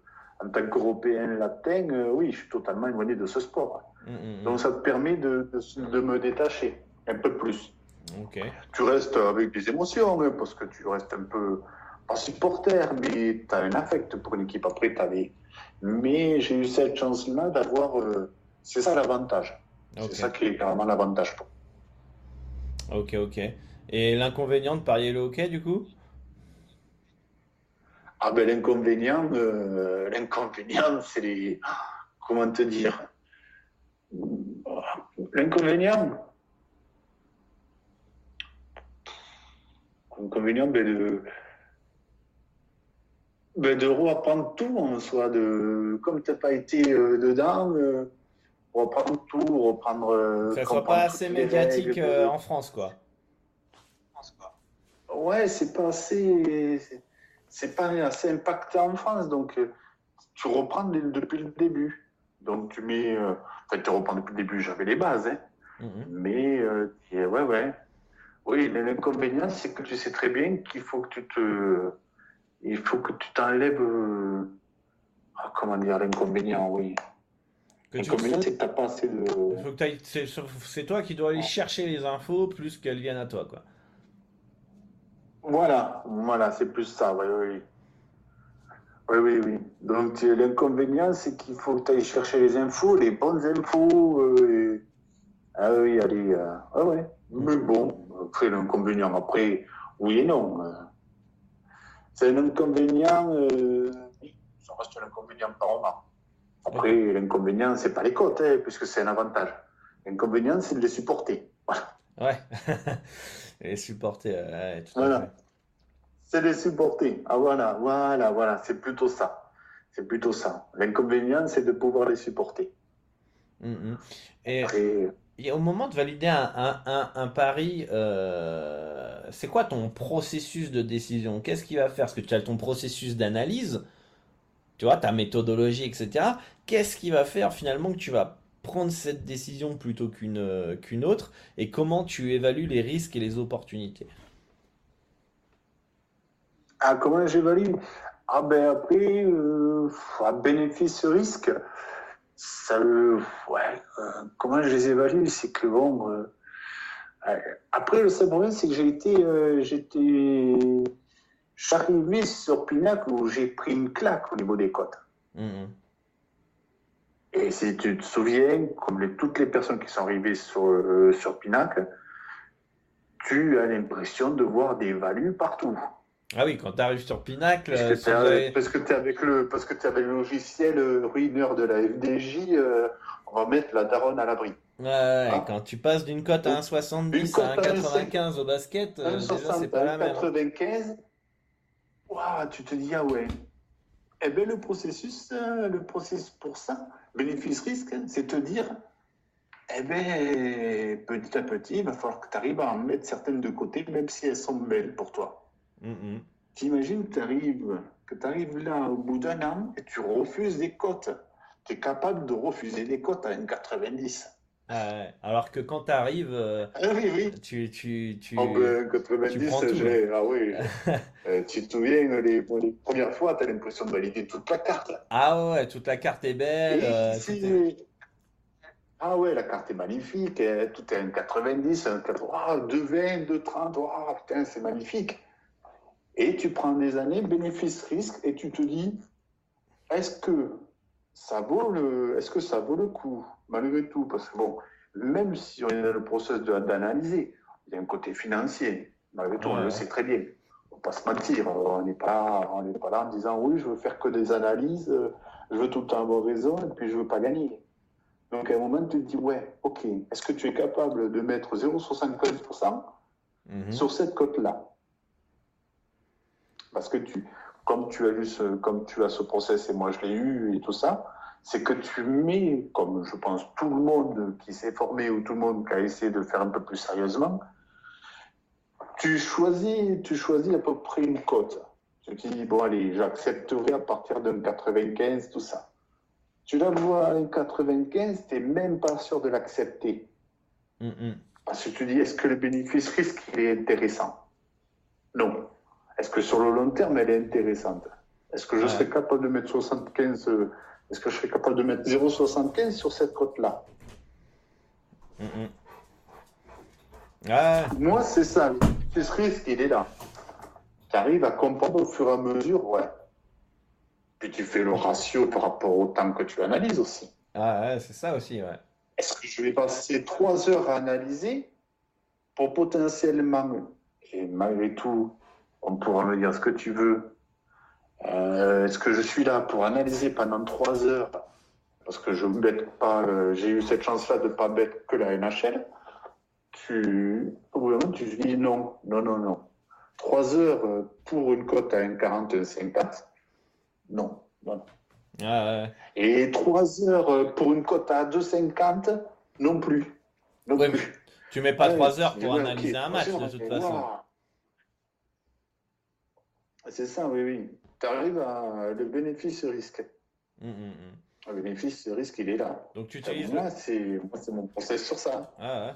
en tant qu'Européen latin, euh, oui, je suis totalement éloigné de ce sport. Donc, ça te permet de, de, de me détacher un peu plus. Tu restes avec des émotions, hein, parce que tu restes un peu, pas supporter, mais tu as un affect pour une équipe. Après, tu Mais j'ai eu cette chance-là d'avoir. Euh, c'est ça l'avantage. C'est ça qui est vraiment l'avantage. Ok, ok. Et l'inconvénient de parier le hockey, du coup? Ah ben l'inconvénient, euh, l'inconvénient, c'est les... Comment te dire? L'inconvénient, inconvénient ben de, ben de reprendre tout en soi. De, comme tu n'as pas été euh, dedans, euh, reprendre tout, reprendre. Euh, ça soit pas assez médiatique en France, quoi. Ouais, c'est pas assez. C'est pas assez impacté en France, donc tu reprends depuis le début. Donc tu mets. Enfin, tu reprends depuis le début, j'avais les bases, hein. Mm-hmm. Mais, ouais, ouais. Oui, l'inconvénient, c'est que tu sais très bien qu'il faut que tu te. Il faut que tu t'enlèves. Euh, ah, comment dire l'inconvénient, oui. L'inconvénient, c'est que tu n'as pas assez de. C'est toi qui dois aller chercher les infos plus qu'elles viennent à toi, quoi. Voilà, voilà, c'est plus ça, oui, oui. Oui, oui, oui. Donc l'inconvénient, c'est qu'il faut que tu ailles chercher les infos, les bonnes infos. Euh, ah oui, allez. Euh... Ah ouais. Mais bon, après, l'inconvénient, après, oui et non. Euh. C'est un inconvénient, euh, ça reste un inconvénient par moment. Après, l'inconvénient, c'est pas les cotes, hein, puisque c'est un avantage. L'inconvénient, c'est de les supporter. Voilà. Ouais. les supporter, tout voilà. C'est les supporter. Ah voilà, voilà, voilà, c'est plutôt ça. C'est plutôt ça. L'inconvénient, c'est de pouvoir les supporter. Mm, mm. Et, au moment de valider un, un, pari, euh, c'est quoi ton processus de décision? Qu'est-ce qu'il va faire? Parce que tu as ton processus d'analyse, tu vois, ta méthodologie, etc. Qu'est-ce qui va faire finalement que tu vas prendre cette décision plutôt qu'une euh, qu'une autre? Et comment tu évalues les risques et les opportunités? Ah, comment j'évalue? Ah ben après, euh, bénéfice-risque, ça ouais, euh, comment je les évalue C'est que bon, euh, euh, après le seul problème c'est que j'ai été, j'étais, j'arrivais sur Pinacle où j'ai pris une claque au niveau des cotes. Mm-hmm. Et si tu te souviens, comme les, toutes les personnes qui sont arrivées sur, sur Pinacle, tu as l'impression de voir des values partout. Ah oui, quand tu arrives sur Pinacle. Parce que tu es, avec le parce que es avec le logiciel euh, ruineur de la FDJ, euh, on va mettre la daronne à l'abri. Ouais, ah. quand tu passes d'une cote à 1,70 à 1,95 au basket, euh, c'est pas la même. 95, tu te dis, ah ouais. Eh bien, le processus, le processus pour ça, bénéfice-risque, c'est te dire, eh bien, petit à petit, il va falloir que tu arrives à en mettre certaines de côté, même si elles sont belles pour toi. T'imagines que tu arrives, que arrives là au bout d'un an et tu refuses des cotes. Tu es capable de refuser des cotes à 1,90. Ah Alors que quand tu arrives, euh, ah oui, oui. tu, tu, tu, oh, ben, 90, ah oui. Euh, tu te souviens, les, les premières fois, tu as l'impression de valider toute la carte. Ah ouais, toute la carte est belle. Euh, ah ouais, la carte est magnifique. Hein. Tout est 1,90, 1,80, 2,20, 2,30. Oh, putain, c'est magnifique. Et tu prends des années, bénéfice-risque, et tu te dis, est-ce que ça vaut le, est-ce que ça vaut le coup, malgré tout? Parce que bon, même si on est dans le processus d'analyser, il y a un côté financier, malgré tout, on le sait très bien. On ne va pas se mentir, on n'est pas, on n'est pas là en disant, oui, je veux faire que des analyses, je veux tout le temps avoir raison, et puis je veux pas gagner. Donc à un moment, tu te dis, ouais, ok, est-ce que tu es capable de mettre 0,75% mhm. sur cette cote-là? Parce que tu, comme tu as eu ce, comme tu as ce process et moi je l'ai eu et tout ça, c'est que tu mets, comme je pense tout le monde qui s'est formé ou tout le monde qui a essayé de le faire un peu plus sérieusement, tu choisis, tu choisis à peu près une cote. Tu te dis, bon allez, j'accepterai à partir d'un 95, tout ça. Tu la vois à un 95, tu n'es même pas sûr de l'accepter. Parce que tu dis, est-ce que le bénéfice-risque est intéressant? Est-ce que sur le long terme, elle est intéressante? Est-ce que je serais capable de mettre 75 euh, Est-ce que je serais capable de mettre 0,75 sur cette cote-là? Moi, c'est ça. Ce risque, il est là. Tu arrives à comprendre au fur et à mesure, ouais. Puis tu fais le ratio par rapport au temps que tu analyses aussi. Ah ouais, c'est ça aussi, ouais. Est-ce que je vais passer trois heures à analyser pour potentiellement, et malgré tout, on pourra me dire ce que tu veux. Euh, est-ce que je suis là pour analyser pendant trois heures parce que je bête pas, euh, j'ai eu cette chance-là de ne pas bête que la NHL Tu, tu dis non, non, non, non. Trois heures pour une cote à 1,40, 1,50, non, non. Ah, Et trois heures pour une cote à 2,50, non plus. Non plus. Tu mets pas trois heures pour analyser un match de toute façon. C'est ça, oui, oui. Tu arrives à le bénéfice-risque. Hum, hum, hum. Le bénéfice-risque, il est là. Donc tu utilises. Moi, c'est mon process sur ça. Ah ouais.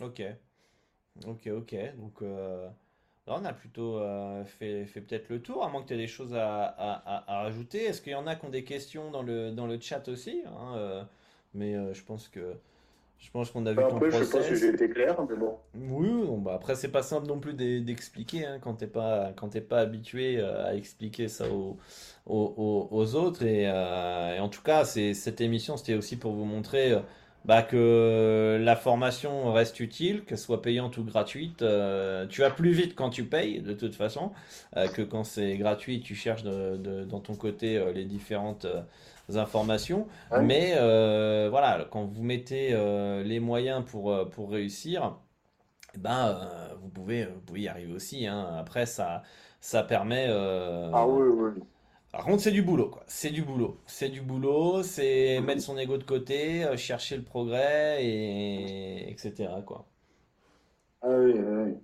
Ok. Ok, ok. Donc euh, là, on a plutôt euh, fait, fait peut-être le tour, à moins que tu aies des choses à, à, à, rajouter. Est-ce qu'il y en a qui ont des questions dans le, dans le chat aussi hein, euh, Mais je pense que je pense qu'on a vu ton process. Je pense que j'ai été clair, mais bon. Oui, bon, bah après c'est pas simple non plus d'expliquer hein, quand t'es pas quand t'es pas habitué euh, à expliquer ça aux, aux, aux autres et, euh, et, en tout cas cette émission c'était aussi pour vous montrer bah, que la formation reste utile, qu'elle soit payante ou gratuite. Euh, tu vas plus vite quand tu payes, de toute façon, euh, que quand c'est gratuit, tu cherches dans ton côté euh, les différentes informations. Mais voilà, quand vous mettez les moyens pour, pour réussir, eh ben, vous, pouvez, vous pouvez y arriver aussi. Hein. Après, ça, ça permet... ah oui, oui. Par contre, c'est du boulot, quoi. C'est du boulot. C'est du boulot, c'est mettre son ego de côté, euh, chercher le progrès, et etc., quoi. Ah oui, oui.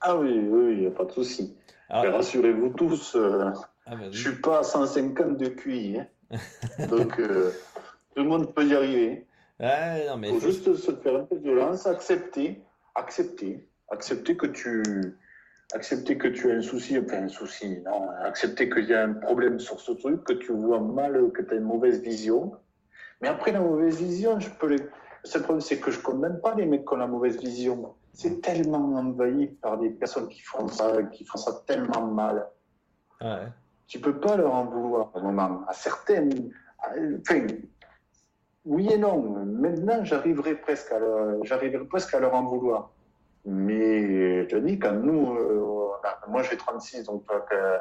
Ah oui, oui, il n'y a pas de souci. rassurez-vous tous, euh, ah, je suis pas à 150 de QI. Hein. Donc, euh, tout le monde peut y arriver. Il non, mais faut juste se faire un peu de violence, accepter, accepter, accepter que tu accepter que tu as un souci, enfin un souci, non, accepter qu'il y a un problème sur ce truc, que tu vois mal, que tu as une mauvaise vision. Mais après la mauvaise vision, je peux les... Le problème, c'est que je ne condamne pas les mecs qui ont la mauvaise vision. C'est tellement envahi par des personnes qui font ça, qui font ça tellement mal. Ouais. Tu peux pas leur en vouloir au moment. À certaines, enfin, oui et non. Maintenant, j'arriverai presque à leur, j'arriverai presque à leur en vouloir. Mais je dis, quand nous, euh, moi j'ai 36, donc euh,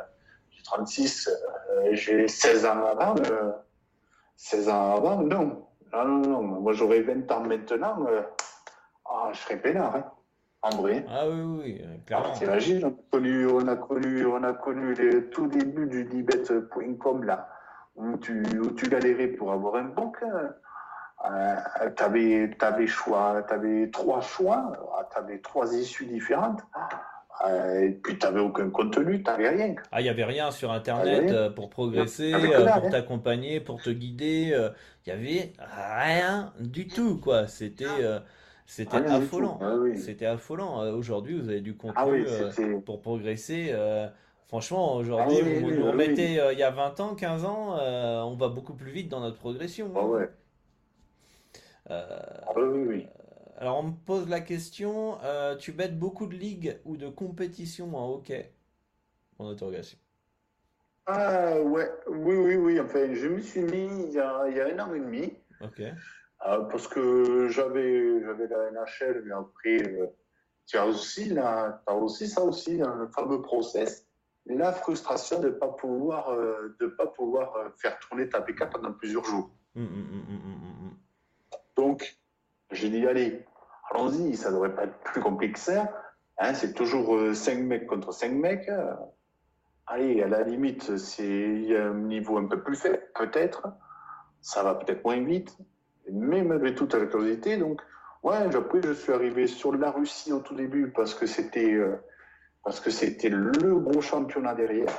j'ai 36, euh, j'ai 16 ans avant, 16 ans avant, non. Non, non, non. Moi j'aurais 20 ans maintenant, ah, je serais peinard, hein, en vrai. Ah oui, oui, clairement. T'imagines, on a connu, on a connu, on a connu les tout début du libet.com là, où tu, où tu galérais pour avoir un bouquin. Euh, tu avais, choix, avais trois choix, euh, tu avais trois issues différentes. Euh, et puis tu n'avais aucun contenu, tu n'avais rien. Ah, il n'y avait rien sur Internet pour progresser, pour hein. t'accompagner, pour te guider. Il n'y avait rien du tout, quoi. C'était c'était affolant. Ah c'était affolant. Aujourd'hui, vous avez du ah contenu pour progresser. Franchement, aujourd'hui, ah vous nous remettez il y a 20 ans, 15 ans, on va beaucoup plus vite dans notre progression. Ah ouais. Euh, ah oui, Alors on me pose la question, euh, tu bêtes beaucoup de ligues ou de compétitions en hockey? En interrogation. Ah ouais, oui, oui, oui. Enfin, je me suis mis il y a, il y a un an et demi. Ok. Euh, parce que j'avais, j'avais la NHL, mais après, tu as aussi, là, as aussi ça aussi, le fameux process. La frustration de ne pas pouvoir, de pas pouvoir faire tourner ta PK pendant plusieurs jours. Hum, hum, hum, donc, j'ai dit, allez, allons-y, ça ne devrait pas être plus compliqué que ça. Hein, c'est toujours 5 euh, mecs contre 5 mecs. Allez, à la limite, c'est un niveau un peu plus faible, peut-être. Ça va peut-être moins vite. Mais malgré toute la curiosité, donc, ouais, après, je suis arrivé sur la Russie au tout début parce que c'était euh, parce que c'était le gros championnat derrière.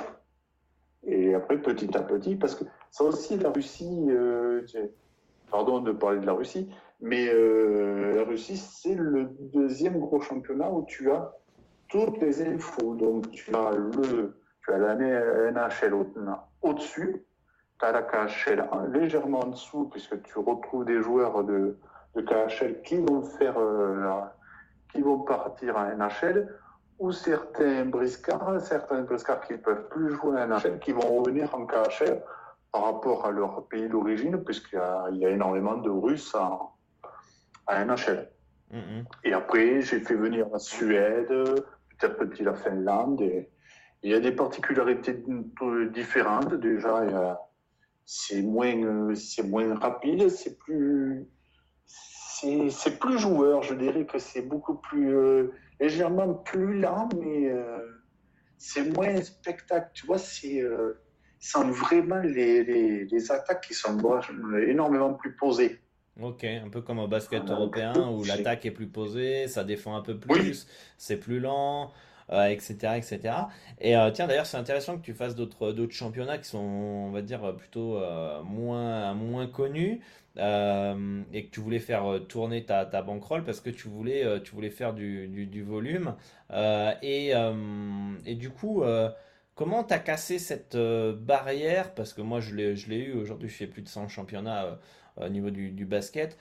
Et après, petit à petit, parce que ça aussi, la Russie, euh, pardon de parler de la Russie, mais euh, la Russie, c'est le deuxième gros championnat où tu as toutes les infos. Donc, tu as, le, tu as la NHL au-dessus, KHL légèrement en dessous, puisque tu retrouves des joueurs de, de KHL qui vont, faire, euh, qui vont partir en NHL, ou certains briscards, certains briscards qui ne peuvent plus jouer en NHL, qui vont revenir en KHL par rapport à leur pays d'origine, puisqu'il y, a énormément de Russes à, à NHL. Mm-hmm. Et après, j'ai fait venir la Suède, petit à petit la Finlande. Et il y a des particularités différentes. Déjà, c'est moins, c'est moins rapide, c'est plus, c'est plus joueur. Je dirais que c'est beaucoup plus, euh, légèrement plus lent, mais euh, c'est moins spectacle. Tu vois, c'est euh, sont vraiment les, les, attaques qui sont énormément plus posées. Ok, un peu comme au basket ah, européen où l'attaque est plus posée, ça défend un peu plus, c'est plus lent, euh, etc. Et euh, tiens, d'ailleurs, c'est intéressant que tu fasses d'autres d'autres championnats qui sont, on va dire, plutôt euh, moins moins connus et que tu voulais faire tourner ta, ta bankroll parce que tu voulais tu voulais faire du, du, du volume et et du coup Comment tu as cassé cette barrière? Parce que moi, je l'ai eu. Aujourd'hui, je fais plus de 100 championnats au niveau du, basket.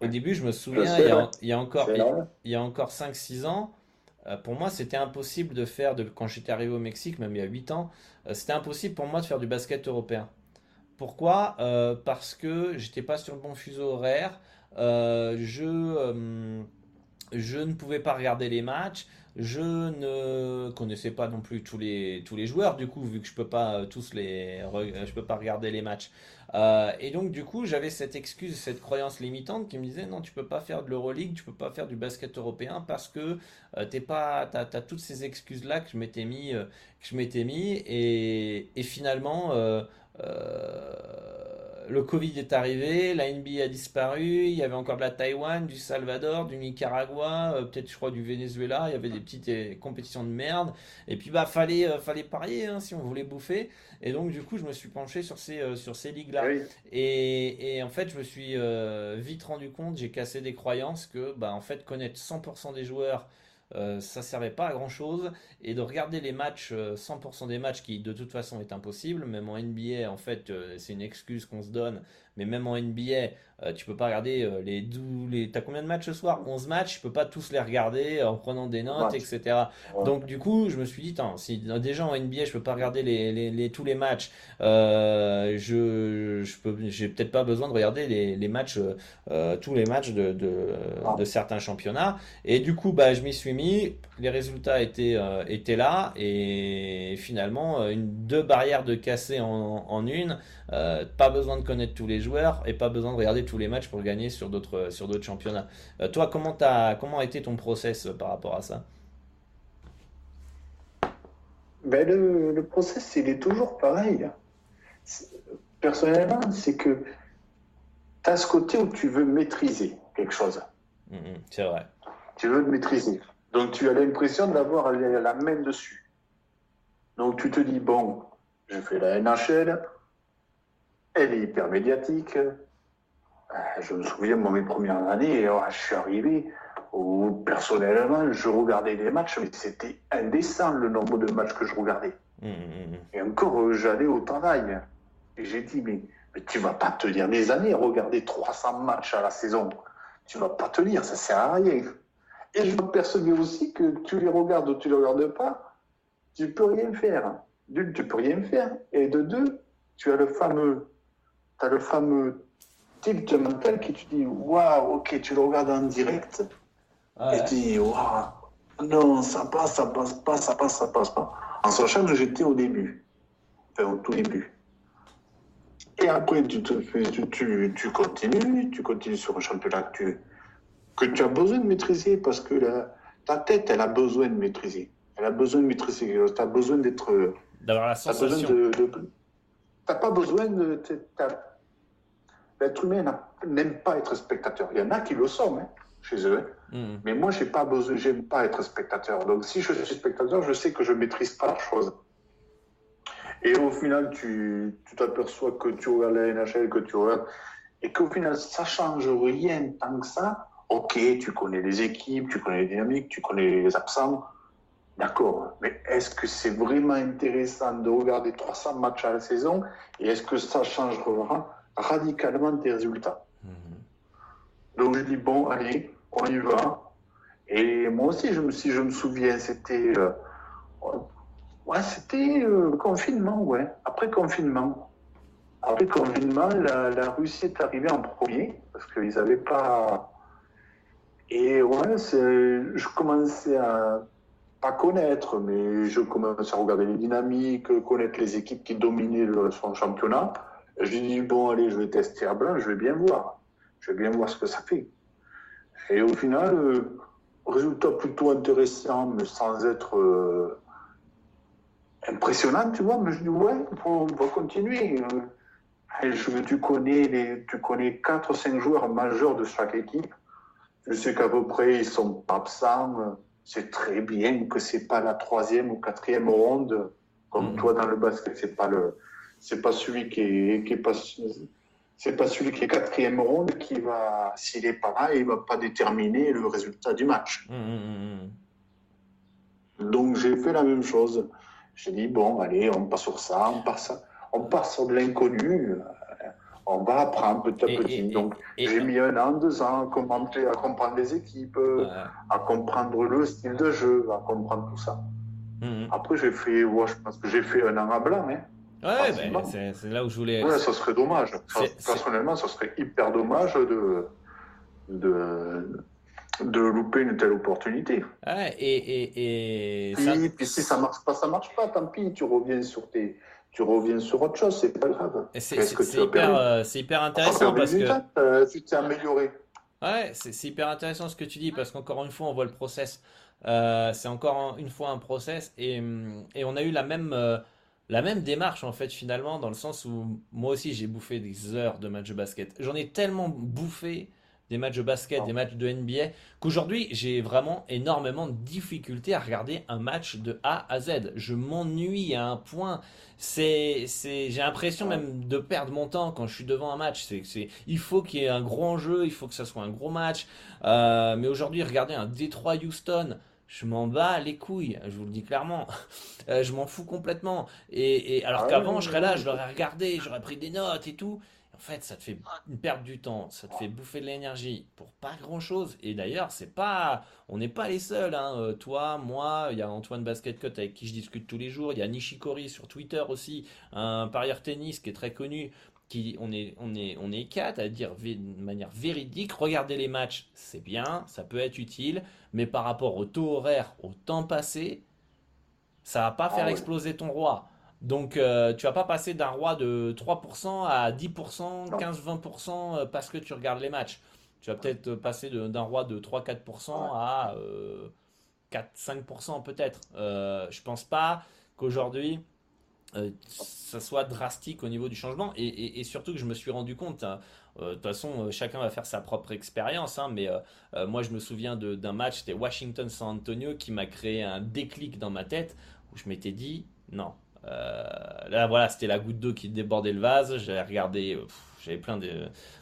Au début, je me souviens, il y, a, encore, il, y a encore 5-6 ans, pour moi, c'était impossible de faire, de, quand j'étais arrivé au Mexique, même il y a 8 ans, c'était impossible pour moi de faire du basket européen. Pourquoi? Parce que j'étais pas sur le bon fuseau horaire. je je ne pouvais pas regarder les matchs. Je ne connaissais pas non plus tous les, tous les joueurs, du coup, vu que je peux pas tous les, je peux pas regarder les matchs. Euh, et donc, du coup, j'avais cette excuse, cette croyance limitante qui me disait non, tu peux pas faire de l'Euroleague, tu peux pas faire du basket européen parce que euh, t'es pas, t'as, as toutes ces excuses-là que je m'étais mis, euh, que je m'étais mis, et finalement, le Covid est arrivé, la NBA a disparu, il y avait encore de la Taïwan, du Salvador, du Nicaragua, euh, peut-être je crois du Venezuela, il y avait des petites euh, compétitions de merde. Et puis bah fallait euh, fallait parier hein, si on voulait bouffer. Et donc du coup je me suis penché sur ces sur ces ligues là. Et, et, en fait je me suis vite rendu compte, j'ai cassé des croyances que bah en fait connaître 100% des joueurs euh, ça servait pas à grand chose et de regarder les matchs 100% des matchs qui de toute façon est impossible. Même en NBA en fait c'est une excuse qu'on se donne mais même en NBA euh, tu peux pas regarder euh, les 12, les t'as combien de matchs ce soir? 11 matchs tu peux pas tous les regarder en prenant des notes etc donc du coup je me suis dit si déjà en NBA je peux pas regarder les, les, tous les matchs euh, je je peux j'ai peut-être pas besoin de regarder les, les matchs tous les matchs de, de, de, certains championnats. Et du coup bah je m'y suis mis les résultats étaient étaient là et finalement une deux barrières de casser en, en une pas besoin de connaître tous les joueurs et pas besoin de regarder tous les matchs pour gagner sur d'autres sur d'autres championnats. Euh, toi, comment as, comment a été ton process euh, par rapport à ça? Ben le, le, process, il est toujours pareil. Personnellement, c'est que tu as ce côté où tu veux maîtriser quelque chose. Mmh, mmh, c'est vrai. Tu veux le maîtriser. Donc tu as l'impression d'avoir la main dessus. Donc tu te dis, bon, je fais la NHL, elle est hyper médiatique, euh, je me souviens, moi, mes premières années, euh, je suis arrivé où, personnellement, je regardais les matchs, mais c'était indécent le nombre de matchs que je regardais. Mmh, mmh, mmh. Et encore, euh, j'allais au travail. Et j'ai dit, mais, mais tu vas pas tenir des années à regarder 300 matchs à la saison. Tu vas pas tenir, ça sert à rien. Et je m'apercevais aussi que tu les regardes ou tu les regardes pas, tu peux rien faire. D'une, tu peux rien faire. Et de deux, tu as le fameux, tu as le fameux tilt mental qui tu dis waouh, ok, tu le regardes en direct et tu dis waouh, non, ça passe, ça passe pas, ça passe, ça passe pas. En sachant que j'étais au début, enfin au tout début. Et après, tu, te tu, tu, tu, continues, tu continues sur un championnat que tu, que tu as besoin de maîtriser parce que la, ta tête, elle a besoin de maîtriser. Elle a besoin de maîtriser. Tu as besoin d'être. D'avoir la sensation. N'as pas besoin de l'être humain n'aime pas être spectateur. Il y en a qui le sont hein, chez eux. Hein. Mm. Mais moi, j'ai pas besoin, j'aime pas être spectateur. Donc, si je suis spectateur, je sais que je maîtrise pas la chose. Et au final, tu t'aperçois que tu regardes la NHL, que tu regardes, et qu'au final, ça change rien tant que ça. Ok, tu connais les équipes, tu connais les dynamiques, tu connais les absents. D'accord, mais est-ce que c'est vraiment intéressant de regarder 300 matchs à la saison et est-ce que ça changera radicalement des résultats. Mhm. Donc je dis, bon, allez, on y va. Et moi aussi, je me, si je me souviens, c'était euh, ouais, c'était euh, confinement, ouais. Après confinement. Après confinement, la, la Russie est arrivée en premier parce qu'ils n'avaient pas. Et ouais, je commençais à pas connaître, mais je commençais à regarder les dynamiques, connaître les équipes qui dominaient le, son championnat. Je lui dis, bon, allez, je vais tester à blanc, je vais bien voir. Je vais bien voir ce que ça fait. Et au final, euh, résultat plutôt intéressant, mais sans être euh, impressionnant, tu vois. Mais je dis, ouais, on va continuer. Et tu connais les, tu connais 4 ou 5 joueurs majeurs de chaque équipe. Je sais qu'à peu près, ils sont absents. C'est très bien que c'est pas la troisième ou quatrième ronde. Comme mmh. toi, dans le basket, c'est pas le, c'est pas celui qui est, qui est pas, c'est pas celui qui est quatrième ronde qui va, s'il est pas là, il va pas déterminer le résultat du match. Mmh, mmh, mmh. Donc j'ai fait la même chose. J'ai dit bon, allez, on passe sur ça, on passe, on passe sur de l'inconnu. Euh, on va apprendre petit à petit. Donc j'ai mis un an, deux ans à comprendre, à comprendre les équipes, à comprendre le style de jeu, à comprendre tout ça. Après j'ai fait, ouais, je pense que j'ai fait un an à blanc. Hein. Ouais, ben, c'est là où je voulais. Ouais, ça serait dommage. personnellement, ça serait hyper dommage de, de, de louper une telle opportunité. Et, et, et puis, puis, si ça marche pas, ça marche pas. Tant pis, tu reviens sur tes, tu reviens sur autre chose, c'est pas grave. C'est hyper, euh, hyper, intéressant parce que euh, tu t'es amélioré. Ouais, c'est hyper intéressant ce que tu dis parce qu'encore une fois, on voit le process. Euh, c'est encore une fois un process et, et, on a eu la même, la même démarche en fait finalement dans le sens où moi aussi j'ai bouffé des heures de match de basket. J'en ai tellement bouffé des matchs de basket, des matchs de NBA, qu'aujourd'hui j'ai vraiment énormément de difficultés à regarder un match de A à Z. Je m'ennuie à un point. C'est, c'est, j'ai l'impression même de perdre mon temps quand je suis devant un match. C'est, c'est, il faut qu'il y ait un gros enjeu, il faut que ça soit un gros match. Euh, mais aujourd'hui, regarder un Detroit Houston, je m'en bats les couilles, je vous le dis clairement. Euh, je m'en fous complètement. Et, et alors ah qu'avant, je serais là, je l'aurais regardé, j'aurais pris des notes et tout. En fait, ça te fait une perte du temps, ça te fait bouffer de l'énergie pour pas grand chose. Et d'ailleurs, c'est pas, on n'est pas les seuls. Hein. Euh, toi, moi, il y a Antoine Basket Cut avec qui je discute tous les jours. Il y a Nishikori sur Twitter aussi, un parieur tennis qui est très connu. Qui, on est, on est, on est quatre à dire de manière véridique. Regardez les matchs, c'est bien, ça peut être utile, mais par rapport au taux horaire, au temps passé, ça va pas ah faire exploser ton roi. Donc, euh, tu vas pas passer d'un roi de 3% à 10%, 15-20% parce que tu regardes les matchs. Tu vas peut-être passer d'un roi de 3-4% à 4-5% euh, peut-être. Euh, je pense pas qu'aujourd'hui, euh, ça soit drastique au niveau du changement. Et, surtout que je me suis rendu compte, hein, de toute façon, chacun va faire sa propre expérience, hein, mais moi je me souviens d'un match, c'était Washington-San Antonio, qui m'a créé un déclic dans ma tête, où je m'étais dit, non, euh, là, voilà, c'était la goutte d'eau qui débordait le vase. J'avais regardé, euh, j'avais plein de,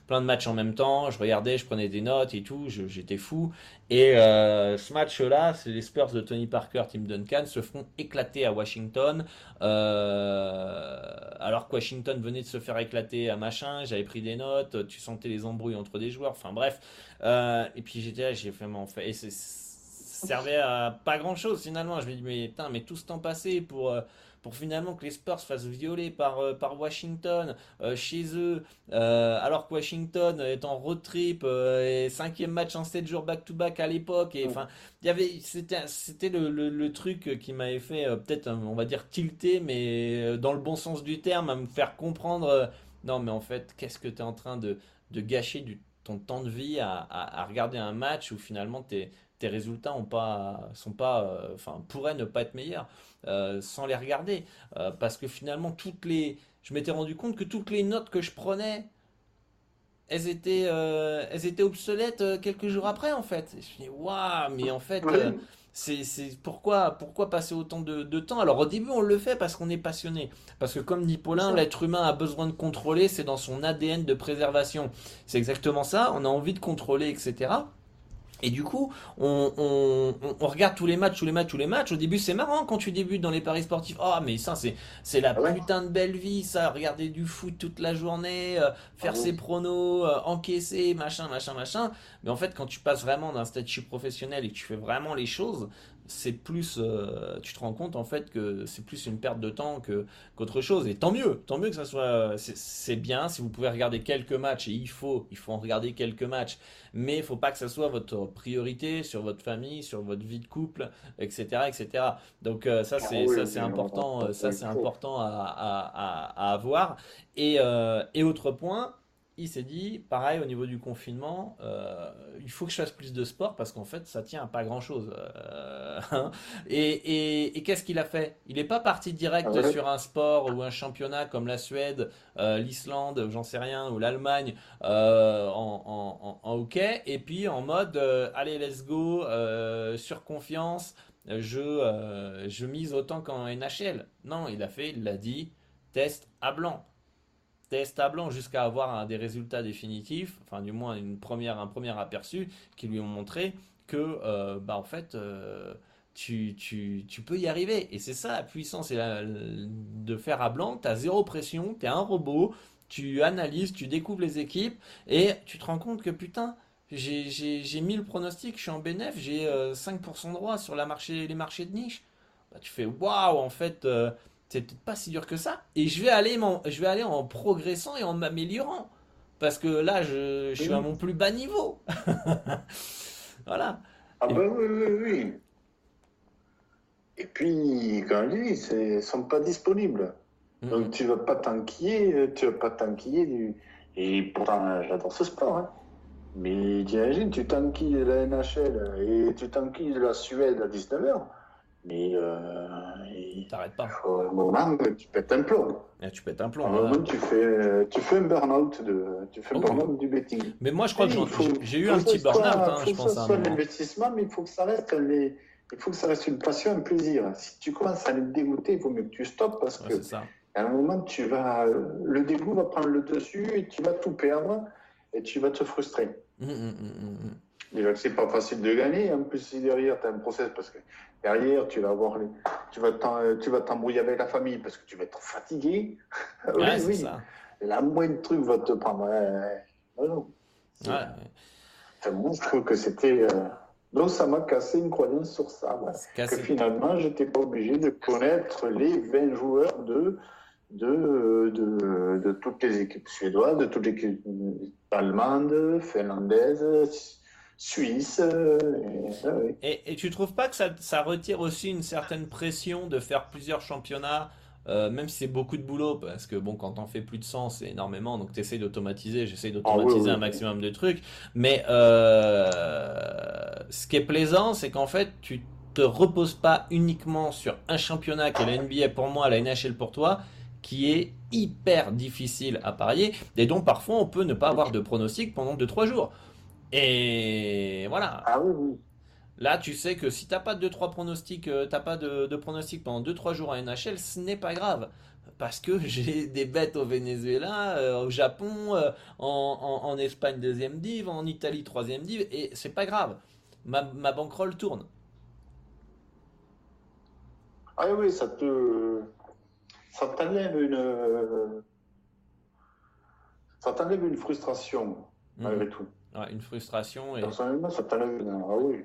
plein de matchs en même temps. Je regardais, je prenais des notes et tout. J'étais fou. Et euh, ce match-là, c'est les Spurs de Tony Parker, Tim Duncan, se font éclater à Washington. alors que Washington venait de se faire éclater à machin. J'avais pris des notes. Tu sentais les embrouilles entre des joueurs. Enfin bref. et puis j'étais là, j'ai vraiment fait. Et ça servait à pas grand chose finalement. Je me dis, mais mais tout ce temps passé pour pour finalement que les Spurs fassent violer par, euh, par Washington euh, chez eux, euh, alors que Washington est en road trip et cinquième match en 7 jours back-to-back à l'époque. Et enfin, il y avait, c'était, c'était le, le, truc qui m'avait fait peut-être, on va dire, tilter, mais dans le bon sens du terme, à me faire comprendre. non, mais en fait, qu'est-ce que tu es en train de, de gâcher du, ton temps de vie à, à, à regarder un match où finalement tu es tes résultats ont pas, sont pas, euh, enfin, pourraient ne pas être meilleurs? Euh, sans les regarder. Euh, parce que finalement, toutes les, je m'étais rendu compte que toutes les notes que je prenais, elles étaient, elles étaient obsolètes quelques jours après, en fait. je me suis dit, waouh, mais en fait, c'est, pourquoi, pourquoi passer autant de, de, temps? Alors au début, on le fait parce qu'on est passionné. Parce que comme dit Paulin, l'être humain a besoin de contrôler, c'est dans son ADN de préservation. C'est exactement ça, on a envie de contrôler, etc. Et du coup, on, regarde tous les matchs, tous les matchs, tous les matchs. Au début, c'est marrant quand tu débutes dans les paris sportifs. Oh, mais ça, c'est, c'est la ah putain de belle vie, ça. Regarder du foot toute la journée, euh, faire ah ses pronos, euh, encaisser, machin, machin, machin. Mais en fait, quand tu passes vraiment d'un statut professionnel et que tu fais vraiment les choses, c'est plus, euh, tu te rends compte en fait que c'est plus une perte de temps que qu'autre chose. Et tant mieux, tant mieux que ça soit, c'est bien si vous pouvez regarder quelques matchs et il faut, il faut en regarder quelques matchs, mais il faut pas que ça soit votre priorité sur votre famille, sur votre vie de couple, etc., etc. Donc euh, ça c'est ça c'est important, ça c'est important à, à, à, avoir. Et, euh, et autre point il s'est dit, pareil, au niveau du confinement, euh, il faut que je fasse plus de sport parce qu'en fait, ça tient à pas grand-chose. Euh, hein. et, qu'est-ce qu'il a fait? Il n'est pas parti direct ah sur un sport ou un championnat comme la Suède, euh, l'Islande, j'en sais rien, ou l'Allemagne en, hockey, et puis en mode, allez, let's go, sur confiance, je, je mise autant qu'en NHL. Non, il a fait, il l'a dit, test à blanc test à blanc jusqu'à avoir des résultats définitifs, enfin du moins une première, un premier aperçu qui lui ont montré que euh, bah, en fait euh, tu, tu, tu, peux y arriver. Et c'est ça la puissance de faire à blanc, tu as zéro pression, tu es un robot, tu analyses, tu découvres les équipes et tu te rends compte que putain, j'ai 1000 pronostics, je suis en bénéf, j'ai 5% euh, de droit sur la marché, les marchés de niche. Bah, tu fais waouh, en fait, c'est peut-être pas si dur que ça. Et je vais aller, je vais aller en progressant et en m'améliorant. Parce que là, je, suis à mon plus bas niveau. voilà. Ah ben oui, oui, oui. Et puis, quand je dis, ils ne sont pas disponibles. Donc tu vas pas t'enquiller, tu vas pas t'enquiller Et pourtant, j'adore ce sport. Hein. Mais t'imagines, tu t'enquilles de la NHL et tu t'enquilles de la Suède à 19h. Mais euh, t'arrêtes pas. Au moment, tu pètes un plomb. Et tu pètes un plomb. Au moment, tu fais, tu fais un burn-out tu fais un burn-out du betting. Mais moi, je crois que j'ai eu un petit burn-out, hein, je pense. Il faut que ça soit un investissement, mais il faut que ça reste les, il faut que ça reste une passion, un plaisir. Si tu commences à les dégoûter, il vaut mieux que tu stoppes parce que à un moment, tu vas, le dégoût va prendre le dessus et tu vas tout perdre et tu vas te frustrer. Mmh, mmh, mmh, Déjà que c'est pas facile de gagner. En plus, si derrière, tu as un process parce que derrière, tu vas avoir les... tu vas tu vas t'embrouiller avec la famille parce que tu vas être fatigué. oui, oui. Ça. La moindre truc va te prendre. Ouais, moi, je trouve que c'était. Euh, donc, ça m'a cassé une croyance sur ça. Que finalement, j'étais pas obligé de connaître les 20 joueurs de de, de, de, toutes les équipes suédoises, de toutes les équipes allemandes, finlandaises, suisses. Et, et, tu trouves pas que ça, ça, retire aussi une certaine pression de faire plusieurs championnats euh, même si c'est beaucoup de boulot, parce que bon, quand on fait plus de 100, c'est énormément, donc tu essayes d'automatiser, j'essaye ah d'automatiser un maximum de trucs, mais euh, ce qui est plaisant, c'est qu'en fait, tu te reposes pas uniquement sur un championnat qui est la NBA pour moi, la NHL pour toi, qui est hyper difficile à parier et dont parfois on peut ne pas avoir de pronostic pendant 2-3 jours. Et voilà. Ah oui, Là, tu sais que si t'as pas de 2-3 pronostics, euh, t'as pas de, de pronostics pendant 2-3 jours à NHL, ce n'est pas grave. Parce que j'ai des bêtes au Venezuela, euh, au Japon, euh, en, en, Espagne deuxième div, en Italie troisième div, et c'est pas grave. Ma, ma bankroll tourne. Ah oui, ça te ça t'enlève une, ça t'enlève une frustration, malgré mhm. tout. Une frustration. Et... Personnellement, ça t'enlève. Ah oui.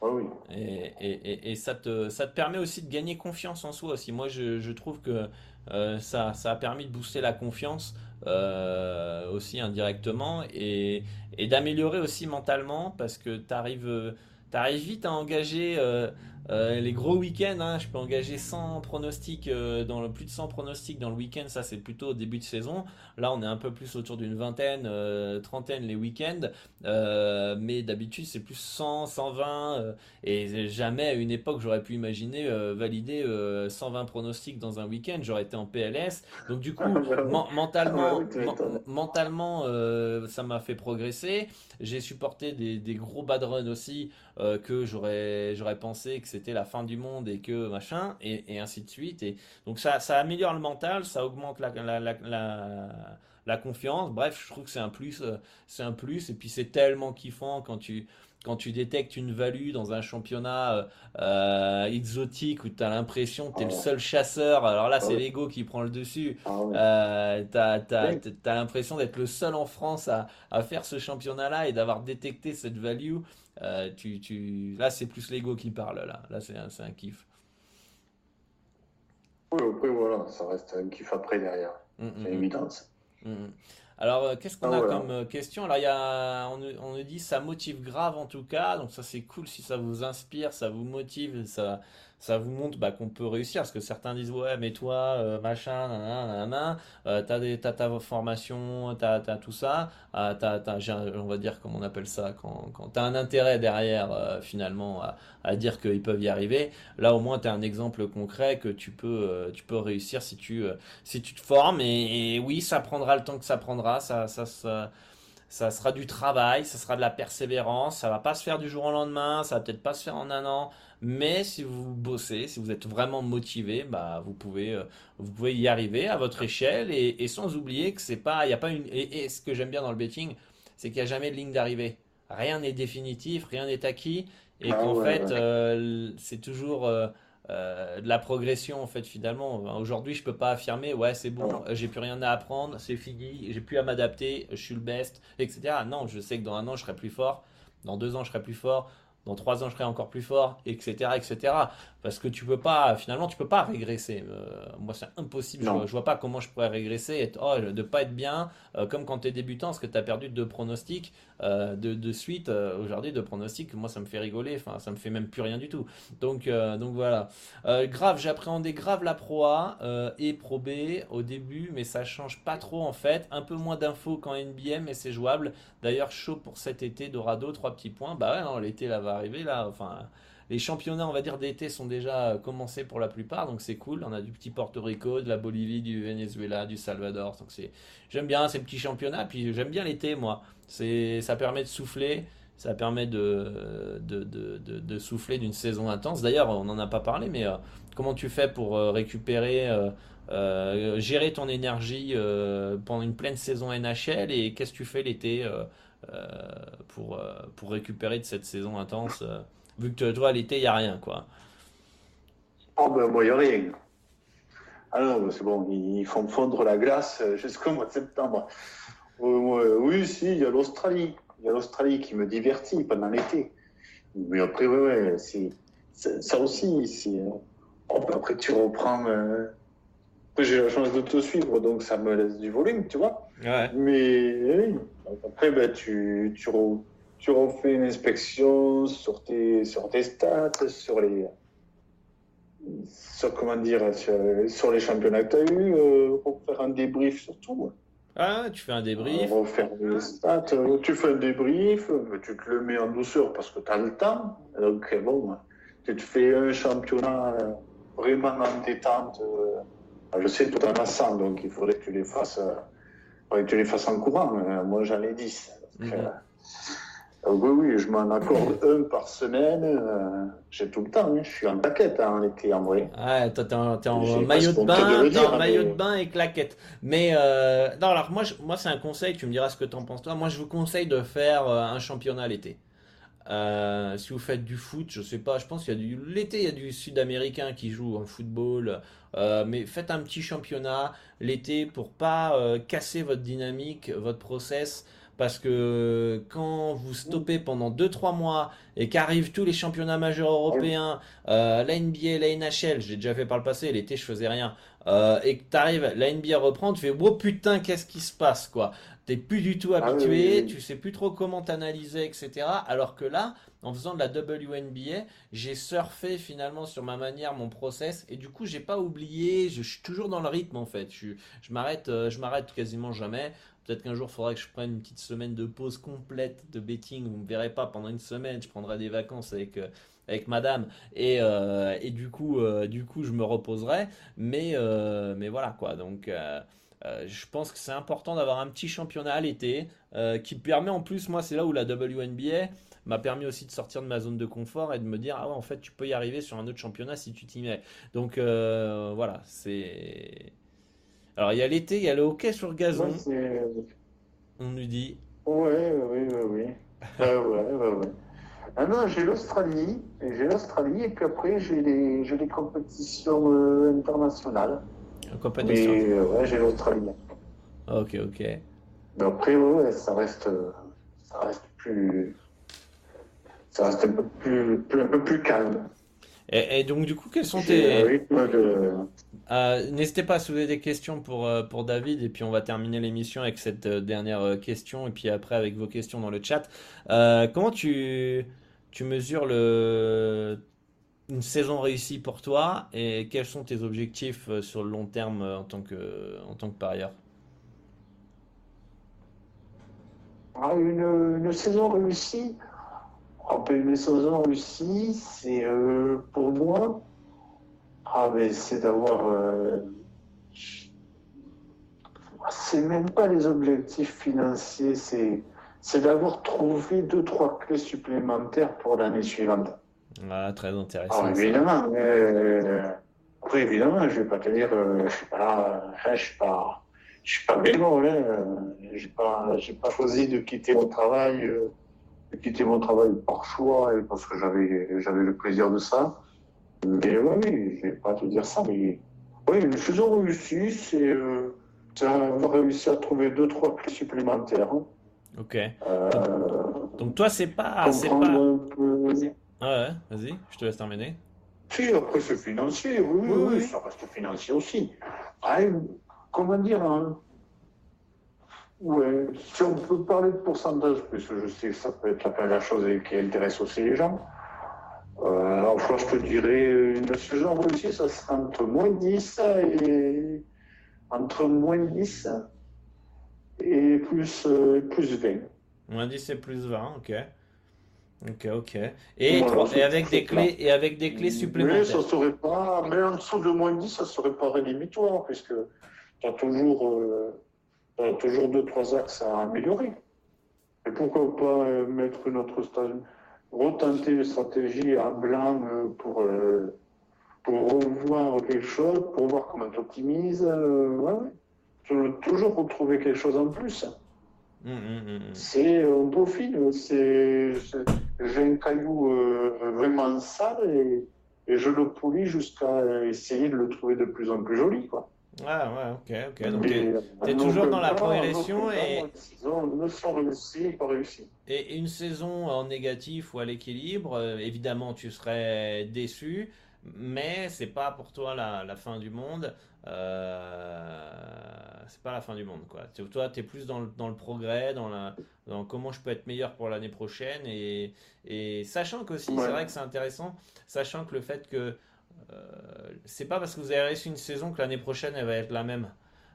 Ah oui. Et, et, et, ça, te, ça te permet aussi de gagner confiance en soi aussi. Moi, je, je trouve que euh, ça, ça a permis de booster la confiance euh, aussi indirectement et, et d'améliorer aussi mentalement parce que tu arrives, arrives, vite à engager euh, euh, les gros week-ends, hein, je peux engager 100 pronostics, euh, dans le, plus de 100 pronostics dans le week-end, ça c'est plutôt au début de saison. Là on est un peu plus autour d'une vingtaine, euh, trentaine les week-ends, mais d'habitude c'est plus 100, 120, et jamais à une époque j'aurais pu imaginer valider 120 pronostics dans un week-end, j'aurais été en PLS. Donc du coup, mentalement, mentalement ça m'a fait progresser. J'ai supporté des, des gros bad runs aussi que j'aurais j'aurais pensé que c'était c'était la fin du monde et que machin, et, ainsi de suite. Et donc ça, ça améliore le mental, ça augmente la, la, la, confiance. Bref, je trouve que c'est un plus, euh, c'est un plus. Et puis c'est tellement kiffant quand tu quand tu détectes une value dans un championnat euh, euh, exotique où tu as l'impression que tu es le oh. seul chasseur, alors là c'est oh. l'ego qui prend le dessus, ah tu as, l'impression d'être le seul en France à, à faire ce championnat-là et d'avoir détecté cette value, euh, tu, tu... Là, c'est plus l'ego qui parle. Là, là c'est un, un, kiff. Oui, après, voilà, ça reste un kiff après derrière. Mm, mm, c'est mm. évident. Alors, euh, qu'est-ce qu'on ah, a comme euh, question? Alors, il y a, on, on, nous dit ça motive grave en tout cas, donc ça c'est cool si ça vous inspire, ça vous motive, ça, ça vous montre bah, qu'on peut réussir. Parce que certains disent ouais, mais toi, euh, machin, nanana, euh, t'as, des, t'as ta formation, t'as, t'as tout ça, euh, t'as, t'as, on va dire comment on appelle ça, quand, quand t'as un intérêt derrière euh, finalement à, à dire qu'ils peuvent y arriver. Là au moins t'as un exemple concret que tu peux, tu peux réussir si tu, si tu te formes. Et, oui, ça prendra le temps que ça prendra. Ça, ça, ça ça sera du travail, ça sera de la persévérance, ça va pas se faire du jour au lendemain, ça va peut-être pas se faire en un an, mais si vous bossez, si vous êtes vraiment motivé, bah vous pouvez euh, vous pouvez y arriver à votre échelle et, sans oublier que c'est pas il y a pas une et, ce que j'aime bien dans le betting, c'est qu'il n'y a jamais de ligne d'arrivée. Rien n'est définitif, rien n'est acquis et ah qu'en fait euh, c'est toujours euh, de la progression en fait finalement. Aujourd'hui, je peux pas affirmer ouais c'est bon, j'ai plus rien à apprendre, c'est fini, j'ai plus à m'adapter, je suis le best, etc. Non, je sais que dans un an je serai plus fort, dans deux ans je serai plus fort, dans trois ans je serai encore plus fort, etc., etc. Parce que tu peux pas, finalement, tu peux pas régresser. Euh, moi, c'est impossible. Je, je, vois pas comment je pourrais régresser, et oh, de pas être bien, euh, comme quand tu es débutant, parce que tu as perdu deux pronostics euh, de, de, suite. Aujourd'hui, deux pronostics, moi, ça me fait rigoler. Enfin, ça me fait même plus rien du tout. Donc, donc voilà. grave, j'appréhendais grave la Pro A et Pro B au début, mais ça change pas trop en fait. Un peu moins d'infos qu'en NBA, mais c'est jouable. D'ailleurs, chaud pour cet été, Dorado, trois petits points. Bah ouais, l'été là va arriver là. Enfin les championnats, on va dire, d'été sont déjà commencés pour la plupart, donc c'est cool. On a du petit Porto Rico, de la Bolivie, du Venezuela, du Salvador. Donc c'est, j'aime bien ces petits championnats. Puis j'aime bien l'été, moi. C'est, ça permet de souffler. Ça permet de, souffler d'une saison intense. D'ailleurs, on n'en a pas parlé, mais euh, comment tu fais pour euh, récupérer, euh, gérer ton énergie pendant une pleine saison NHL et qu'est-ce que tu fais l'été pour récupérer de cette saison intense Vu que toi, l'été, il n'y a rien, quoi. Oh, ben, moi, il n'y a rien. Ah non, c'est bon, ils font fondre la glace euh, jusqu'au mois de septembre. oui, si, il y a l'Australie. Il y a l'Australie qui me divertit pendant l'été. Mais après, ouais, ouais, c'est, ça aussi, c'est. Oh, ben, après, tu reprends. Euh, j'ai la chance de te suivre, donc ça me laisse du volume, tu vois. Ouais. Mais après, ben, tu, tu, tu refais une inspection sur tes, sur tes stats, sur les. Sur, comment dire, sur, les championnats que tu as eu, euh, faire un débrief sur tout. Ah, tu fais un débrief. Refaire les stats, euh, tu fais un débrief, tu te le mets en douceur parce que tu as le temps. Donc, bon, tu te fais un championnat euh, vraiment en détente. je sais, tout en as 100, donc il faudrait que tu les fasses, que tu les fasses en courant. moi, j'en ai 10. Euh, oui, oui, je m'en accorde un par semaine. Euh, j'ai tout le temps. Hein. Je suis en claquette hein, en été, en vrai. Ouais, toi, t'es en, maillot de bain, en maillot de bain et claquette. Mais euh, non, alors moi, moi c'est un conseil. Tu me diras ce que t'en penses toi. Moi, je vous conseille de faire un championnat l'été. si vous faites du foot, je sais pas, je pense qu'il y a du l'été, il y a du Sud-américain qui joue en football, mais faites un petit championnat l'été pour pas casser votre dynamique, votre process parce que quand vous stoppez pendant 2-3 mois et qu'arrivent tous les championnats majeurs européens, euh, la NBA, la NHL, j'ai déjà fait par le passé, l'été je faisais rien, euh, et que t'arrives, la NBA reprend, tu fais oh putain qu'est-ce qui se passe quoi, t'es plus du tout ah habitué, tu sais plus trop comment t'analyser etc. Alors que là, en faisant de la WNBA, j'ai surfé finalement sur ma manière, mon process, et du coup j'ai pas oublié, je, suis toujours dans le rythme en fait, je, je m'arrête, euh, je m'arrête quasiment jamais. Peut-être qu'un jour, il faudra que je prenne une petite semaine de pause complète de betting. Vous ne me verrez pas pendant une semaine. Je prendrai des vacances avec, euh, avec madame. Et, euh, et du, coup, euh, du coup, je me reposerai. Mais, mais voilà, quoi. Donc, je pense que c'est important d'avoir un petit championnat à l'été qui permet en plus, moi, c'est là où la WNBA m'a permis aussi de sortir de ma zone de confort et de me dire, ah ouais, en fait, tu peux y arriver sur un autre championnat si tu t'y mets. Donc, voilà, c'est alors, il y a l'été, il y a le hockey sur gazon. on nous dit. Ouais, oui, oui, oui. ouais, ouais, ouais. Ah non, j'ai l'Australie, j'ai l'Australie, et puis après, j'ai les, j'ai les compétitions euh, internationales. Compétition. Mais euh, ouais, j'ai l'Australie. Ok, ok. Mais après, ouais, ça reste, ça reste plus. Ça reste un peu plus, plus un peu plus calme. Et, donc, du coup, quels sont tes. Euh, n'hésitez pas à soulever des questions pour, euh, pour David, et puis on va terminer l'émission avec cette euh, dernière question, et puis après avec vos questions dans le chat. comment tu, tu mesures le, une saison réussie pour toi, et quels sont tes objectifs sur le long terme en tant que, en tant que parieur? Ah, une, une saison réussie en une saison réussie, c'est euh, pour moi, ah, c'est d'avoir. Euh, c'est même pas les objectifs financiers, c'est, c'est d'avoir trouvé deux, trois clés supplémentaires pour l'année suivante. Ah, très intéressant. Évidemment, euh, après, évidemment, je vais pas te dire, je suis pas là, hein, je suis pas, je suis pas bénévole, hein, j'ai pas, j'ai pas choisi de quitter mon travail quitté mon travail par choix et parce que j'avais, j'avais le plaisir de ça. Mais oui, je vais pas te dire ça, mais oui, une saison réussie, c'est euh, réussi à trouver deux, trois clés supplémentaires. Ok. Euh, Donc toi, c'est pas. c'est pas... Ouais, ouais, vas-y, je te laisse terminer. Si, après, c'est financier, oui, oui, oui, ça reste financier aussi. Ah, comment dire, hein Ouais, si on peut parler de pourcentage, parce que je sais que ça peut être la chose qui intéresse aussi les gens. Euh, alors, je te dirais, une saison réussie, ça sera entre moins 10 et entre moins 10 et plus, euh, plus 20. Moins 10 et plus 20, ok. Ok, ok. Et, et avec des clés et avec des clés supplémentaires. Mais ça serait pas, mais en dessous de moins 10, ça serait pas rédhibitoire, puisque tu as toujours, euh, toujours deux, trois axes à améliorer. Et pourquoi pas euh, mettre notre stage, retenter une stratégie à blanc euh, pour, pour revoir quelque chose, pour voir comment tu optimises. ouais, ouais. Toujours retrouver quelque chose en plus. Hum, hum, hum, c'est un peaufine, c'est j'ai un caillou vraiment sale et, et, je le polis jusqu'à essayer de le trouver de plus en plus joli. Quoi. Ah ouais, ok, ok. Donc tu es, toujours dans la progression et. réussi, pas réussi. Et une saison en négatif ou à l'équilibre, euh, évidemment tu serais déçu, mais c'est pas pour toi la, la fin du monde. Euh, c'est pas la fin du monde quoi. Toi, tu es plus dans le, dans le progrès, dans, la, dans comment je peux être meilleur pour l'année prochaine et, et sachant qu'aussi, c'est vrai que c'est intéressant, sachant que le fait que euh, c'est pas parce que vous avez réussi une saison que l'année prochaine elle va être la même.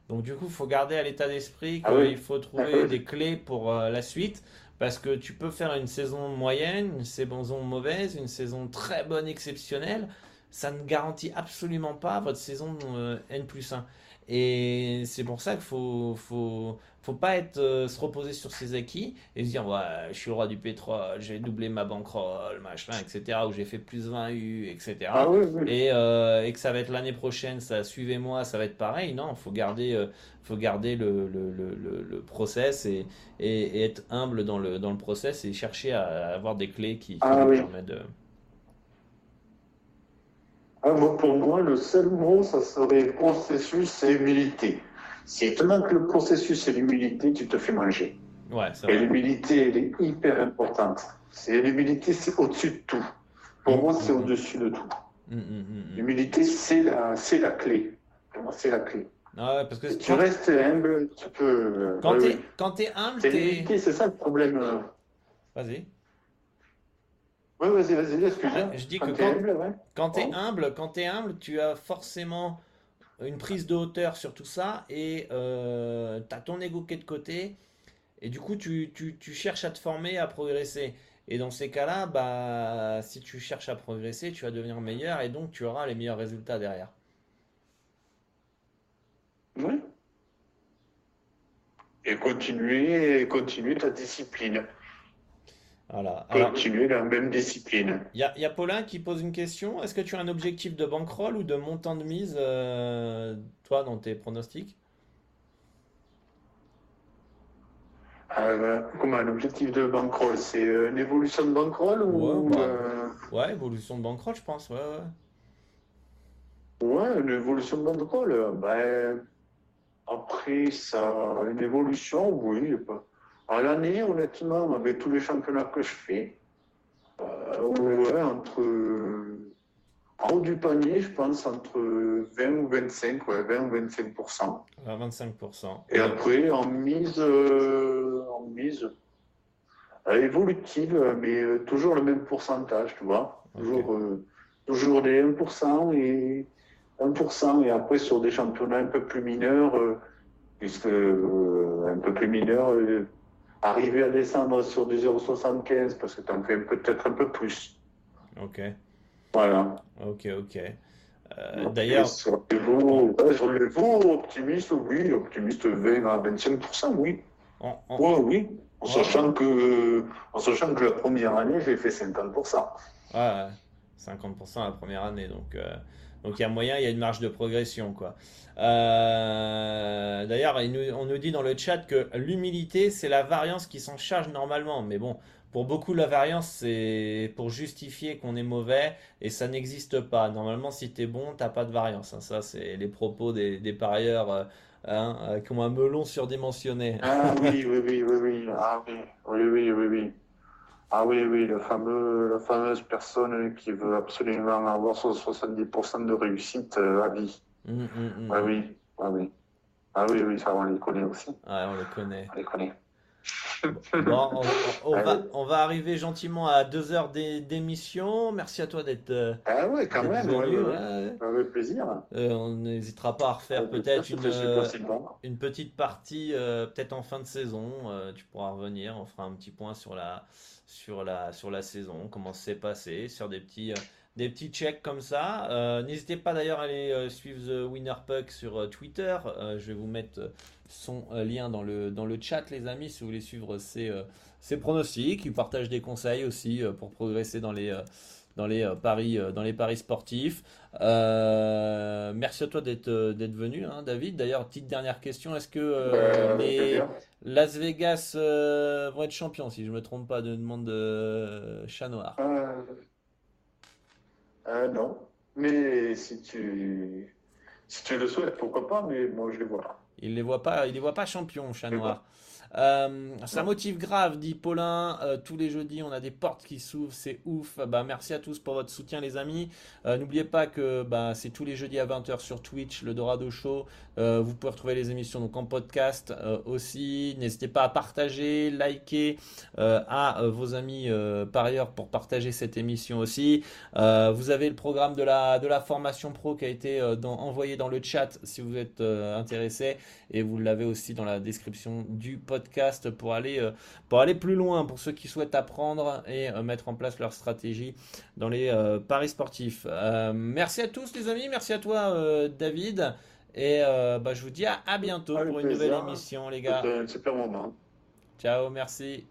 Donc du coup, il faut garder à l'état d'esprit ah qu'il faut trouver des clés pour euh, la suite. Parce que tu peux faire une saison moyenne, une saison mauvaise, une saison très bonne, exceptionnelle. Ça ne garantit absolument pas votre saison euh, N plus 1. Et c'est pour ça qu'il faut, faut, faut pas être, euh, se reposer sur ses acquis et se dire ouais, je suis le roi du pétrole, j'ai doublé ma bankroll, machin, etc. Ou j'ai fait plus 20 U, etc. Ah et, euh, et, que ça va être l'année prochaine, ça suivez-moi, ça va être pareil. Non, faut garder, euh, faut garder le, le, le, le process et, et, être humble dans le, dans le process et chercher à avoir des clés qui, qui ah permettent de. Ah, pour moi, le seul mot, ça serait processus et humilité. Si tu manques le processus et l'humilité, tu te fais manger. Ouais, et l'humilité, elle est hyper importante. C'est l'humilité, c'est au-dessus de tout. Pour moi, c'est au-dessus de tout. Mm, mm, mm, l'humilité, c'est la, c'est la clé. Pour moi, c'est la clé. Ah parce que si tu restes humble, tu peux. Quand tu es humble, c'est ça le problème. Vas-y. Oui, vas-y, vas-y, excuse-moi. Je dis que quand, tu es humble, quand tu es humble, tu as forcément une prise de hauteur sur tout ça et euh, tu as ton ego qui est de côté et du coup tu, cherches à te former, à progresser. Et dans ces cas-là, bah, si tu cherches à progresser, tu vas devenir meilleur et donc tu auras les meilleurs résultats derrière. Oui. Et continuer, continuer ta discipline. Voilà. Continuer la même discipline. Il y, a Paulin qui pose une question. Est-ce que tu as un objectif de bankroll ou de montant de mise, euh, toi, dans tes pronostics? Euh, Comment un objectif de bankroll C'est euh, une évolution de bankroll ou ouais, ouais, évolution de bankroll, je pense. Ouais, ouais. ouais une évolution de bankroll. Ben, après, ça, une évolution, oui. Pas. À l'année, honnêtement, avec tous les championnats que je fais, euh, ouais, entre. En haut du panier, je pense entre 20 ou 25, ouais, 20 ou 25 25 Et après, en mise, euh, en mise euh, évolutive, mais toujours le même pourcentage, tu vois. Toujours, toujours des 1% et 1%. Et après, sur des championnats un peu plus mineurs, puisque un peu plus mineurs, arriver à descendre sur du 0,75 parce que tu en fais peut-être un peu plus. Ok. Voilà. Ok, ok. Euh, D'ailleurs. Sur les veaux, optimiste, oui, optimiste 20 à 25%, oui. oui. En sachant, que, en sachant que la première année, j'ai fait 50%. Ouais, 50% la première année. Donc, euh, donc il y a moyen, il y a une marge de progression. quoi. Euh, d'ailleurs, on nous dit dans le chat que l'humilité, c'est la variance qui s'en charge normalement. Mais bon, pour beaucoup, la variance, c'est pour justifier qu'on est mauvais et ça n'existe pas. Normalement, si tu es bon, t'as pas de variance. Hein. Ça, c'est les propos des, parieurs euh, hein, euh, qui ont un melon surdimensionné. Ah oui, oui, oui, oui, oui. Ah oui, oui, oui. oui. Ah oui, oui, le fameux, la fameuse personne qui veut absolument avoir son 70% de réussite à vie. Hum, hum, hum. Ah oui, ah oui. Ah oui, oui, ça on les connaît aussi. Ouais, on les connaît. On les connaît. Bon, on, va, on, va, arriver gentiment à deux heures d'émission. Merci à toi d'être. Euh, ah ouais, quand même. Venu, Avec plaisir. Euh, on n'hésitera pas à refaire peut-être une, euh, une petite partie, peut-être en fin de saison. tu pourras revenir. On fera un petit point sur la, sur la, sur la saison, comment c'est passé, sur des petits des petits checks comme ça. N'hésitez pas d'ailleurs à aller suivre The Winner Puck sur Twitter. je vais vous mettre son lien dans le, dans le chat, les amis, si vous voulez suivre ses, ses pronostics. Il partage des conseils aussi pour progresser dans les, dans les, paris, dans les paris sportifs. merci à toi d'être venu, hein, David. D'ailleurs, petite dernière question est-ce que les Las Vegas vont être champions, si je ne me trompe pas, de demande de chat noir? Euh, non. Mais si tu, si tu le souhaites, pourquoi pas, mais moi je les vois. Il les voit pas, il les voit pas champions, chat noir. Euh, ça motive grave, dit Paulin. Euh, tous les jeudis, on a des portes qui s'ouvrent, c'est ouf. Bah, merci à tous pour votre soutien, les amis. Euh, n'oubliez pas que bah, c'est tous les jeudis à 20h sur Twitch, le Dorado Show. Vous pouvez retrouver les émissions donc en podcast aussi. N'hésitez pas à partager, liker à vos amis par ailleurs pour partager cette émission aussi. vous avez le programme de la, de la formation pro qui a été envoyé dans le chat si vous êtes intéressé. Et vous l'avez aussi dans la description du podcast pour aller, euh, pour aller plus loin, pour ceux qui souhaitent apprendre et euh, mettre en place leur stratégie dans les euh, paris sportifs. merci à tous les amis, merci à toi David. Et bah, je vous dis à, bientôt pour une nouvelle émission les gars. super moment. Ciao, merci.